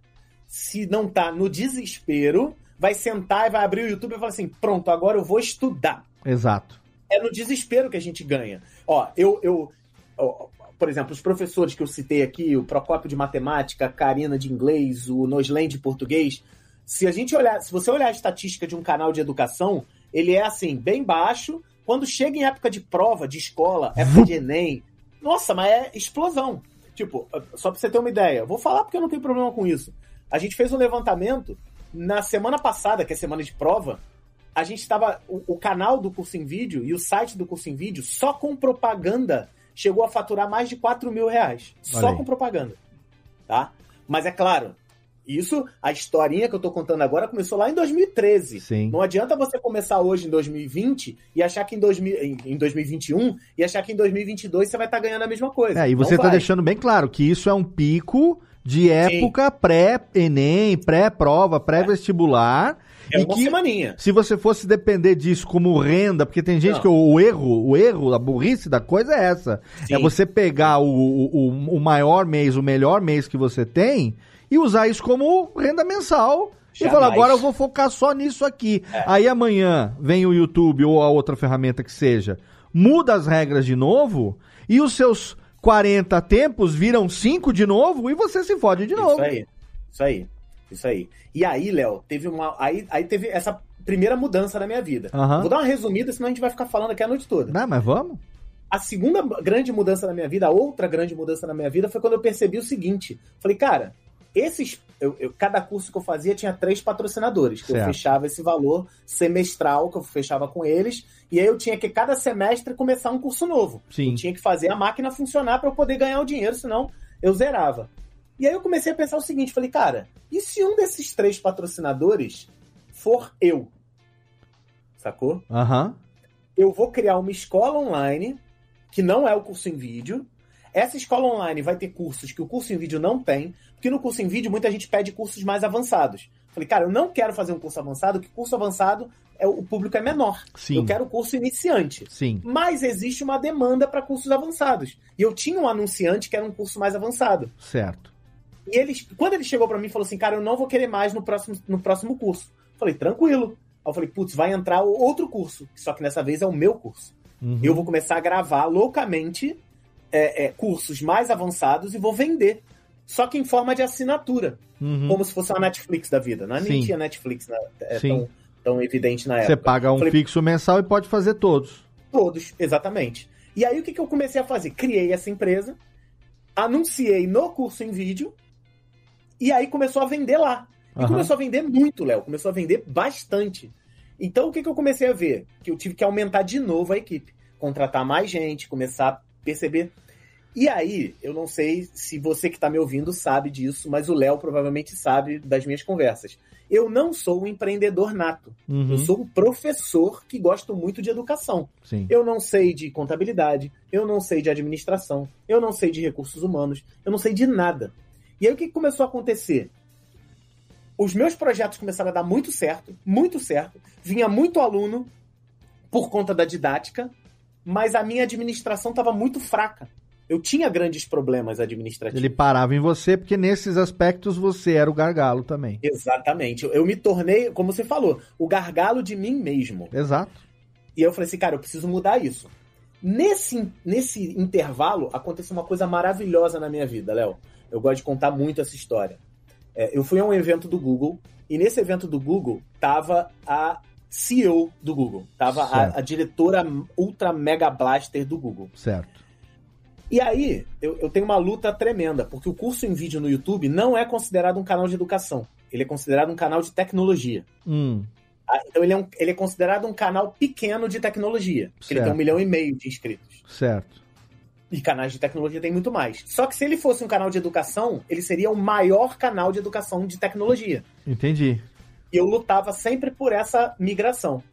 S4: se não tá no desespero, vai sentar e vai abrir o YouTube e falar assim: pronto, agora eu vou estudar.
S1: Exato.
S4: É no desespero que a gente ganha. Ó, eu, eu ó, por exemplo, os professores que eu citei aqui, o Procópio de matemática, a Karina de inglês, o Noslen de português, se a gente olhar, se você olhar a estatística de um canal de educação, ele é assim, bem baixo. Quando chega em época de prova, de escola, época de Enem, nossa, mas é explosão. Tipo, só pra você ter uma ideia, vou falar porque eu não tenho problema com isso. A gente fez um levantamento na semana passada, que é semana de prova, a gente estava. O, o, canal do curso em vídeo e o site do curso em vídeo, só com propaganda, chegou a faturar mais de 4 mil reais. Só
S1: Olha aí.
S4: com propaganda. Tá? Mas é claro, isso, a historinha que eu tô contando agora começou lá em 2013.
S1: Sim.
S4: Não adianta você começar hoje em 2020 e achar que em, 2000, em, em 2021 e achar que em 2022 você vai estar ganhando a mesma coisa.
S1: É, e você
S4: Não
S1: tá
S4: vai.
S1: deixando bem claro que isso é um pico de época pré-ENEM, pré-prova, pré-vestibular.
S4: É
S1: e
S4: uma
S1: que
S4: semaninha.
S1: se você fosse depender disso como renda, porque tem gente
S4: Não.
S1: que o, o erro, o erro, a burrice da coisa é essa.
S4: Sim.
S1: É você pegar o, o- o maior mês, o melhor mês que você tem e usar isso como renda mensal. E
S4: Jamais.
S1: falar, agora eu vou focar só nisso aqui.
S4: É.
S1: Aí amanhã vem o YouTube ou a outra ferramenta que seja, muda as regras de novo e os seus 40 tempos viram 5 de novo e você se fode de novo.
S4: Isso aí. Isso aí. Isso aí. E aí, Léo, teve uma. Aí, aí teve essa primeira mudança na minha vida.
S1: Aham.
S4: Vou dar uma resumida, senão a gente vai ficar falando aqui a noite toda.
S1: Não, mas vamos?
S4: A segunda grande mudança na minha vida, a outra grande mudança na minha vida, foi quando eu percebi o seguinte: falei, cara, esses. eu- eu- cada curso que eu fazia tinha três patrocinadores, que eu
S1: Certo.
S4: fechava esse valor semestral que eu fechava com eles, e aí eu tinha que cada semestre começar um curso novo.
S1: Sim.
S4: Eu tinha que fazer a máquina funcionar para eu poder ganhar o dinheiro, senão eu zerava. E aí eu comecei a pensar o seguinte: falei, cara, e se um desses três patrocinadores for eu? Sacou?
S1: Aham.
S4: eu vou criar uma escola online, que não é o curso em vídeo. Essa escola online vai ter cursos que o curso em vídeo não tem, porque no curso em vídeo muita gente pede cursos mais avançados. Falei, cara, eu não quero fazer um curso avançado, porque curso avançado é o público é menor.
S1: Sim.
S4: Eu quero curso iniciante.
S1: Sim.
S4: Mas existe uma demanda para cursos avançados. E eu tinha um anunciante que era um curso mais avançado.
S1: Certo.
S4: E ele, quando ele chegou pra mim e falou assim, cara, eu não vou querer mais no próximo, no próximo curso. Falei, tranquilo. Aí eu falei, putz, vai entrar outro curso. Só que dessa vez é o meu curso.
S1: Uhum.
S4: Eu vou começar a gravar loucamente é, é, cursos mais avançados e vou vender. Só que em forma de assinatura.
S1: Uhum.
S4: Como se fosse uma Netflix da vida. Não é? nem tinha Netflix né? é, tão, tão evidente na
S1: Você
S4: época.
S1: paga um
S4: Falei,
S1: fixo mensal e pode fazer todos.
S4: Todos, exatamente. E aí o que, que eu comecei a fazer? Criei essa empresa, anunciei no curso em vídeo, e aí começou a vender lá. E
S1: Aham.
S4: começou a vender muito, Léo. Começou a vender bastante. Então o que, que eu comecei a ver? Que eu tive que aumentar de novo a equipe. Contratar mais gente, começar a perceber. E aí, eu não sei se você que está me ouvindo sabe disso, mas o Léo provavelmente sabe das minhas conversas. Eu não sou um empreendedor nato.
S1: Uhum.
S4: Eu sou um professor que gosto muito de educação.
S1: Sim.
S4: Eu não sei de contabilidade, eu não sei de administração, eu não sei de recursos humanos, eu não sei de nada. E aí o que que começou a acontecer? Os meus projetos começaram a dar muito certo, muito certo. Vinha muito aluno por conta da didática, mas a minha administração estava muito fraca. Eu tinha grandes problemas administrativos.
S1: Ele parava em você porque nesses aspectos você era o gargalo também.
S4: Exatamente. Eu- Eu me tornei, como você falou, o gargalo de mim mesmo.
S1: Exato.
S4: E eu falei assim, cara, eu preciso mudar isso. Nesse, nesse intervalo, aconteceu uma coisa maravilhosa na minha vida, Léo. Eu gosto de contar muito essa história. É, eu fui a um evento do Google, e nesse evento do Google tava a CEO do Google. Tava a, a diretora ultra mega blaster do Google.
S1: Certo.
S4: E aí, eu, eu tenho uma luta tremenda, porque o curso em vídeo no YouTube não é considerado um canal de educação. Ele é considerado um canal de tecnologia.
S1: Hum,
S4: Ah, Então ele é, um- ele é considerado um canal pequeno de tecnologia. Porque ele tem um milhão e meio de inscritos.
S1: certo.
S4: E canais de tecnologia tem muito mais. Só que se ele fosse um canal de educação, ele seria o maior canal de educação de tecnologia.
S1: Entendi.
S4: E eu lutava sempre por essa migração.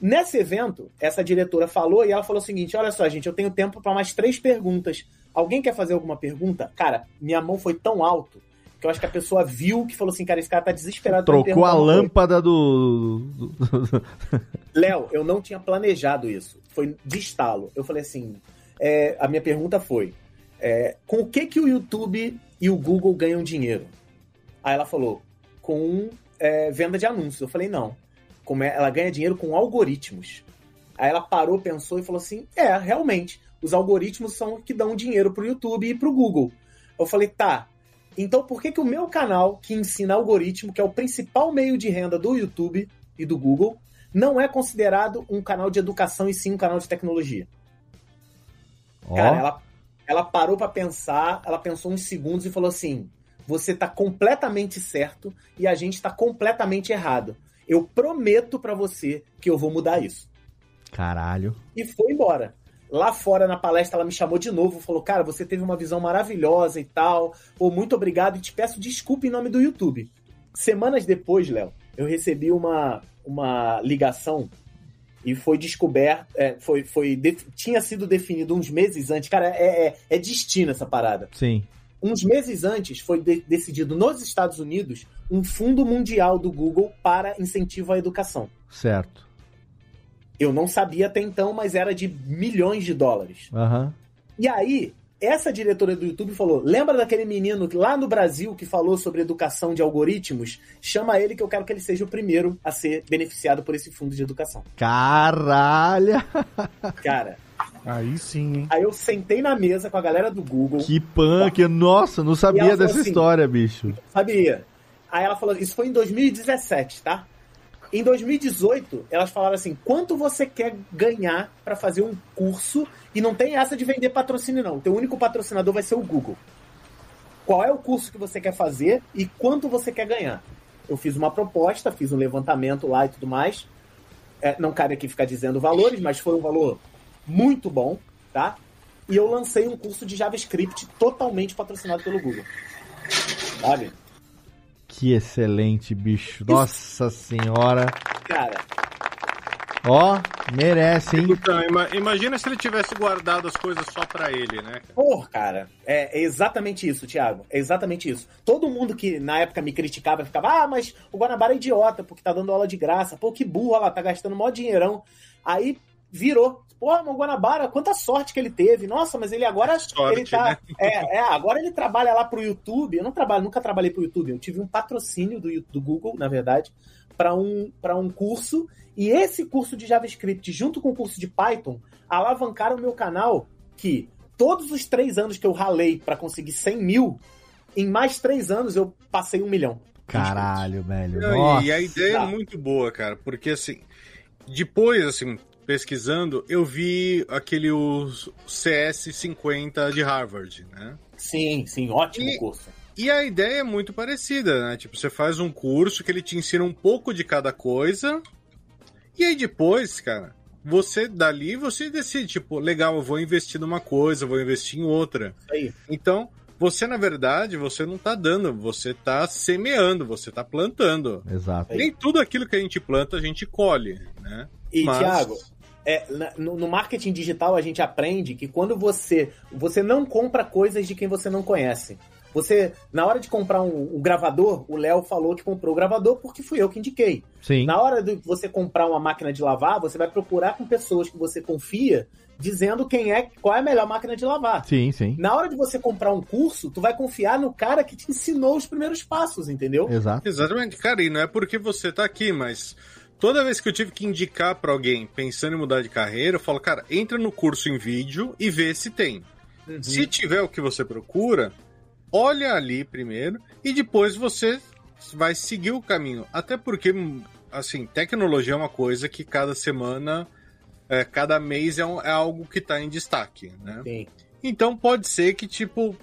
S4: Nesse evento, essa diretora falou e ela falou o seguinte: olha só, gente, eu tenho tempo para mais três perguntas. Alguém quer fazer alguma pergunta? Cara, minha mão foi tão alto que eu acho que a pessoa viu que falou assim, cara, esse cara tá desesperado.
S1: Trocou a lâmpada do. do- [LAUGHS]
S4: Léo, eu não tinha planejado isso. Foi de estalo. Eu falei assim: é, a minha pergunta foi: é, com o que, que o YouTube e o Google ganham dinheiro? Aí ela falou: com é, venda de anúncios. Eu falei: não. Como é- ela ganha dinheiro com algoritmos. Aí ela parou, pensou e falou assim: é, realmente. Os algoritmos são o que dão dinheiro pro YouTube e pro Google. Eu falei: tá. Então por que, que o meu canal, que ensina algoritmo, que é o principal meio de renda do YouTube e do Google, não é considerado um canal de educação e sim um canal de tecnologia.
S1: Ó.
S4: Cara, ela, ela parou pra pensar, ela pensou uns segundos e falou assim: você tá completamente certo e a gente tá completamente errado. Eu prometo pra você que eu vou mudar isso.
S1: Caralho.
S4: E foi embora. Lá fora na palestra ela me chamou de novo, falou: "Cara, você teve uma visão maravilhosa e tal. Pô, muito obrigado e te peço desculpa em nome do YouTube". Semanas depois, Léo, eu recebi uma uma ligação e foi descoberto, é, foi, foi tinha sido definido uns meses antes. Cara, é, é, é destino essa parada.
S1: Sim.
S4: Uns meses antes foi de- decidido nos Estados Unidos um fundo mundial do Google para incentivo à educação.
S1: Certo.
S4: Eu não sabia até então, mas era de milhões de dólares.
S1: Aham.
S4: E aí, essa diretora do YouTube falou: lembra daquele menino lá no Brasil que falou sobre educação de algoritmos? Chama ele que eu quero que ele seja o primeiro a ser beneficiado por esse fundo de educação.
S1: Caralho. [LAUGHS]
S4: Cara,
S3: Aí sim, hein?
S4: aí eu sentei na mesa com a galera do Google.
S1: Que punk. Nossa, não sabia dessa
S4: assim,
S1: história, bicho.
S4: Sabia? Aí ela falou, isso foi em 2017, tá? Em 2018, elas falaram assim: quanto você quer ganhar pra fazer um curso? E não tem essa de vender patrocínio, não. O teu único patrocinador vai ser o Google. Qual é o curso que você quer fazer e quanto você quer ganhar? Eu fiz uma proposta, fiz um levantamento lá e tudo mais. É, não cabe aqui ficar dizendo valores, mas foi um valor muito bom, tá? E eu lancei um curso de JavaScript totalmente patrocinado pelo Google. Sabe?
S1: Que excelente, bicho. Nossa senhora.
S4: Cara,
S1: Ó, merece, hein?
S2: Então, ima- imagina se ele tivesse guardado as coisas só pra ele, né?
S4: Porra, cara, é, exatamente isso, Thiago. É exatamente isso. Todo mundo que na época me criticava ficava, ah, mas o Guanabara é idiota porque tá dando aula de graça. Pô, que burro, olha lá, tá gastando mó dinheirão. Aí virou. Porra, o Guanabara, quanta sorte que ele teve. Nossa, mas ele agora.
S2: Sorte,
S4: ele tá.
S2: né?
S4: É, é, agora ele trabalha lá pro YouTube. Eu não trabalho, nunca trabalhei pro YouTube. Eu tive um patrocínio do, do Google, na verdade, para um, pra um curso. E esse curso de JavaScript, junto com o curso de Python, alavancaram o meu canal que todos os três anos que eu ralei para conseguir 100 mil, em mais três anos eu passei um milhão.
S1: Caralho, velho.
S2: Não, e a ideia
S4: Tá.
S2: é muito boa, cara, porque assim, depois, assim, pesquisando, eu vi aquele o CS50 de Harvard, né?
S4: Sim, sim, ótimo
S2: E-
S4: curso.
S2: E a ideia é muito parecida, né? Tipo, você faz um curso que ele te ensina um pouco de cada coisa, e aí depois, cara, você dali você decide, tipo, legal, eu vou investir numa coisa, vou investir em outra.
S4: Isso aí.
S2: Então, você, na verdade, você não tá dando, você tá semeando, você tá plantando.
S1: Exato.
S2: Nem tudo aquilo que a gente planta, a gente colhe, né?
S4: E,
S2: Mas-
S4: Thiago, é, no, no marketing digital a gente aprende que quando você. Você não compra coisas de quem você não conhece. Você, na hora de comprar um, um gravador, o Léo falou que comprou o gravador porque fui eu que indiquei.
S1: Sim.
S4: Na hora de você comprar uma máquina de lavar, você vai procurar com pessoas que você confia, dizendo quem é, qual é a melhor máquina de lavar.
S1: Sim, sim.
S4: Na hora de você comprar um curso, tu vai confiar no cara que te ensinou os primeiros passos, entendeu?
S1: Exato.
S2: Exatamente, cara, e não é porque você tá aqui, mas toda vez que eu tive que indicar pra alguém pensando em mudar de carreira, eu falo, cara, entra no curso em vídeo e vê se tem.
S4: Uhum.
S2: Se tiver o que você procura, olha ali primeiro e depois você vai seguir o caminho. Até porque, assim, tecnologia é uma coisa que cada semana, é, cada mês é, um- é algo que tá em destaque, né?
S4: Sim.
S2: Então pode ser que, tipo,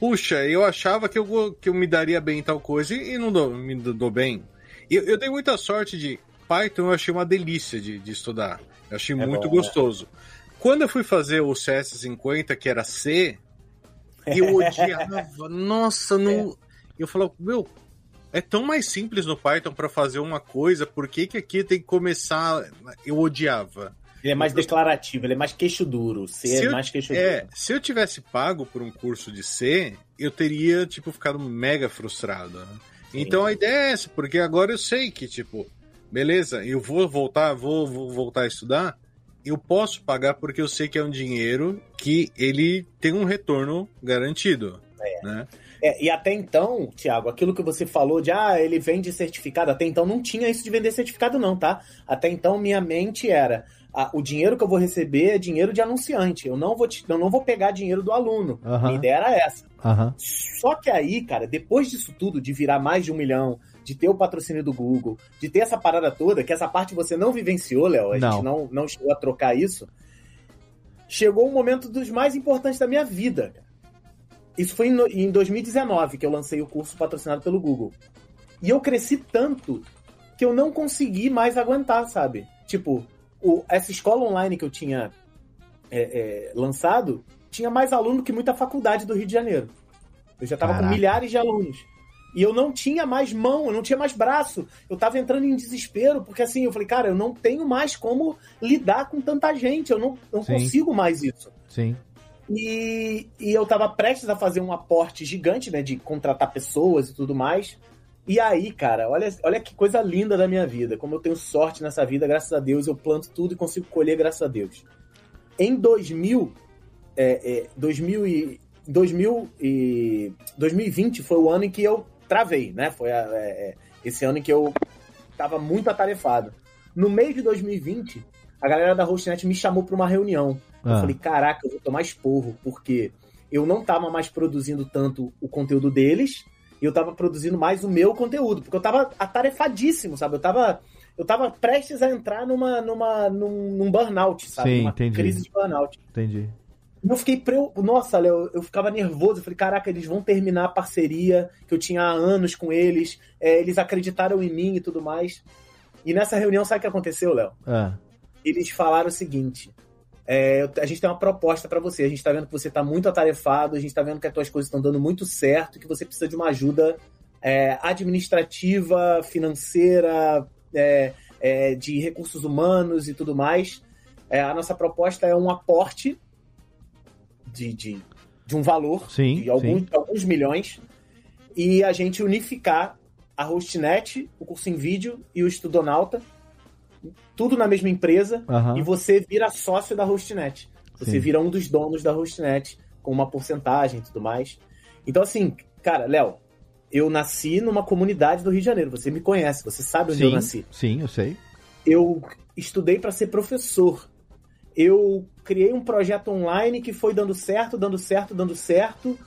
S2: puxa, eu achava que eu, que eu me daria bem em tal coisa e, não dou, me dou bem. Eu, eu dei muita sorte de Python, eu achei uma delícia de, de estudar. Eu achei
S4: É
S2: muito
S4: bom, né?
S2: gostoso. Quando eu fui fazer o CS50, que era C, eu odiava. [LAUGHS] Nossa, não. Eu falava, meu, é tão mais simples no Python para fazer uma coisa, por que, que aqui tem que começar. Eu odiava.
S4: Ele é mais declarativo, ele é mais queixo duro. C
S2: Se
S4: é
S2: eu-
S4: mais queixo
S2: É,
S4: duro.
S2: se eu tivesse pago por um curso de C, eu teria, tipo, ficado mega frustrado. né? Então a ideia é essa, porque agora eu sei que, tipo, beleza, eu vou voltar, vou, vou voltar a estudar, eu posso pagar porque eu sei que é um dinheiro que ele tem um retorno garantido. Né?
S4: É, e até então, Thiago, aquilo que você falou de ah, ele vende certificado, até então não tinha isso de vender certificado, não, tá? Até então minha mente era. Ah, o dinheiro que eu vou receber é dinheiro de anunciante. Eu não vou, te- eu não vou pegar dinheiro do aluno.
S1: Aham.
S4: Minha ideia era essa.
S1: Aham.
S4: Só que aí, cara, depois disso tudo, de virar mais de um milhão, de ter o patrocínio do Google, de ter essa parada toda, que essa parte você não vivenciou, Léo, a
S1: Não.
S4: gente não, não chegou a trocar isso, chegou um momento dos mais importantes da minha vida. Isso foi em 2019 que eu lancei o curso patrocinado pelo Google. E eu cresci tanto que eu não consegui mais aguentar, sabe? Tipo, o- essa escola online que eu tinha é, é, lançado tinha mais aluno que muita faculdade do Rio de Janeiro. Eu já tava com milhares de alunos. E eu não tinha mais mão, eu não tinha mais braço. Eu tava entrando em desespero, porque assim, eu falei, cara, eu não tenho mais como lidar com tanta gente. Eu não, não
S1: Sim.
S4: consigo mais isso.
S1: Sim.
S4: E, e eu tava prestes a fazer um aporte gigante, né? De contratar pessoas e tudo mais. E aí, cara, olha, olha que coisa linda da minha vida. Como eu tenho sorte nessa vida, graças a Deus, eu planto tudo e consigo colher, graças a Deus. Em 2000, é, é, 2000 e, 2000 e 2020 foi o ano em que eu travei, né? Foi a- é, é, esse ano em que eu tava muito atarefado. No mês de 2020, a galera da Hostnet me chamou para uma reunião. Eu
S1: Ah.
S4: falei, caraca, eu vou tomar esporro, porque eu não tava mais produzindo tanto o conteúdo deles, e eu tava produzindo mais o meu conteúdo, porque eu tava atarefadíssimo, sabe? Eu tava, eu tava prestes a entrar numa, numa, num, num burnout, sabe?
S1: Sim,
S4: Numa
S1: entendi.
S4: crise de burnout.
S1: Entendi.
S4: E eu fiquei preo... Nossa, Léo, eu ficava nervoso. Eu falei, caraca, eles vão terminar a parceria que eu tinha há anos com eles. É, eles acreditaram em mim e tudo mais. E nessa reunião, sabe o que aconteceu, Léo?
S1: Ah,
S4: Eles falaram o seguinte: é, a gente tem uma proposta pra você. A gente tá vendo que você tá muito atarefado, a gente tá vendo que as tuas coisas estão dando muito certo, que você precisa de uma ajuda é, administrativa, financeira, é, é, de recursos humanos e tudo mais. É, a nossa proposta é um aporte de, de, de um valor
S1: Sim,
S4: de alguns,
S1: sim.
S4: alguns milhões e a gente unificar a Hostnet, o curso em vídeo e o Estudonauta, tudo na mesma empresa,
S1: Aham.
S4: e você vira sócio da Hostnet. Você
S1: Sim.
S4: vira um dos donos da Hostnet, com uma porcentagem e tudo mais. Então, assim, cara, Léo, eu nasci numa comunidade do Rio de Janeiro. Você me conhece, você sabe onde eu
S1: sim,
S4: nasci
S1: sim, eu sei.
S4: eu estudei para ser professor. Eu criei um projeto online que foi dando certo, dando certo, dando certo.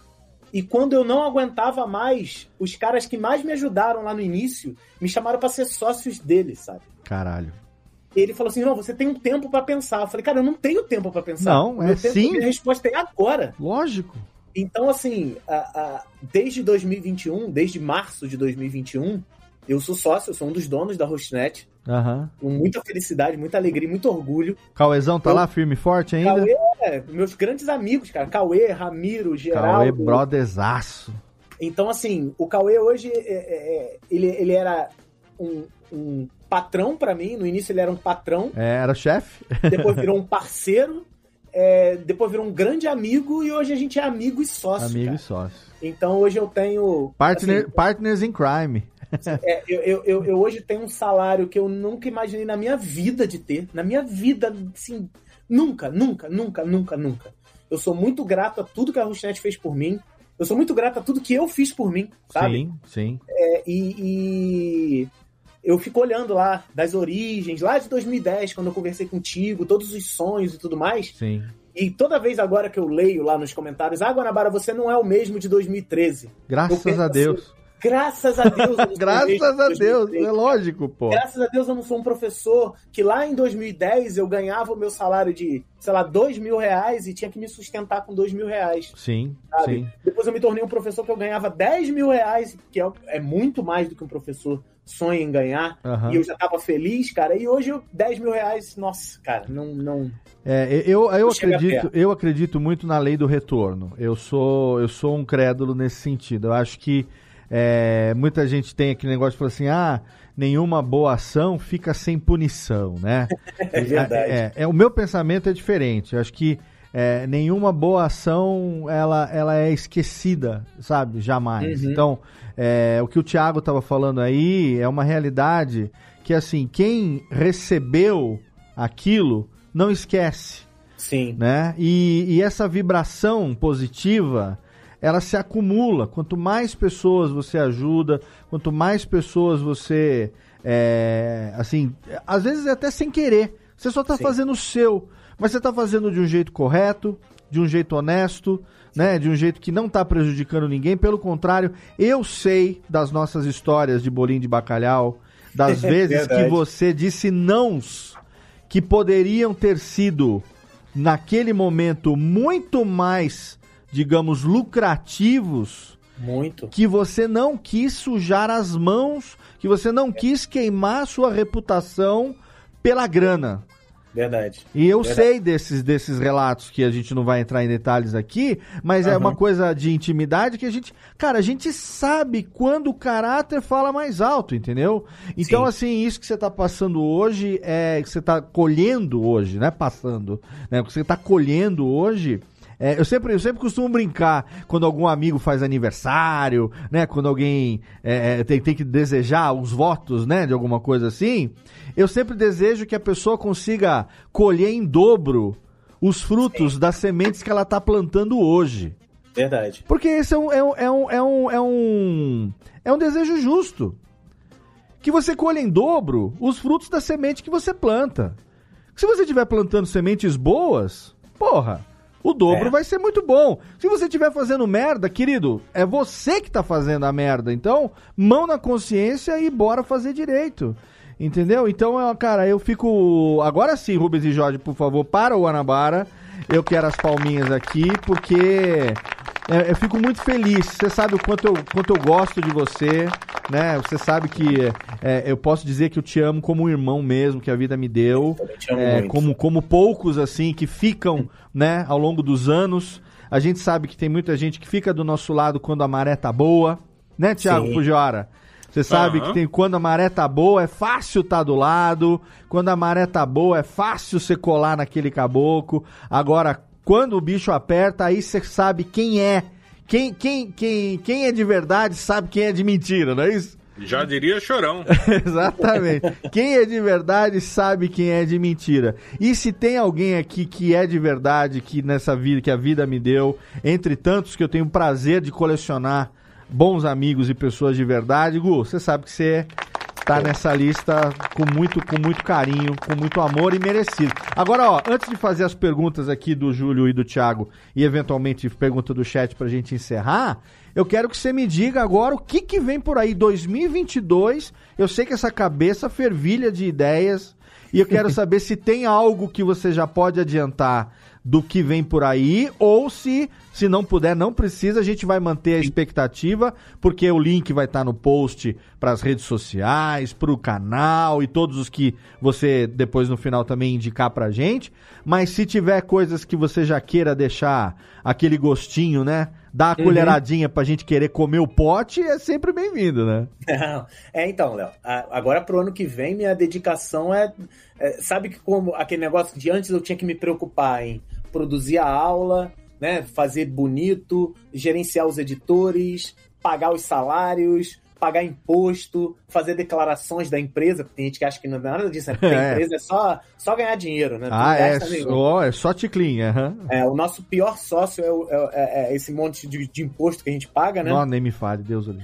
S4: E quando eu não aguentava mais, os caras que mais me ajudaram lá no início me chamaram para ser sócios deles, sabe?
S1: Caralho.
S4: Ele falou assim: "Não, você tem um tempo para pensar". Eu falei: "Cara, eu não tenho tempo para pensar".
S1: Não, é sim.
S4: Minha resposta é agora.
S1: Lógico.
S4: Então, assim, a- a- desde 2021, desde março de 2021, eu sou sócio, eu sou um dos donos da Hostnet,
S1: Aham.
S4: com muita felicidade, muita alegria, muito orgulho.
S1: Cauezão tá
S4: Eu-
S1: lá firme e forte ainda?
S4: Cauê, é, meus grandes amigos, cara. Cauê, Ramiro,
S1: Cauê,
S4: Geraldo.
S1: brotherzaço.
S4: Então, assim, o Cauê hoje, é, é, é, ele, ele era um, um patrão pra mim. No início ele era um patrão,
S1: É, era chefe?
S4: depois virou [LAUGHS] um parceiro, é, depois virou um grande amigo e hoje a gente é amigo e sócio.
S1: Amigo
S4: cara.
S1: e sócio.
S4: Então hoje eu tenho.
S1: Partner,
S4: assim,
S1: partners in crime.
S4: é, eu, eu, eu, eu hoje tenho um salário que eu nunca imaginei na minha vida de ter. Na minha vida, assim, nunca, nunca, nunca, nunca, nunca. Eu sou muito grato a tudo que a Rustnet fez por mim. Eu sou muito grato a tudo que eu fiz por mim, sabe?
S1: Sim, sim.
S4: É, e, e eu fico olhando lá das origens, lá de 2010, quando eu conversei contigo, todos os sonhos e tudo mais.
S1: Sim.
S4: E toda vez agora que eu leio lá nos comentários, ah, Guanabara, você não é o mesmo de 2013. Eu
S1: Graças a
S4: assim,
S1: Deus.
S4: Graças a Deus. [LAUGHS]
S1: Graças a Deus,
S4: 2013.
S1: é lógico, pô.
S4: Graças a Deus eu não sou um professor que lá em 2010 eu ganhava o meu salário de, sei lá, dois mil reais e tinha que me sustentar com dois mil reais.
S1: Sim,
S4: Sabe?
S1: sim.
S4: Depois eu me tornei um professor que eu ganhava 10 mil reais, que é, é muito mais do que um professor sonha em ganhar.
S1: Aham.
S4: E eu já tava feliz, cara. E hoje eu, 10 mil reais, nossa, cara, não. não...
S1: É, eu, eu, acredito, eu acredito muito na lei do retorno. Eu sou, eu sou um crédulo nesse sentido. Eu acho que é, muita gente tem aquele negócio de falar assim, ah, nenhuma boa ação fica sem punição, né? [LAUGHS]
S4: É verdade.
S1: É, é, o meu pensamento é diferente. Eu acho que é, nenhuma boa ação ela, ela é esquecida, sabe? Jamais.
S4: Uhum.
S1: Então, é, o que o Thiago estava falando aí é uma realidade que, assim, quem recebeu aquilo não esquece.
S4: Sim.
S1: Né? E, e essa vibração positiva ela se acumula. Quanto mais pessoas você ajuda, quanto mais pessoas você. É, assim, às vezes é até sem querer. Você só está fazendo o seu. Mas você está fazendo de um jeito correto, de um jeito honesto, né? De um jeito que não está prejudicando ninguém. Pelo contrário, eu sei das nossas histórias de bolinho de bacalhau, das [LAUGHS] vezes que
S4: Verdade.
S1: você disse nãos que poderiam ter sido, naquele momento, muito mais, digamos, lucrativos
S4: Muito.
S1: que você não quis sujar as mãos, que você não quis queimar sua reputação pela grana.
S4: Verdade.
S1: E eu
S4: Verdade.
S1: sei desses, desses relatos que a gente não vai entrar em detalhes aqui, mas é
S4: Aham.
S1: uma coisa de intimidade que a gente. Cara, a gente sabe quando o caráter fala mais alto, entendeu? Então,
S4: Sim.
S1: assim, isso que você tá passando hoje é. que você tá colhendo hoje, não é passando, né? O que você tá colhendo hoje. É, eu, sempre, eu sempre costumo brincar quando algum amigo faz aniversário, né? Quando alguém é, é, tem, tem que desejar os votos, né? De alguma coisa assim. Eu sempre desejo que a pessoa consiga colher em dobro os frutos das sementes que ela está plantando hoje.
S4: Verdade.
S1: Porque esse é um, é um, é um, é um, é um, é um desejo justo. Que você colha em dobro os frutos da semente que você planta. Se você estiver plantando sementes boas, porra, o dobro
S4: É.
S1: vai ser muito bom. Se você estiver fazendo merda, querido, é você que tá fazendo a merda. Então, mão na consciência e bora fazer direito. Entendeu? Então, cara, eu fico. Agora sim, Rubens e Jorge, por favor, para o Guanabara. Eu quero as palminhas aqui, porque é, eu fico muito feliz. Você sabe o quanto eu, quanto eu gosto de você, né? Você sabe que é, eu posso dizer que eu te amo como um irmão mesmo, que a vida me deu.
S4: também te amo
S1: É, como, como poucos, assim, que ficam, [LAUGHS] né, ao longo dos anos. A gente sabe que tem muita gente que fica do nosso lado quando a maré tá boa, né, Thiago
S4: Sim.
S1: Pujiora? Você sabe
S2: Aham.
S1: que tem quando a maré tá boa, é fácil tá do lado. Quando a maré tá boa, é fácil você colar naquele caboclo. Agora, quando o bicho aperta, aí você sabe quem é. Quem, quem, quem, quem é de verdade sabe quem é de mentira, não é isso?
S2: Já diria chorão. [LAUGHS]
S1: Exatamente. Quem é de verdade sabe quem é de mentira. E se tem alguém aqui que é de verdade, que nessa vida, que a vida me deu, entre tantos que eu tenho o prazer de colecionar bons amigos e pessoas de verdade, Gu, você sabe que você tá nessa lista com muito, com muito carinho, com muito amor e merecido. Agora, ó, antes de fazer as perguntas aqui do Júlio e do Thiago e eventualmente pergunta do chat pra gente encerrar, eu quero que você me diga agora o que que vem por aí 2022. Eu sei que essa cabeça fervilha de ideias e eu quero [LAUGHS] saber se tem algo que você já pode adiantar do que vem por aí, ou se, se não puder, não precisa, a gente vai manter a expectativa, porque o link vai estar no post para as redes sociais, para o canal e todos os que você depois no final também indicar pra gente. Mas se tiver coisas que você já queira deixar aquele gostinho, né? Dar a
S4: Uhum.
S1: colheradinha pra gente querer comer o pote, é sempre bem-vindo, né?
S4: É, então, Léo, a- agora pro ano que vem, minha dedicação é, é, Sabe que como aquele negócio de antes eu tinha que me preocupar em produzir a aula, né? Fazer bonito, gerenciar os editores, pagar os salários, pagar imposto, fazer declarações da empresa, porque tem gente que acha que não é nada disso, né? Porque [LAUGHS]
S1: É.
S4: a empresa é só, só ganhar dinheiro, né? Não
S1: Ah, é só, é só ticlinha. aham.
S4: É, o nosso pior sócio é, o- é- é- é esse monte de, de imposto que a gente paga, né?
S1: Não, nem me fale, Deus ali.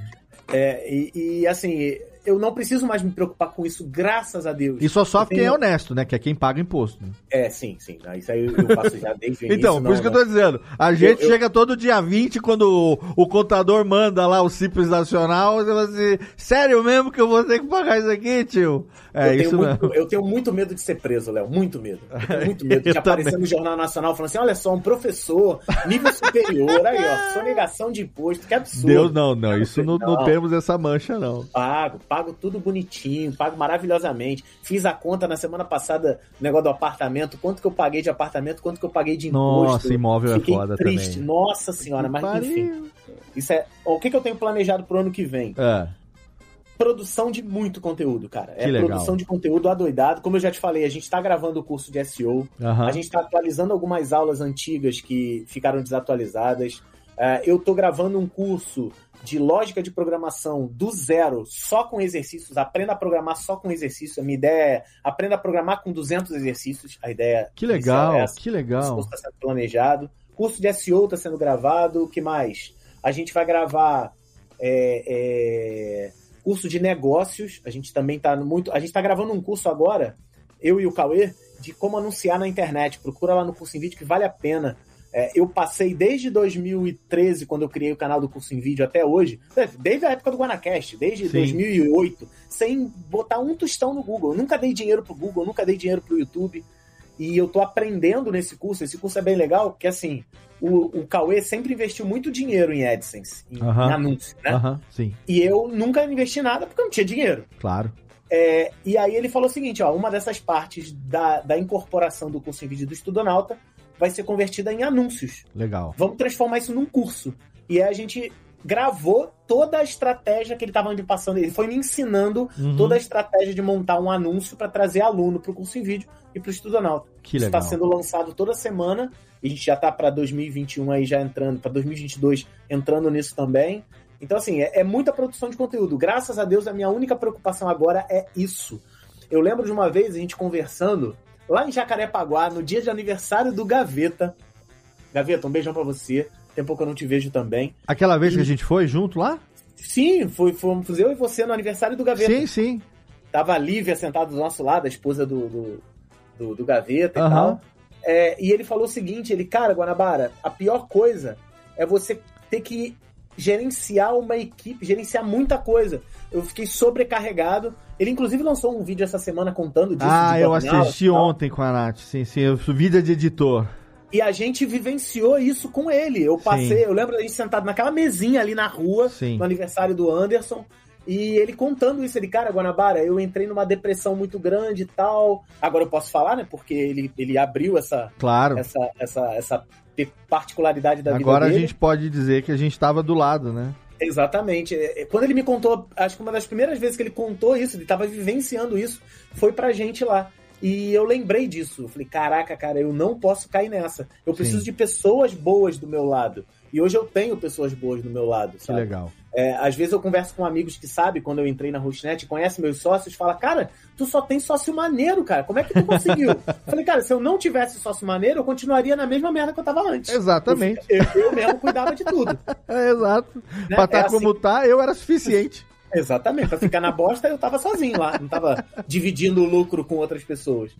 S4: É, e, e, assim, eu não preciso mais me preocupar com isso, graças a Deus.
S1: E só sofre
S4: Eu
S1: quem é
S4: tenho-
S1: honesto, né? Que é quem paga imposto. né?
S4: É, sim, sim. Isso aí eu faço já desde o [LAUGHS] início.
S1: Então, por
S4: não,
S1: isso que eu tô dizendo. A gente
S4: eu-
S1: chega todo dia 20, quando o, o contador manda lá o Simples Nacional, você fala assim, sério mesmo que eu vou ter que pagar isso aqui, tio? É
S4: eu,
S1: isso
S4: tenho muito, eu tenho muito medo de ser preso, Léo. Muito medo. Tenho muito medo [LAUGHS] de aparecer
S1: também.
S4: no Jornal Nacional falando assim: olha só, um professor, nível superior, aí, ó, sonegação de imposto, que absurdo.
S1: Deus, não, não, isso não, não
S4: Não.
S1: temos essa mancha, não.
S4: Pago, pago tudo bonitinho, pago maravilhosamente. Fiz a conta na semana passada, negócio do apartamento, quanto que eu paguei de apartamento, quanto que eu paguei de imposto.
S1: Nossa, imóvel
S4: Fiquei
S1: é foda
S4: triste.
S1: também.
S4: Nossa senhora, mas
S1: pariu.
S4: enfim. Isso é. O que, que eu tenho planejado pro ano que vem?
S1: É.
S4: Produção de muito conteúdo, cara. É
S1: Que legal.
S4: produção de conteúdo adoidado. Como eu já te falei, a gente tá gravando o curso de SEO.
S1: Aham.
S4: A gente tá atualizando algumas aulas antigas que ficaram desatualizadas. É, eu tô gravando um curso de lógica de programação do zero, só com exercícios. Aprenda a programar só com exercícios. A minha ideia é aprenda a programar com 200 exercícios. A ideia
S1: Que
S4: inicial
S1: legal,
S4: é
S1: que
S4: Esse
S1: legal.
S4: curso está sendo planejado. Curso de SEO está sendo gravado. O que mais? A gente vai gravar é, é, curso de negócios. A gente também está muito. A gente está gravando um curso agora, eu e o Cauê, de como anunciar na internet. Procura lá no curso em vídeo que vale a pena. É, eu passei desde 2013, quando eu criei o canal do curso em vídeo, até hoje, desde a época do Guanacast, desde
S1: Sim.
S4: 2008, sem botar um tostão no Google. Eu nunca dei dinheiro pro Google, nunca dei dinheiro pro YouTube. E eu tô aprendendo nesse curso. Esse curso é bem legal, porque assim, o, o Cauê sempre investiu muito dinheiro em AdSense, em,
S1: Aham.
S4: em anúncio, né?
S1: Sim,
S4: E eu nunca investi nada porque eu não tinha dinheiro.
S1: claro.
S4: É, e aí ele falou o seguinte, ó, uma dessas partes da, da incorporação do curso em vídeo do Estudonauta vai ser convertida em anúncios.
S1: Legal.
S4: Vamos transformar isso num curso. E aí a gente gravou toda a estratégia que ele estava me passando. Ele foi me ensinando
S1: Uhum.
S4: toda a estratégia de montar um anúncio para trazer aluno para o curso em vídeo e para o Estudonauta.
S1: Que
S4: Isso
S1: legal.
S4: está sendo lançado toda semana. E a gente já está para 2021 aí já entrando, para 2022 entrando nisso também. Então, assim, é, é muita produção de conteúdo. Graças a Deus, a minha única preocupação agora é isso. Eu lembro de uma vez a gente conversando lá em Jacarepaguá, no dia de aniversário do Gaveta. Gaveta, um beijão pra você. Tem pouco que eu não te vejo também.
S1: Aquela vez que a gente foi junto lá?
S4: Sim, foi, fomos eu e você no aniversário do Gaveta.
S1: Sim, sim.
S4: Tava a Lívia sentada do nosso lado, a esposa do, do, do, do Gaveta e
S1: Aham.
S4: tal. É, e ele falou o seguinte: ele, cara, Guanabara, a pior coisa é você ter que gerenciar uma equipe, gerenciar muita coisa. Eu fiquei sobrecarregado. Ele, inclusive, lançou um vídeo essa semana contando disso.
S1: Ah, eu assisti ontem com a Nath. Sim, sim. Eu sou vida de editor.
S4: E a gente vivenciou isso com ele. Eu passei,
S1: Sim.
S4: eu lembro da gente sentado naquela mesinha ali na rua,
S1: Sim.
S4: no aniversário do Anderson. E ele contando isso, ele, cara, Guanabara, eu entrei numa depressão muito grande e tal. Agora eu posso falar, né? Porque ele, ele abriu essa,
S1: Claro.
S4: essa, essa, essa particularidade da
S1: Agora a
S4: vida dele.
S1: gente pode dizer que a gente estava do lado, né?
S4: Exatamente. É, é, Quando ele me contou, acho que uma das primeiras vezes que ele contou isso, ele tava vivenciando isso, foi pra gente lá. E eu lembrei disso. Eu falei, caraca, cara, eu não posso cair nessa. Eu preciso
S1: Sim.
S4: de pessoas boas do meu lado. E hoje eu tenho pessoas boas do meu lado,
S1: Que
S4: sabe?
S1: legal.
S4: É, às vezes eu converso com amigos que sabem, quando eu entrei na Rustnet, conhecem meus sócios, fala, cara, tu só tem sócio maneiro, cara. Como é que tu conseguiu? Eu [LAUGHS] falei, cara, se eu não tivesse sócio maneiro, eu continuaria na mesma merda que eu tava antes.
S1: Exatamente.
S4: Eu, eu mesmo cuidava de tudo. [LAUGHS]
S1: É, exato.
S4: Né?
S1: Pra estar
S4: É assim.
S1: como tá, eu era suficiente. [LAUGHS]
S4: Exatamente, pra ficar na bosta eu tava sozinho lá, não tava dividindo o lucro com outras pessoas.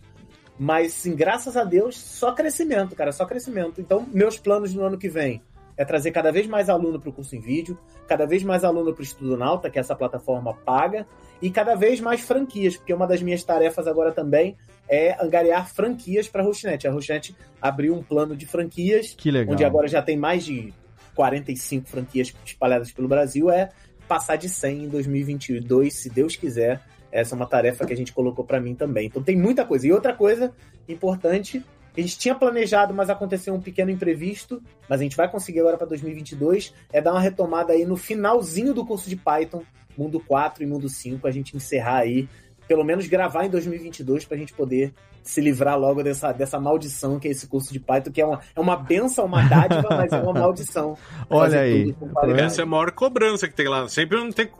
S4: Mas, sim, graças a Deus, só crescimento, cara, só crescimento. Então, meus planos no ano que vem é trazer cada vez mais aluno para o curso em vídeo, cada vez mais aluno para o Estudo Nauta, que é essa plataforma paga, e cada vez mais franquias, porque uma das minhas tarefas agora também é angariar franquias para a Rustnet. A Rustnet abriu um plano de franquias, onde agora já tem mais de 45 franquias espalhadas pelo Brasil, é passar de 100 em 2022, se Deus quiser. Essa é uma tarefa que a gente colocou para mim também. Então tem muita coisa. E outra coisa importante, a gente tinha planejado, mas aconteceu um pequeno imprevisto, mas a gente vai conseguir agora para 2022, é dar uma retomada aí no finalzinho do curso de Python, Mundo 4 e Mundo 5, a gente encerrar aí, pelo menos gravar em 2022 para a gente poder se livrar logo dessa, dessa maldição que é esse curso de Python, que é uma, é uma benção, uma dádiva, mas é uma maldição. [LAUGHS]
S1: Olha aí.
S4: tudo com qualidade.
S2: Essa é a maior cobrança que tem lá. Sempre não tem.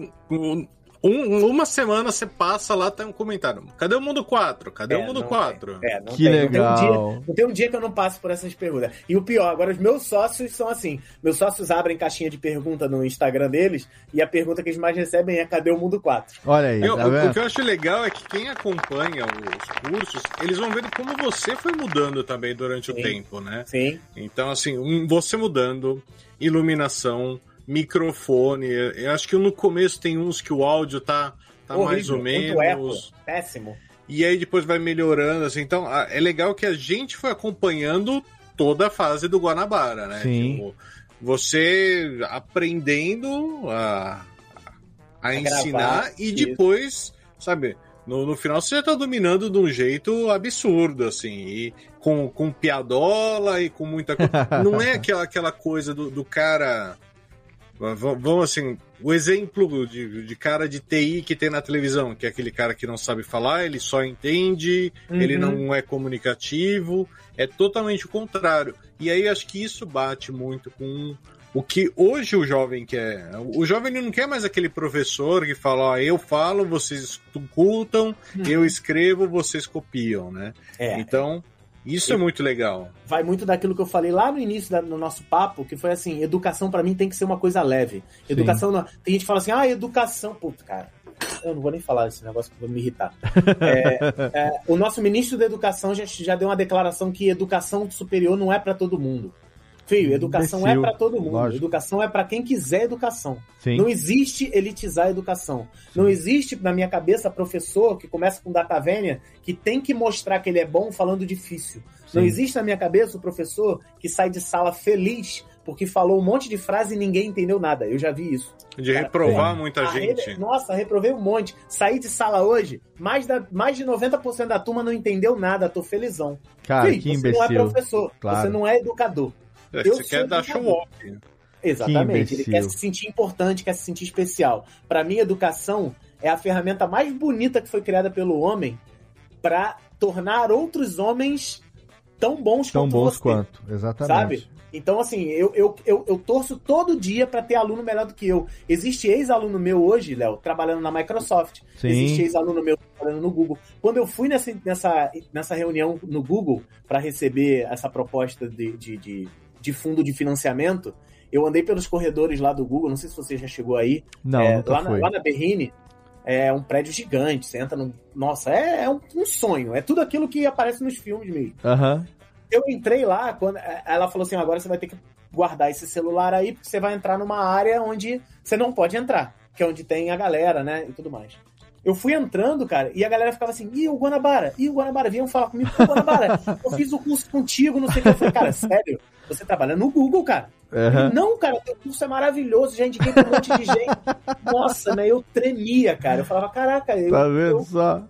S2: Um- um- uma semana você passa lá, tem um comentário. Cadê o mundo 4? Cadê
S4: É,
S2: o mundo
S4: não
S2: 4?
S4: É, não
S1: Que
S4: tem,
S1: legal.
S4: Não tem, um dia, não tem um dia que eu não passo por essas perguntas. E o pior, agora os meus sócios são assim: meus sócios abrem caixinha de pergunta no Instagram deles e a pergunta que eles mais recebem é: cadê o mundo 4?
S1: Olha aí,
S2: Eu-
S1: tá
S2: o, o que eu acho legal é que quem acompanha os cursos, eles vão vendo como você foi mudando também durante o
S4: Sim.
S2: tempo, né?
S4: Sim.
S2: Então, assim, um- você mudando, iluminação, microfone. Eu acho que no começo tem uns que o áudio tá, tá mais
S4: Horrível,
S2: ou
S4: muito eco,
S2: menos.
S4: péssimo.
S2: E aí depois vai melhorando, assim. Então, é legal que a gente foi acompanhando toda a fase do Guanabara, né?
S1: Sim.
S2: Tipo, você aprendendo a, a,
S4: gravar,
S2: ensinar e
S4: isso.
S2: depois, sabe, no, no final você já tá dominando de um jeito absurdo, assim, e com, com piadola e com muita coisa. [LAUGHS] Não é aquela, aquela coisa do, do cara. Vamos assim, o exemplo de, de cara de TI que tem na televisão, que é aquele cara que não sabe falar, ele só entende,
S4: Uhum.
S2: ele não é comunicativo, é totalmente o contrário. E aí acho que isso bate muito com o que hoje o jovem quer. O jovem não quer mais aquele professor que fala, ó, eu falo, vocês escutam, eu escrevo, vocês copiam, né?
S4: É.
S2: Então, isso é muito legal.
S4: vai muito daquilo que eu falei lá no início da- no nosso papo, que foi assim, educação pra mim tem que ser uma coisa leve. Educação, não- tem gente que fala assim, ah, educação, puto, cara. Eu não vou nem falar esse negócio que vai me irritar. [LAUGHS] É, é, o nosso ministro da Educação já, já deu uma declaração que educação superior não é pra todo mundo. Filho, educação
S1: Imbecil,
S4: é pra todo mundo.
S1: lógico.
S4: Educação é pra quem quiser educação.
S1: Sim.
S4: Não existe elitizar a educação. Não existe, na minha cabeça, professor que começa com data vénia que tem que mostrar que ele é bom falando difícil. Não
S1: Sim.
S4: existe na minha cabeça o professor que sai de sala feliz porque falou um monte de frase e ninguém entendeu nada. Eu já vi isso.
S2: De
S4: Cara,
S2: reprovar
S4: é,
S2: muita
S4: a
S2: gente.
S4: re- Nossa, reprovei um monte. Saí de sala hoje, mais, da, mais de 90% da turma não entendeu nada. Tô felizão.
S1: Cara,
S4: Fih,
S1: que
S4: você
S1: imbecil.
S4: não é professor,
S1: Claro.
S4: você não é educador. Eu
S2: você quer dar
S4: educador.
S2: show off.
S4: Exatamente. Ele
S1: imbecil.
S4: quer se sentir importante, quer se sentir especial. Pra mim, educação é a ferramenta mais bonita que foi criada pelo homem pra tornar outros homens tão bons
S1: Tão
S4: quanto
S1: bons
S4: você,
S1: quanto, exatamente.
S4: Sabe? Então, assim, eu, eu, eu, eu torço todo dia pra ter aluno melhor do que eu. Existe ex-aluno meu hoje, Léo, trabalhando na Microsoft.
S1: Sim.
S4: Existe ex-aluno meu trabalhando no Google. Quando eu fui nessa, nessa, nessa reunião no Google para receber essa proposta de, de, de, de fundo de financiamento, eu andei pelos corredores lá do Google, não sei se você já chegou aí.
S1: Não,
S4: É, lá, na, lá na Berrine, é um prédio gigante. Você entra no. Nossa, é, é um, um sonho. É tudo aquilo que aparece nos filmes mesmo.
S1: Aham.
S4: Eu entrei lá, quando ela falou assim: agora você vai ter que guardar esse celular aí, porque você vai entrar numa área onde você não pode entrar, que é onde tem a galera, né? E tudo mais. Eu fui entrando, cara, e a galera ficava assim, e o Guanabara? E o Guanabara? Vinham falar comigo, "Pô, Guanabara, eu fiz o curso contigo, não sei o que. Eu falei, cara, sério? Você trabalha no Google, cara.
S1: Aham.
S4: Não, cara, teu curso é maravilhoso, já indiquei pra um monte de gente. Nossa, né? Eu tremia, cara. Eu falava, caraca, eu,
S1: Tá vendo
S4: eu-
S1: só?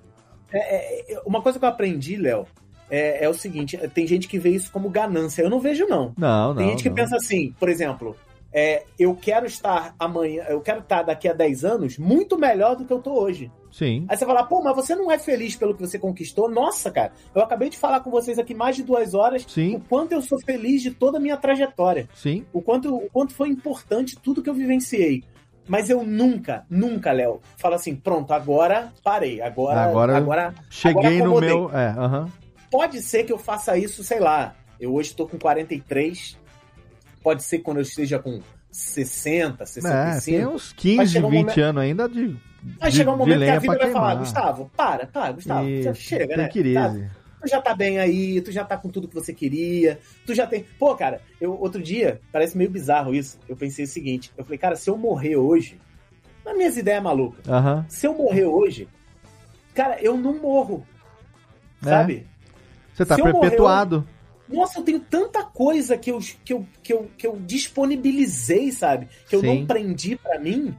S4: é, é, uma coisa que eu aprendi, Léo, é, é o seguinte: tem gente que vê isso como ganância. Eu não vejo, não.
S1: Não,
S4: Tem
S1: não.
S4: gente que
S1: não.
S4: pensa assim, por exemplo, é, eu quero estar amanhã, eu quero estar daqui a 10 anos muito melhor do que eu tô hoje.
S1: Sim.
S4: Aí você fala, pô, mas você não é feliz pelo que você conquistou? Nossa, cara, eu acabei de falar com vocês aqui mais de duas horas
S1: Sim.
S4: o quanto eu sou feliz de toda a minha trajetória.
S1: Sim.
S4: O quanto, o quanto foi importante tudo que eu vivenciei. Mas eu nunca, nunca, Léo, falo assim, pronto, agora parei. Agora,
S1: Agora
S4: agora,
S1: Cheguei
S4: agora
S1: no meu. É, aham.
S4: Pode ser que eu faça isso, sei lá. Eu hoje tô com 43. Pode ser que quando eu esteja com 60,
S1: É,
S4: 65.
S1: tem uns
S4: vai
S1: 15,
S4: chegar
S1: 20
S4: um momento-
S1: anos ainda de.
S4: Vai
S1: de-
S4: chegar um momento que a vida vai falar,
S1: queimar.
S4: Gustavo, para, para, Gustavo, já
S1: Isso,
S4: chega, né? Tá, tu já tá bem aí, tu já tá com tudo que você queria, tu já tem. Pô, cara, eu outro dia, parece meio bizarro isso. Eu pensei o seguinte: eu falei, cara, se eu morrer hoje, nas minhas ideias malucas,
S1: Aham.
S4: se eu morrer hoje, cara, eu não morro.
S1: É.
S4: Sabe?
S1: Você tá
S4: Se
S1: perpetuado.
S4: Nossa, eu tenho tanta coisa que eu, que eu, que eu, que eu disponibilizei, sabe? Que eu
S1: Sim.
S4: não prendi pra mim.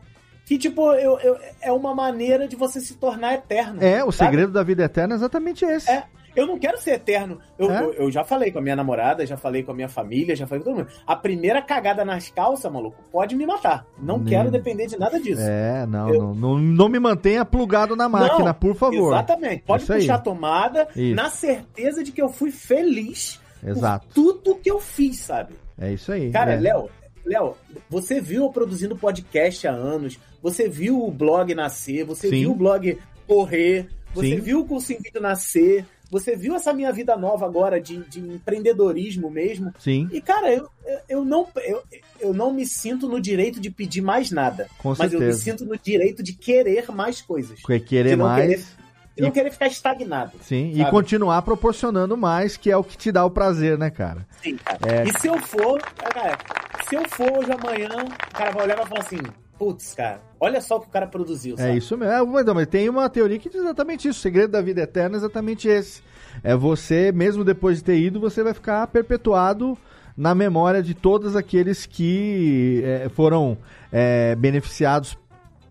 S4: Que, tipo, eu, eu- é uma maneira de você se tornar eterno.
S1: É, o
S4: sabe?
S1: segredo da vida eterna é exatamente esse.
S4: É, eu não quero ser eterno. Eu,
S1: É?
S4: eu, eu já falei com a minha namorada, já falei com a minha família, já falei com todo mundo. A primeira cagada nas calças, maluco, pode me matar. Não
S1: Hum.
S4: quero depender de nada disso.
S1: É, não,
S4: Eu-
S1: não, não, não me mantenha plugado na máquina,
S4: Não,
S1: por favor.
S4: Exatamente. Pode
S1: Isso aí.
S4: puxar a tomada
S1: Isso.
S4: na certeza de que eu fui feliz
S1: Exato.
S4: por tudo que eu fiz, sabe?
S1: É isso aí.
S4: Cara,
S1: é.
S4: Léo, Léo, você viu eu produzindo podcast há anos, você viu o blog nascer, você
S1: Sim.
S4: viu o blog correr, você
S1: Sim.
S4: viu o curso em vídeo nascer, você viu essa minha vida nova agora de, de empreendedorismo mesmo.
S1: Sim,
S4: E, cara, eu, eu- não, eu, eu não me sinto no direito de pedir mais nada.
S1: com
S4: mas eu me
S1: certeza.
S4: sinto no direito de querer mais coisas.
S1: Quer Querer mais.
S4: querer- De não
S1: E-
S4: querer ficar estagnado.
S1: Sim, e
S4: sabe?
S1: continuar proporcionando mais, que é o que te dá o prazer, né, cara?
S4: Sim, cara.
S1: É.
S4: E se eu for, cara, se eu for hoje amanhã, o cara vai olhar e vai falar assim, putz, cara, olha só o que o cara produziu,
S1: É
S4: sabe?
S1: isso mesmo. É, mas, não, mas tem uma teoria que diz exatamente isso. O segredo da vida eterna é exatamente esse. É você, mesmo depois de ter ido, você vai ficar perpetuado na memória de todos aqueles que é, foram é, beneficiados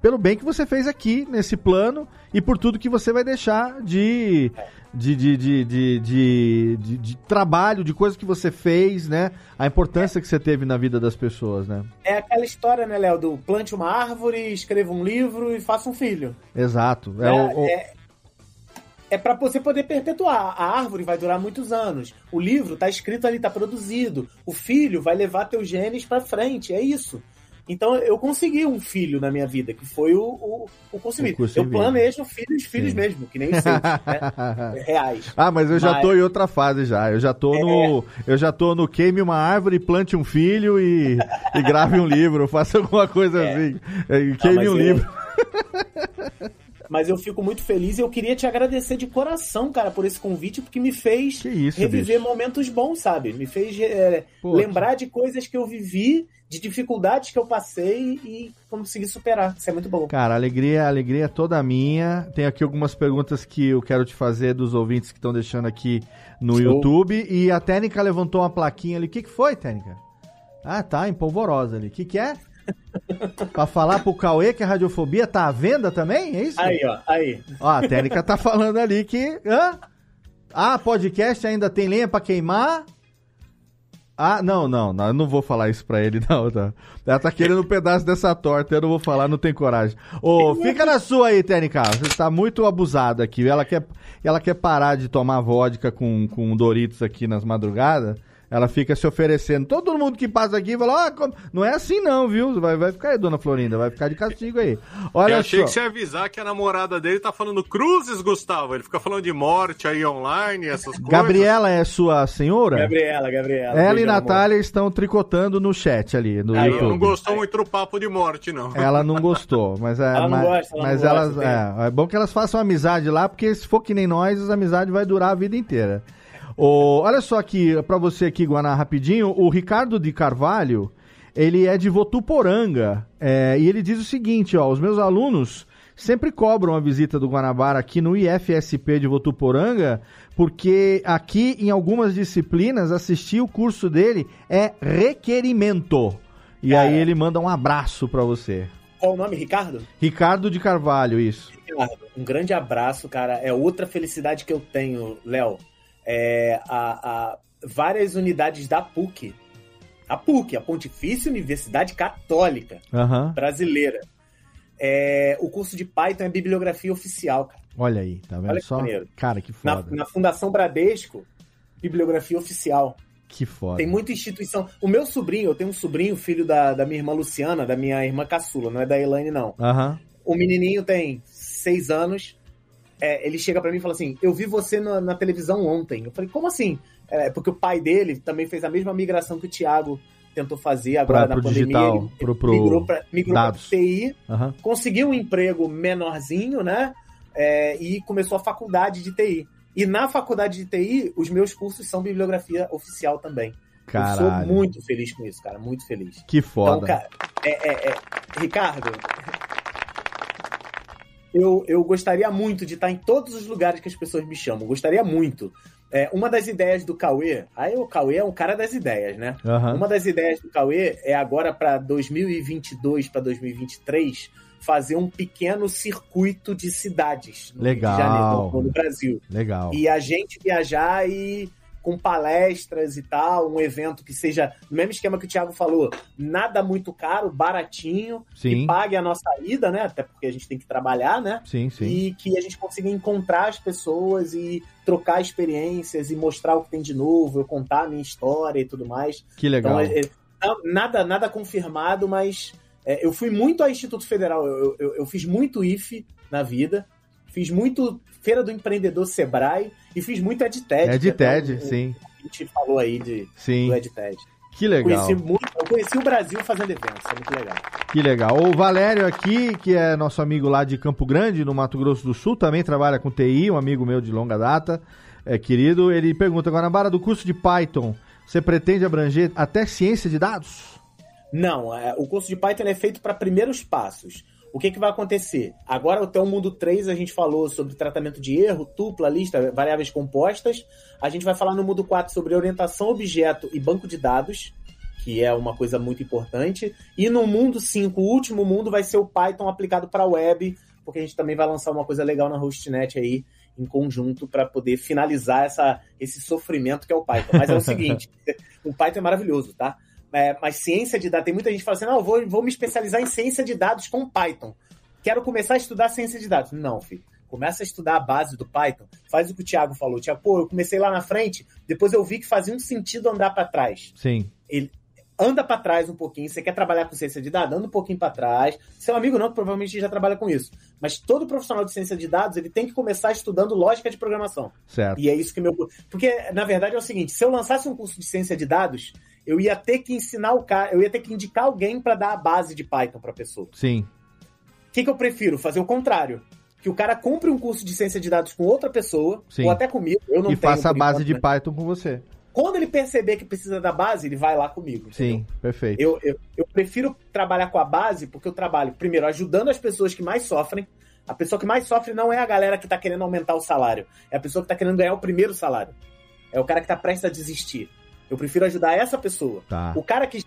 S1: pelo bem que você fez aqui nesse plano e por tudo que você vai deixar de, de, de, de, de, de, de- de trabalho, de coisa que você fez, né? A importância que você teve na vida das pessoas, né?
S4: É aquela história, né, Léo, do plante uma árvore, escreva um livro e faça um filho.
S1: Exato. É,
S4: É,
S1: o- o-
S4: é, é para você poder perpetuar. A árvore vai durar muitos anos. O livro tá escrito ali, tá produzido. O filho vai levar teus genes para frente. É isso. Então eu consegui um filho na minha vida, que foi o, o, o concebido.
S1: O concebido.
S4: Eu planejo filhos, filhos mesmo, que nem os seus, né? [LAUGHS] Reais.
S1: Ah, mas eu já
S4: Mas-
S1: tô em outra fase já. Eu já tô no. Eu já tô no queime uma árvore, plante um filho e, e grave um livro. [LAUGHS] Faça alguma coisa assim. É, Queime
S4: mas
S1: um
S4: eu-
S1: livro. [LAUGHS]
S4: Mas eu fico muito feliz e eu queria te agradecer de coração, cara, por esse convite, porque me fez
S1: isso,
S4: reviver
S1: bicho.
S4: momentos bons, sabe? Me fez é, lembrar de coisas que eu vivi, de dificuldades que eu passei e consegui superar. Isso é muito bom.
S1: Cara, alegria, alegria é toda minha. Tem aqui algumas perguntas que eu quero te fazer dos ouvintes que estão deixando aqui no
S4: Show.
S1: YouTube. E a Técnica levantou uma plaquinha ali. O que, que foi, Técnica? Ah, tá, em polvorosa ali. O que, que é? [LAUGHS] pra falar pro Cauê que a radiofobia tá à venda também? É isso?
S4: Aí, ó, aí.
S1: Ó, a Técnica tá falando ali que. Hã? Ah, podcast ainda tem lenha pra queimar? Ah, não, não, não, eu não vou falar isso pra ele, [LAUGHS] não, tá? Ela tá querendo um pedaço dessa torta, eu não vou falar, não tem coragem. Ô, fica na sua aí, TNK, você tá muito abusado aqui. Ela quer, ela quer parar de tomar vodka com, com Doritos aqui nas madrugadas. Ela fica se oferecendo. Todo mundo que passa aqui fala: ah, como- não é assim não, viu? Vai, vai ficar aí, dona Florinda, vai ficar de castigo aí. Olha
S2: eu achei
S1: só.
S2: que você ia avisar que a namorada dele tá falando cruzes, Gustavo. Ele fica falando de morte aí online, essas coisas.
S1: Gabriela é sua senhora?
S4: Gabriela, Gabriela.
S1: Ela e
S4: beijo, amor.
S1: Natália estão tricotando no chat ali, no
S2: Ela não
S1: YouTube.
S2: gostou muito do papo de morte, não.
S1: Ela não gostou, mas é,
S4: Ela não
S1: mas,
S4: gosta, ela não
S1: mas
S4: gosta,
S1: elas é, é bom que elas façam amizade lá, porque se for que nem nós, as amizades vai durar a vida inteira. Ô, olha só aqui pra você aqui, Guaná, rapidinho, o Ricardo de Carvalho, ele é de Votuporanga, é, e ele diz o seguinte, ó, os meus alunos sempre cobram a visita do Guanabara aqui no IFSP de Votuporanga, porque aqui em algumas disciplinas assistir o curso dele é requerimento. E
S4: Cara.
S1: aí ele manda um abraço pra você.
S4: Qual o nome, Ricardo?
S1: Ricardo de Carvalho, isso.
S4: Ricardo, um grande abraço, cara. É outra felicidade que eu tenho, Léo. É a, a- várias unidades da PUC. A PUC, a Pontifícia Universidade Católica
S1: Aham.
S4: Brasileira. É, o curso de Python é bibliografia oficial, cara.
S1: Olha aí, tá vendo
S4: Olha
S1: só?
S4: maneiro.
S1: Cara, que
S4: Na,
S1: foda.
S4: na Fundação Bradesco, bibliografia oficial.
S1: Que foda.
S4: Tem muita instituição. O meu sobrinho, eu tenho um sobrinho, filho da, da minha irmã Luciana, da minha irmã caçula, não é da Elaine, não.
S1: Aham.
S4: O menininho tem seis anos. É, ele chega pra mim e fala assim: Eu vi você na, na televisão ontem. Eu falei: Como assim? É, porque o pai dele também fez a mesma migração que o Thiago tentou fazer agora
S1: Pra-
S4: na
S1: pro
S4: pandemia.
S1: digital,
S4: ele
S1: pro- pro
S4: migrou pra, migrou pra
S1: dados.
S4: TI,
S1: Aham.
S4: conseguiu um emprego menorzinho, né? É, e começou a faculdade de TI. E na faculdade de TI, os meus cursos são bibliografia oficial também. Eu
S1: Caralho.
S4: sou muito feliz com isso, cara. Muito feliz.
S1: Que foda.
S4: Então, cara, é, é, é, Ricardo, eu, eu gostaria muito de estar em todos os lugares que as pessoas me chamam. Gostaria muito. É, uma das ideias do Cauê, aí o Cauê é um cara das ideias, né?
S1: Aham.
S4: Uma das ideias do Cauê é agora para 2022 para 2023 fazer um pequeno circuito de cidades no Rio de
S1: Legal.
S4: Janeiro, no Brasil.
S1: Legal.
S4: E a gente viajar e com palestras e tal, um evento que seja no mesmo esquema que o Thiago falou, nada muito caro, baratinho,
S1: Sim.
S4: que pague a nossa ida, né? Até porque a gente tem que trabalhar, né?
S1: Sim, sim.
S4: E que a gente consiga encontrar as pessoas e trocar experiências e mostrar o que tem de novo, eu contar a minha história e tudo mais.
S1: Que legal.
S4: Então, é- não- nada, nada confirmado, mas é, eu fui muito ao Instituto Federal, eu, eu, eu fiz muito IFE na vida, fiz muito Feira do Empreendedor Sebrae e fiz muito EdTed.
S1: É de
S4: que até
S1: TED,
S4: o-
S1: sim.
S4: A gente falou aí de,
S1: Sim.
S4: do EdTed.
S1: Que legal.
S4: Conheci muito, eu conheci o Brasil fazendo eventos, é muito legal.
S1: Que legal. O Valério aqui, que é nosso amigo lá de Campo Grande, no Mato Grosso do Sul, também trabalha com TI, um amigo meu de longa data, é querido. Ele pergunta, Guanabara, do curso de Python, você pretende abranger até ciência de dados?
S4: Não, é, o curso de Python é feito para primeiros passos. O que, que vai acontecer? Agora, até o mundo 3, a gente falou sobre tratamento de erro, tupla, lista, variáveis compostas. A gente vai falar no mundo 4 sobre orientação, objeto e banco de dados, que é uma coisa muito importante. E no mundo 5, o último mundo, vai ser o Python aplicado para web, porque a gente também vai lançar uma coisa legal na HostNet aí, em conjunto, para poder finalizar essa, esse sofrimento que é o Python. Mas é o seguinte, [LAUGHS] o Python é maravilhoso, tá? É, mas ciência de dados, tem muita gente que fala assim, não, eu vou, vou me especializar em ciência de dados com Python. Quero começar a estudar ciência de dados. Não, filho. Começa a estudar a base do Python, faz o que o Thiago falou. Thiago, pô, eu comecei lá na frente, depois eu vi que fazia um sentido andar para trás.
S1: Sim.
S4: Ele anda para trás um pouquinho. Você quer trabalhar com ciência de dados? Anda um pouquinho para trás. Seu amigo não, que provavelmente já trabalha com isso. Mas todo profissional de ciência de dados, ele tem que começar estudando lógica de programação.
S1: Certo.
S4: E é isso que meu. Porque, na verdade, é o seguinte: se eu lançasse um curso de ciência de dados, eu ia ter que ensinar o cara, eu ia ter que indicar alguém para dar a base de Python para pessoa.
S1: Sim.
S4: O que, que eu prefiro? Fazer o contrário. Que o cara compre um curso de ciência de dados com outra pessoa,
S1: Sim.
S4: ou até comigo. Eu não
S1: e
S4: tenho,
S1: faça a base de
S4: né?
S1: Python com você.
S4: Quando ele perceber que precisa da base, ele vai lá comigo. entendeu?
S1: Sim, perfeito.
S4: Eu, eu, eu prefiro trabalhar com a base porque eu trabalho, primeiro, ajudando as pessoas que mais sofrem. A pessoa que mais sofre não é a galera que tá querendo aumentar o salário. É a pessoa que tá querendo ganhar o primeiro salário. É o cara que tá prestes a desistir. Eu prefiro ajudar essa pessoa.
S1: Tá.
S4: O cara que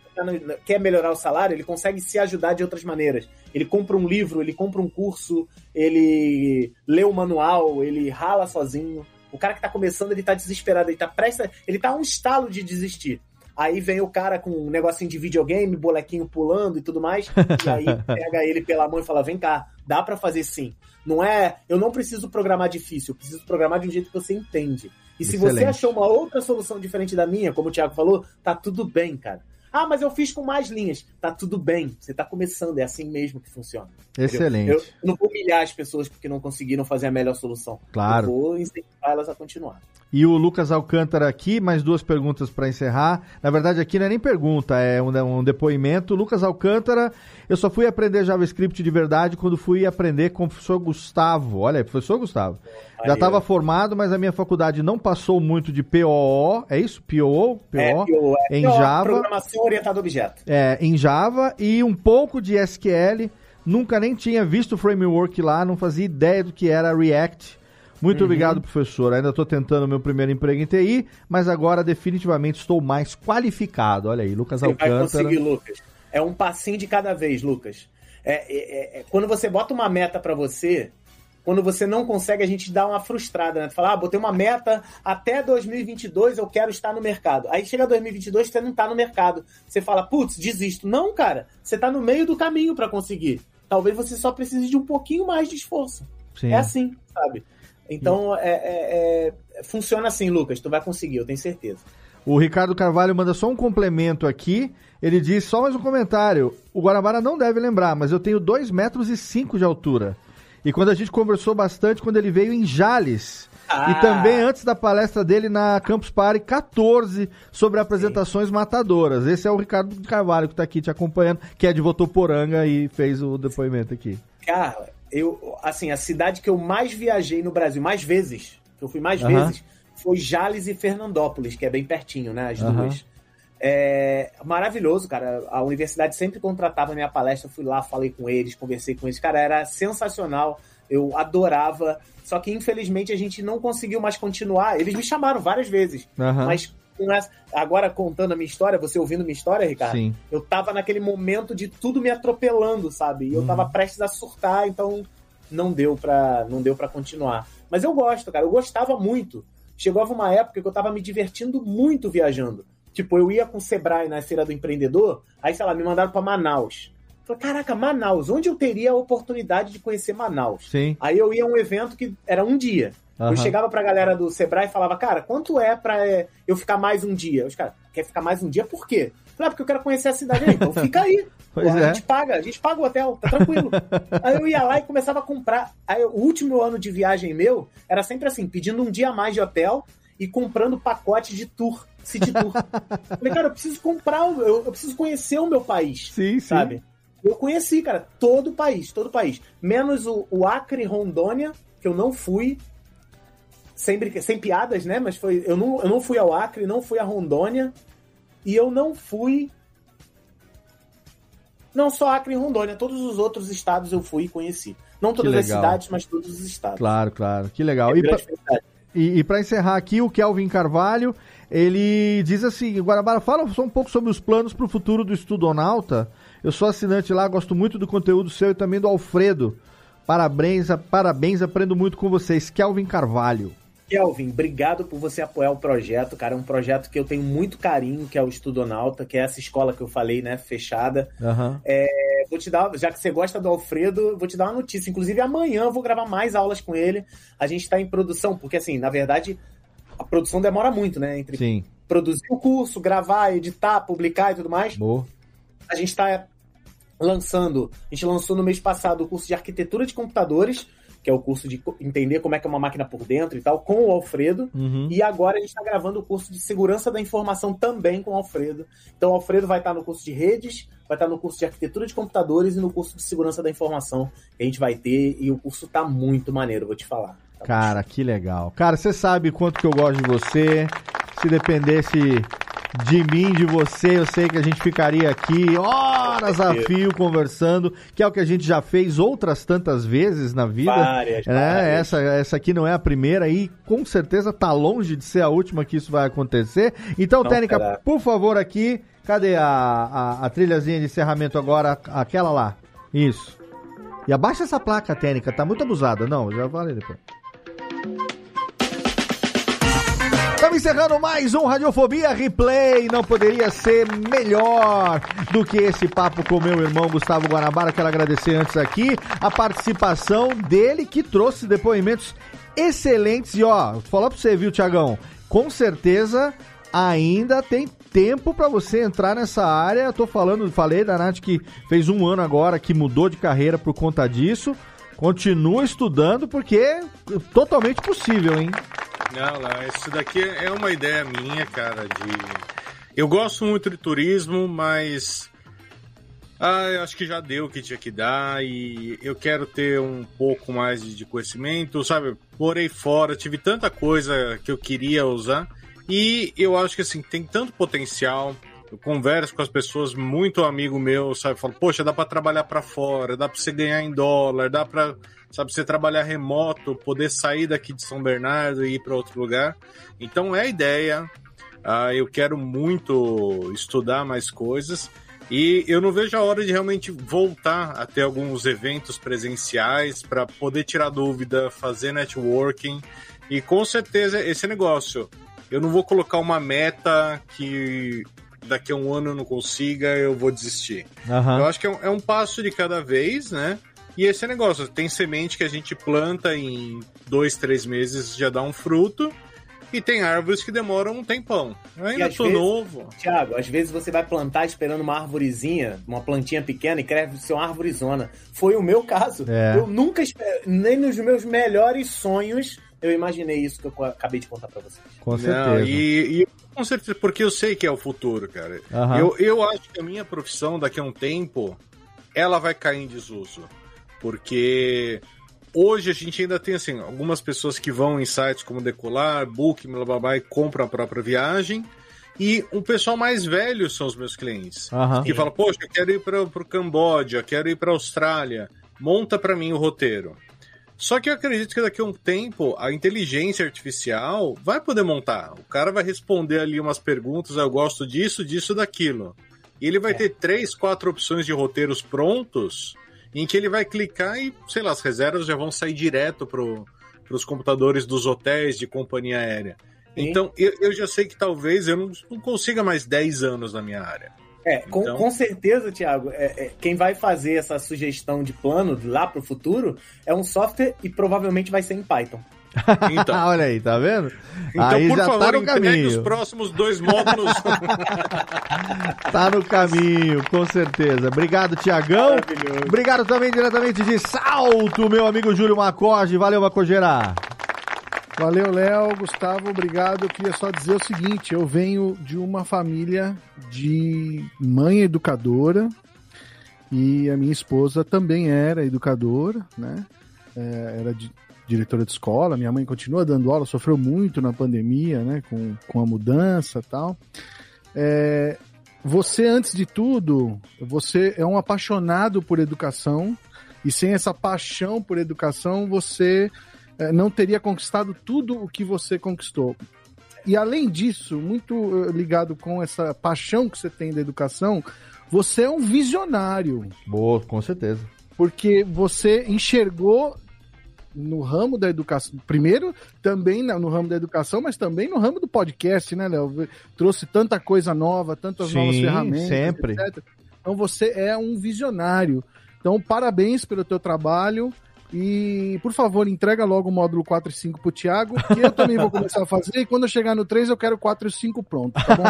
S4: quer melhorar o salário, ele consegue se ajudar de outras maneiras. Ele compra um livro, ele compra um curso, ele lê o manual, ele rala sozinho. O cara que tá começando, ele tá desesperado, ele tá prestes, ele tá a um estalo de desistir. Aí vem o cara com um negocinho de videogame, bolequinho pulando e tudo mais, [LAUGHS] e aí pega ele pela mão e fala: "Vem cá, dá pra fazer sim". Não é, eu não preciso programar difícil, eu preciso programar de um jeito que você entende. E se você
S1: Excelente.
S4: achou uma outra solução diferente da minha, como o Thiago falou, tá tudo bem, cara. Ah, mas eu fiz com mais linhas. Tá tudo bem. Você tá começando, é assim mesmo que funciona.
S1: Excelente.
S4: Eu não vou humilhar as pessoas porque não conseguiram fazer a melhor solução.
S1: Claro.
S4: Eu vou incentivar elas a continuar.
S1: E o Lucas Alcântara aqui, mais duas perguntas para encerrar. Na verdade, aqui não é nem pergunta, é um, um depoimento. Lucas Alcântara, eu só fui aprender JavaScript de verdade quando fui aprender com o professor Gustavo. Olha professor Gustavo. Já estava formado, mas a minha faculdade não passou muito de POO, é isso? POO? PO,
S4: É, PO, é
S1: em
S4: PO,
S1: Java.
S4: Programação orientada a objeto.
S1: É, em Java e um pouco de SQL. Nunca nem tinha visto o framework lá, não fazia ideia do que era React. Muito
S4: Uhum.
S1: obrigado, professor. Ainda estou tentando meu primeiro emprego em TI, mas agora definitivamente estou mais qualificado. Olha aí, Lucas
S4: Você vai conseguir, Lucas. É um passinho de cada vez, Lucas. É, é- é- quando você bota uma meta pra você, quando você não consegue, a gente dá uma frustrada, né? Tu fala, ah, botei uma meta, até 2022 eu quero estar no mercado. Aí chega 2022, você não tá no mercado. Você fala, putz, desisto. Não, cara, você tá no meio do caminho pra conseguir. Talvez você só precise de um pouquinho mais de esforço.
S1: Sim.
S4: É assim, sabe? Então, é, é- é- funciona assim, Lucas. Tu vai conseguir, eu tenho certeza.
S1: O Ricardo Carvalho manda só um complemento aqui. Ele diz só mais um comentário. O Guarabara não deve lembrar, mas eu tenho 2 metros e 5 de altura. E quando a gente conversou bastante, quando ele veio em Jales.
S4: Ah.
S1: E também antes da palestra dele na Campus Party 14 sobre apresentações matadoras. Esse é o Ricardo Carvalho que está aqui te acompanhando, que é de Votoporanga e fez o depoimento aqui.
S4: Cara, eu, assim, a cidade que eu mais viajei no Brasil, mais vezes, que eu fui mais
S1: Aham.
S4: vezes, foi Jales e Fernandópolis, que é bem pertinho, né? As
S1: Aham.
S4: duas. É maravilhoso, cara. A universidade sempre contratava minha palestra, fui lá, falei com eles, conversei com eles. Cara, era sensacional. Eu adorava. Só que infelizmente a gente não conseguiu mais continuar. Eles me chamaram várias vezes.
S1: Aham.
S4: Mas agora contando a minha história, você ouvindo minha história, Ricardo,
S1: Sim.
S4: eu tava naquele momento de tudo me atropelando, sabe? E eu
S1: Uhum.
S4: tava prestes a surtar, então não deu pra não deu para continuar. Mas eu gosto, cara, eu gostava muito. Chegava uma época que eu tava me divertindo muito viajando. Tipo, eu ia com o Sebrae na feira do empreendedor, aí sei lá, me mandaram pra Manaus. Falei, caraca, Manaus, onde eu teria a oportunidade de conhecer Manaus?
S1: Sim.
S4: Aí eu ia a um evento que era um dia.
S1: Aham.
S4: Eu chegava pra galera do Sebrae e falava, cara, quanto é pra é, eu ficar mais um dia? Os caras, quer ficar mais um dia por quê? Eu Falei, ah, porque eu quero conhecer a cidade. aí. Então fica aí. [LAUGHS] Pô,
S1: é.
S4: A gente paga, a gente paga o hotel, tá tranquilo. [LAUGHS] aí eu ia lá e começava a comprar. Aí o último ano de viagem meu era sempre assim, pedindo um dia a mais de hotel e comprando pacote de tour, city tour. [LAUGHS] Falei, cara, eu preciso comprar, eu, eu preciso conhecer o meu país.
S1: Sim, sim.
S4: Sabe? Eu conheci, cara, todo o país, todo o país. Menos o, o Acre Rondônia, que eu não fui. Sem, sem piadas, né? Mas foi. Eu não, eu não fui ao Acre, não fui a Rondônia. E eu não fui. Não só Acre e Rondônia, todos os outros estados eu fui e conheci. Não todas as cidades, mas todos os estados.
S1: Claro, claro. Que legal.
S4: É
S1: E pra. E, e para encerrar aqui, o Kelvin Carvalho, ele diz assim, Guarabara, fala só um pouco sobre os planos para o futuro do Estudonauta. Eu sou assinante lá, gosto muito do conteúdo seu e também do Alfredo. Parabéns, parabéns, aprendo muito com vocês. Kelvin Carvalho.
S4: Kelvin, obrigado por você apoiar o projeto, cara. É um projeto que eu tenho muito carinho, que é o Estudonauta, que é essa escola que eu falei, né, fechada.
S1: Uhum.
S4: É, vou te dar, já que você gosta do Alfredo, vou te dar uma notícia. Inclusive, amanhã eu vou gravar mais aulas com ele. A gente está em produção, porque assim, na verdade, a produção demora muito, né? Entre
S1: Sim.
S4: produzir o curso, gravar, editar, publicar e tudo mais.
S1: Boa.
S4: A gente está lançando, a gente lançou no mês passado o curso de arquitetura de computadores, que é o curso de entender como é que é uma máquina por dentro e tal, com o Alfredo.
S1: Uhum.
S4: E agora a gente está gravando o curso de segurança da informação também com o Alfredo. Então o Alfredo vai estar no curso de redes, vai estar no curso de arquitetura de computadores e no curso de segurança da informação que a gente vai ter. E o curso tá muito maneiro, vou te falar. Tá
S1: Cara, que legal. Cara, você sabe quanto que eu gosto de você. Se dependesse de mim, de você, eu sei que a gente ficaria aqui horas a fio conversando, que é o que a gente já fez outras tantas vezes na vida.
S4: Várias,
S1: né?
S4: várias.
S1: Essa, essa aqui não é a primeira e com certeza tá longe de ser a última que isso vai acontecer. Então,
S4: Não
S1: Técnica,
S4: será.
S1: por favor, aqui, cadê a, a, a trilhazinha de encerramento agora? Aquela lá. Isso. E abaixa essa placa, Técnica, tá muito abusada. Não, já falei depois. Encerrando mais um Radiofobia Replay. Não poderia ser melhor do que esse papo com meu irmão Gustavo Guanabara. Quero agradecer antes aqui a participação dele, que trouxe depoimentos excelentes. E ó, falar pra você, viu, Tiagão? Com certeza ainda tem tempo para você entrar nessa área. Tô falando, falei da Nath que fez um ano agora, que mudou de carreira por conta disso. Continua estudando porque é totalmente possível, hein?
S2: Não, lá, isso daqui é uma ideia minha, cara, de... Eu gosto muito de turismo, mas... Ah, eu acho que já deu o que tinha que dar e eu quero ter um pouco mais de, conhecimento, sabe? Morei fora, tive tanta coisa que eu queria usar e eu acho que, assim, tem tanto potencial. Eu converso com as pessoas, muito amigo meu, sabe? Falo, poxa, dá pra trabalhar pra fora, dá pra você ganhar em dólar, dá pra, sabe, você trabalhar remoto, poder sair daqui de São Bernardo e ir pra outro lugar. Então é a ideia. Ah, eu quero muito estudar mais coisas. E eu não vejo a hora de realmente voltar a ter alguns eventos presenciais para poder tirar dúvida, fazer networking. E com certeza esse negócio. Eu não vou colocar uma meta que daqui a um ano eu não consiga, eu vou desistir.
S1: Aham.
S2: Eu acho que é um, é um passo de cada vez, né? E esse negócio, tem semente que a gente planta em dois, três meses já dá um fruto. E tem árvores que demoram um tempão. Eu ainda tô
S4: vezes-
S2: novo.
S4: Tiago, às vezes você vai plantar esperando uma arvorezinha, uma plantinha pequena e cresce ser uma árvorezona. Foi o meu caso.
S1: É.
S4: Eu nunca, nem nos meus melhores sonhos, eu imaginei isso que eu acabei de contar pra vocês.
S1: Com
S2: Não,
S1: certeza.
S2: e, e com certeza, porque eu sei que é o futuro, cara.
S1: Aham.
S2: Eu, eu acho que a minha profissão, daqui a um tempo, ela vai cair em desuso. Porque hoje a gente ainda tem, assim, algumas pessoas que vão em sites como Decolar, Booking, blá blá blá, e compram a própria viagem. E um pessoal mais velho são os meus clientes.
S1: Aham.
S2: Que fala, poxa, eu quero ir para o Camboja, quero ir para Austrália, monta para mim o roteiro. Só que eu acredito que daqui a um tempo a inteligência artificial vai poder montar. O cara vai responder ali umas perguntas, "Ah, eu gosto disso, disso, daquilo. E ele vai ter três, quatro opções de roteiros prontos em que ele vai clicar e, sei lá, as reservas já vão sair direto para os computadores dos hotéis de companhia aérea.
S4: Sim.
S2: Então, eu, eu já sei que talvez eu não, não consiga mais 10 anos na minha área.
S4: É, com,
S2: Então-
S4: com certeza, Tiago, quem vai fazer essa sugestão de plano lá pro futuro é um software e provavelmente vai ser em Python.
S2: Então, [LAUGHS]
S1: Olha aí, tá vendo?
S2: então
S1: aí
S2: por
S1: já
S2: favor,
S1: tá no caminho.
S2: os próximos dois módulos. [LAUGHS]
S1: Tá no caminho, com certeza. Obrigado, Tiagão.
S4: Maravilhoso.
S1: Obrigado também diretamente de Salto, meu amigo Júlio Macoge. Valeu, Macogeira.
S3: Valeu, Léo, Gustavo, obrigado. Eu queria só dizer o seguinte: eu venho de uma família de mãe educadora e a minha esposa também era educadora, né? É, era di- diretora de escola. Minha mãe continua dando aula, sofreu muito na pandemia, né? Com, com a mudança tal. É, você, antes de tudo, você é um apaixonado por educação e sem essa paixão por educação, você não teria conquistado tudo o que você conquistou. E além disso, muito eh, ligado com essa paixão que você tem da educação, você é um visionário.
S1: Boa, com certeza.
S3: Porque você enxergou no ramo da educação, primeiro também no ramo da educação, mas também no ramo do podcast, né, Léo? Trouxe tanta coisa nova, tantas
S1: Sim,
S3: novas ferramentas,
S1: sempre.
S3: etc. Então você é um visionário. Então parabéns pelo teu trabalho e, por favor, entrega logo o módulo 4 e 5 pro Thiago, que eu também vou começar a fazer e quando eu chegar no 3 eu quero 4 e 5 pronto, tá bom?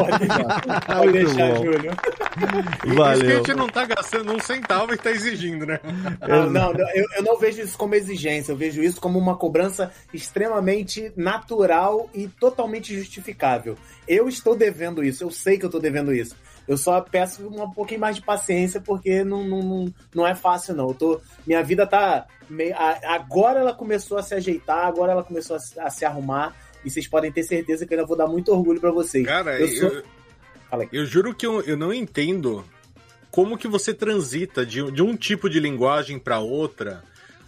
S4: Pode deixar. Júlio.
S2: Isso que a
S1: Valeu.
S2: gente não tá gastando um centavo e tá exigindo, né?
S4: Não, não, não, eu, eu não vejo isso como exigência, eu vejo isso como uma cobrança extremamente natural e totalmente justificável. Eu estou devendo isso, eu sei que eu estou devendo isso. Eu só peço um pouquinho mais de paciência, porque não, não, não, não é fácil, não. Eu tô, minha vida tá. meio- agora ela começou a se ajeitar, agora ela começou a, se- a se arrumar. E vocês podem ter certeza que eu ainda vou dar muito orgulho pra vocês.
S2: Cara,
S4: eu
S2: eu,
S4: sou.
S2: eu juro que eu, eu não entendo como que você transita de, de um tipo de linguagem pra outra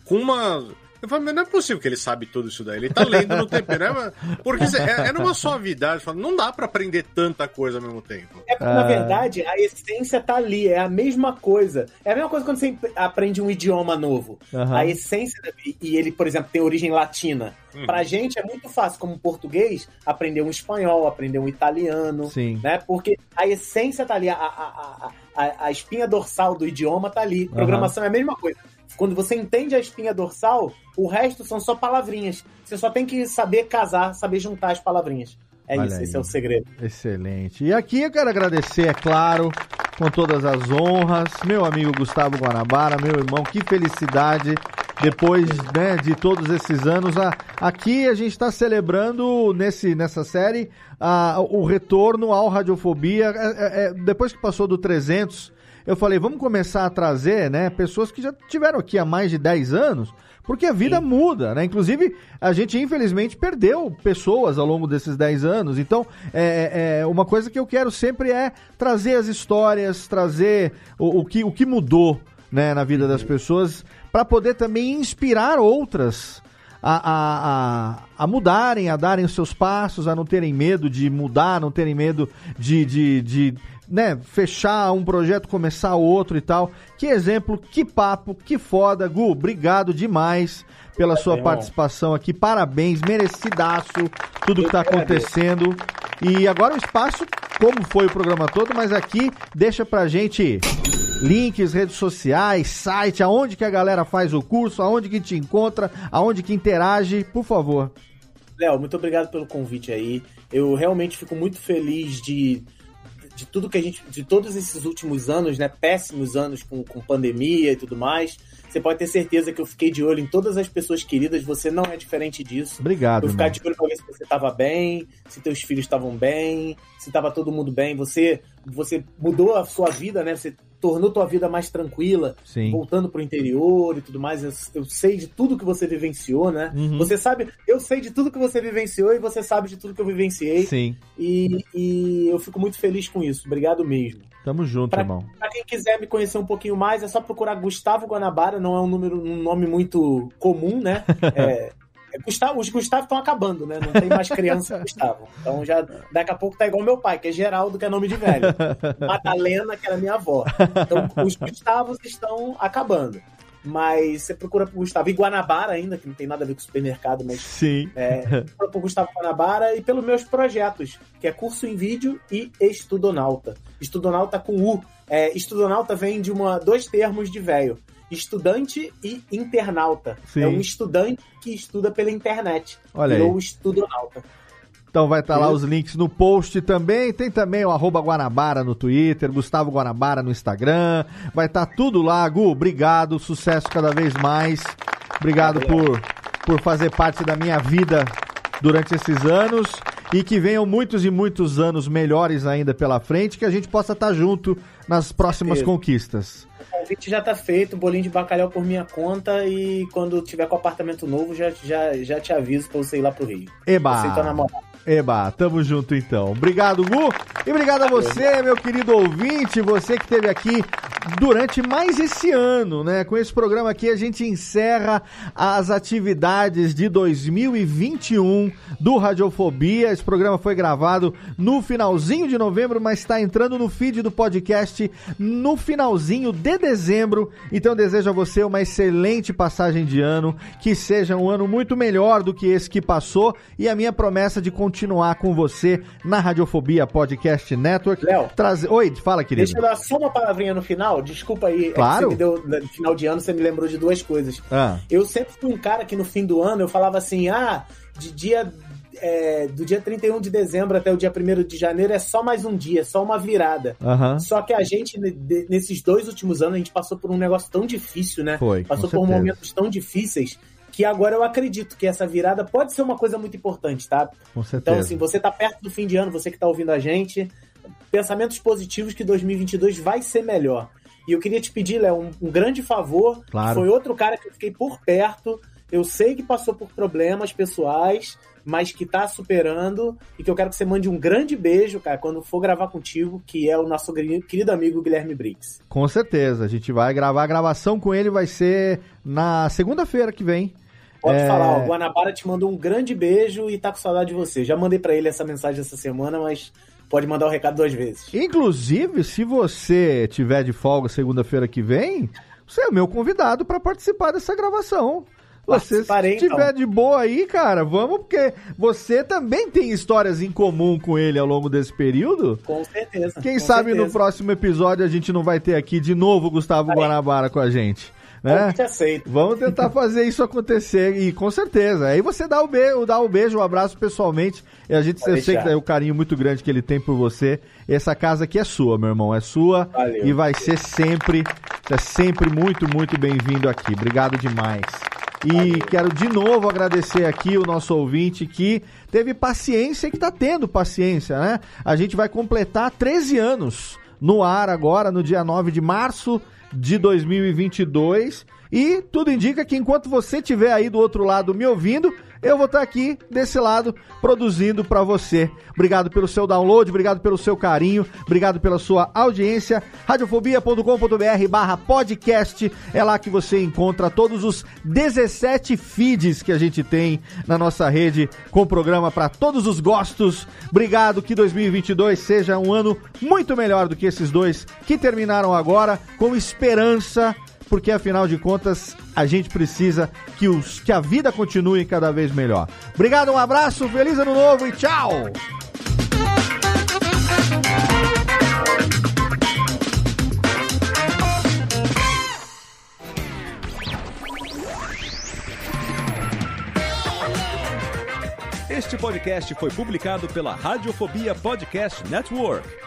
S2: com uma. Eu falo, mas não é possível que ele sabe tudo isso daí. Ele tá lendo no tempo, né? Porque é, é numa suavidade. fala, Não dá pra aprender tanta coisa ao mesmo tempo.
S4: É porque, na verdade, a essência tá ali, é a mesma coisa. É a mesma coisa quando você aprende um idioma novo.
S1: Aham.
S4: A essência, e- ele, por exemplo, tem origem latina.
S1: Uhum.
S4: Pra gente é muito fácil, como português, aprender um espanhol, aprender um italiano,
S1: Sim.
S4: né? Porque a essência tá ali, a, a, a, a, a espinha dorsal do idioma tá ali. Programação é a mesma coisa. Quando você entende a espinha dorsal, o resto são só palavrinhas. Você só tem que saber casar, saber juntar as palavrinhas. É
S1: Olha
S4: isso,
S1: aí.
S4: esse é o segredo.
S1: Excelente. E aqui eu quero agradecer, é claro, com todas as honras, meu amigo Gustavo Guanabara, meu irmão, que felicidade. Depois né, de todos esses anos, a- aqui a gente está celebrando nesse, nessa série a- o retorno ao Radiofobia. É- é- é, depois que passou do 300, eu falei, vamos começar a trazer né, pessoas que já tiveram aqui há mais de 10 anos, porque a vida muda, né? Inclusive, a gente infelizmente perdeu pessoas ao longo desses 10 anos. Então, é, é, uma coisa que eu quero sempre é trazer as histórias, trazer o, o que, o que mudou né, na vida das pessoas, para poder também inspirar outras a, a, a, a mudarem, a darem os seus passos, a não terem medo de mudar, não terem medo de, de, de né, fechar um projeto, começar outro e tal. Que exemplo, que papo, que foda. Gu, obrigado demais pela sua
S4: bem,
S1: participação aqui. Parabéns, merecidaço tudo que tá
S4: que agradeço.
S1: acontecendo. E agora o espaço, como foi o programa todo, mas aqui deixa pra gente links, redes sociais, site, aonde que a galera faz o curso, aonde que te encontra, aonde que interage, por favor.
S4: Léo, muito obrigado pelo convite aí. Eu realmente fico muito feliz de, de tudo que a gente. de todos esses últimos anos, né? Péssimos anos com, com pandemia e tudo mais. Você pode ter certeza que eu fiquei de olho em todas as pessoas queridas, você não é diferente disso.
S1: Obrigado,
S4: Eu ficar
S1: irmão.
S4: de olho pra ver se você estava bem, se teus filhos estavam bem, se estava todo mundo bem. Você, você mudou a sua vida, né? Você tornou tua vida mais tranquila,
S1: Sim.
S4: voltando pro interior e tudo mais. Eu, eu sei de tudo que você vivenciou, né?
S1: Uhum.
S4: Você sabe, eu sei de tudo que você vivenciou e você sabe de tudo que eu vivenciei.
S1: Sim.
S4: E, e eu fico muito feliz com isso. Obrigado mesmo.
S1: Tamo junto,
S4: Pra,
S1: irmão.
S4: pra quem quiser me conhecer um pouquinho mais, é só procurar Gustavo Guanabara, não é um número, um nome muito comum, né? [LAUGHS] É, é Gustavo, os Gustavo estão acabando, né? Não tem mais criança Gustavo. Então já daqui a pouco tá igual meu pai, que é Geraldo, que é nome de velho. Madalena, que era minha avó. Então os Gustavos estão acabando. Mas você procura por Gustavo e Guanabara ainda, que não tem nada a ver com supermercado, mas
S1: Sim.
S4: é, procura por Gustavo Guanabara e pelos meus projetos, que é curso em vídeo e estudonauta. Estudonauta com U. É, estudonauta vem de uma, dois termos de velho. Estudante e internauta.
S1: Sim.
S4: É um estudante que estuda pela internet.
S1: Olha aí.
S4: Virou o estudonauta.
S1: Então vai estar lá os links no post também. Tem também o arroba Guanabara no Twitter, Gustavo Guanabara no Instagram. Vai estar tudo lá. Gu, obrigado. Sucesso cada vez mais. Obrigado por, por fazer parte da minha vida durante esses anos. E que venham muitos e muitos anos melhores ainda pela frente. Que a gente possa estar junto nas próximas conquistas.
S4: Convite já tá feito, bolinho de bacalhau por minha conta e quando tiver com apartamento novo já, já, já te aviso pra você ir lá pro Rio.
S1: Eba!
S4: Namorada.
S1: Eba, tamo junto então. Obrigado, Gu. E obrigado a você, meu querido ouvinte, você que esteve aqui durante mais esse ano, né? Com esse programa aqui a gente encerra as atividades de 2021 do Radiofobia. Esse programa foi gravado no finalzinho de novembro, mas está entrando no feed do podcast no finalzinho de dezembro. Então desejo a você uma excelente passagem de ano, que seja um ano muito melhor do que esse que passou e a minha promessa de continuar com você na Radiofobia Podcast Network.
S4: Léo.
S1: Trazer... Oi, fala, querido.
S4: Deixa eu dar só uma palavrinha no final. Desculpa aí. é
S1: Claro.
S4: você me deu, no final de ano, você me lembrou de duas coisas.
S1: Ah.
S4: Eu sempre fui um cara que no fim do ano eu falava assim: ah, de dia. é, do dia 31 de dezembro até o dia 1 de janeiro é só mais um dia, é só uma virada.
S1: Aham.
S4: Só que a gente, nesses dois últimos anos, a gente passou por um negócio tão difícil, né?
S1: Foi,
S4: Passou por
S1: certeza.
S4: momentos tão difíceis que agora eu acredito que essa virada pode ser uma coisa muito importante, tá?
S1: Com certeza.
S4: Então, assim, você tá perto do fim de ano, você que tá ouvindo a gente, pensamentos positivos que 2022 vai ser melhor. E eu queria te pedir, Léo, um, um grande favor.
S1: Claro.
S4: Foi outro cara que eu fiquei por perto. Eu sei que passou por problemas pessoais, mas que tá superando. E que eu quero que você mande um grande beijo, cara, quando for gravar contigo, que é o nosso querido amigo Guilherme Briggs.
S1: Com certeza. A gente vai gravar. A gravação com ele vai ser na segunda-feira que vem.
S4: Pode
S1: É,
S4: falar, o Guanabara te mandou um grande beijo e tá com saudade de você. Já mandei pra ele essa mensagem essa semana, mas pode mandar o recado duas vezes.
S1: Inclusive, se você tiver de folga segunda-feira que vem, você é meu convidado para participar dessa gravação. Você se
S4: Participarei, então.
S1: tiver de boa aí, cara, vamos, porque você também tem histórias em comum com ele ao longo desse período.
S4: Com certeza.
S1: Quem
S4: com
S1: sabe no
S4: certeza.
S1: próximo episódio a gente não vai ter aqui de novo o Gustavo Guanabara com a gente. Né? Vamos tentar fazer isso acontecer e com certeza. Aí você dá o, be dá o beijo, o abraço pessoalmente. E a gente eu sei que é o carinho muito grande que ele tem por você. Essa casa aqui é sua, meu irmão, é sua
S4: Valeu.
S1: e vai ser sempre, é sempre muito, muito bem-vindo aqui. Obrigado demais. E quero de novo agradecer aqui o nosso ouvinte que teve paciência e que tá tendo paciência, né? A gente vai completar 13 anos no ar agora, no dia 9 de março de 2022. E tudo indica que enquanto você estiver aí do outro lado me ouvindo, eu vou estar aqui desse lado produzindo para você. Obrigado pelo seu download, obrigado pelo seu carinho, obrigado pela sua audiência. Radiofobia.com.br barra podcast. É lá que você encontra todos os 17 feeds que a gente tem na nossa rede com programa para todos os gostos. Obrigado, que 2022 seja um ano muito melhor do que esses dois que terminaram agora, com esperança porque afinal de contas a gente precisa que, os, que a vida continue cada vez melhor. Obrigado, um abraço, feliz ano novo e tchau!
S8: Este podcast foi publicado pela Radiofobia Podcast Network.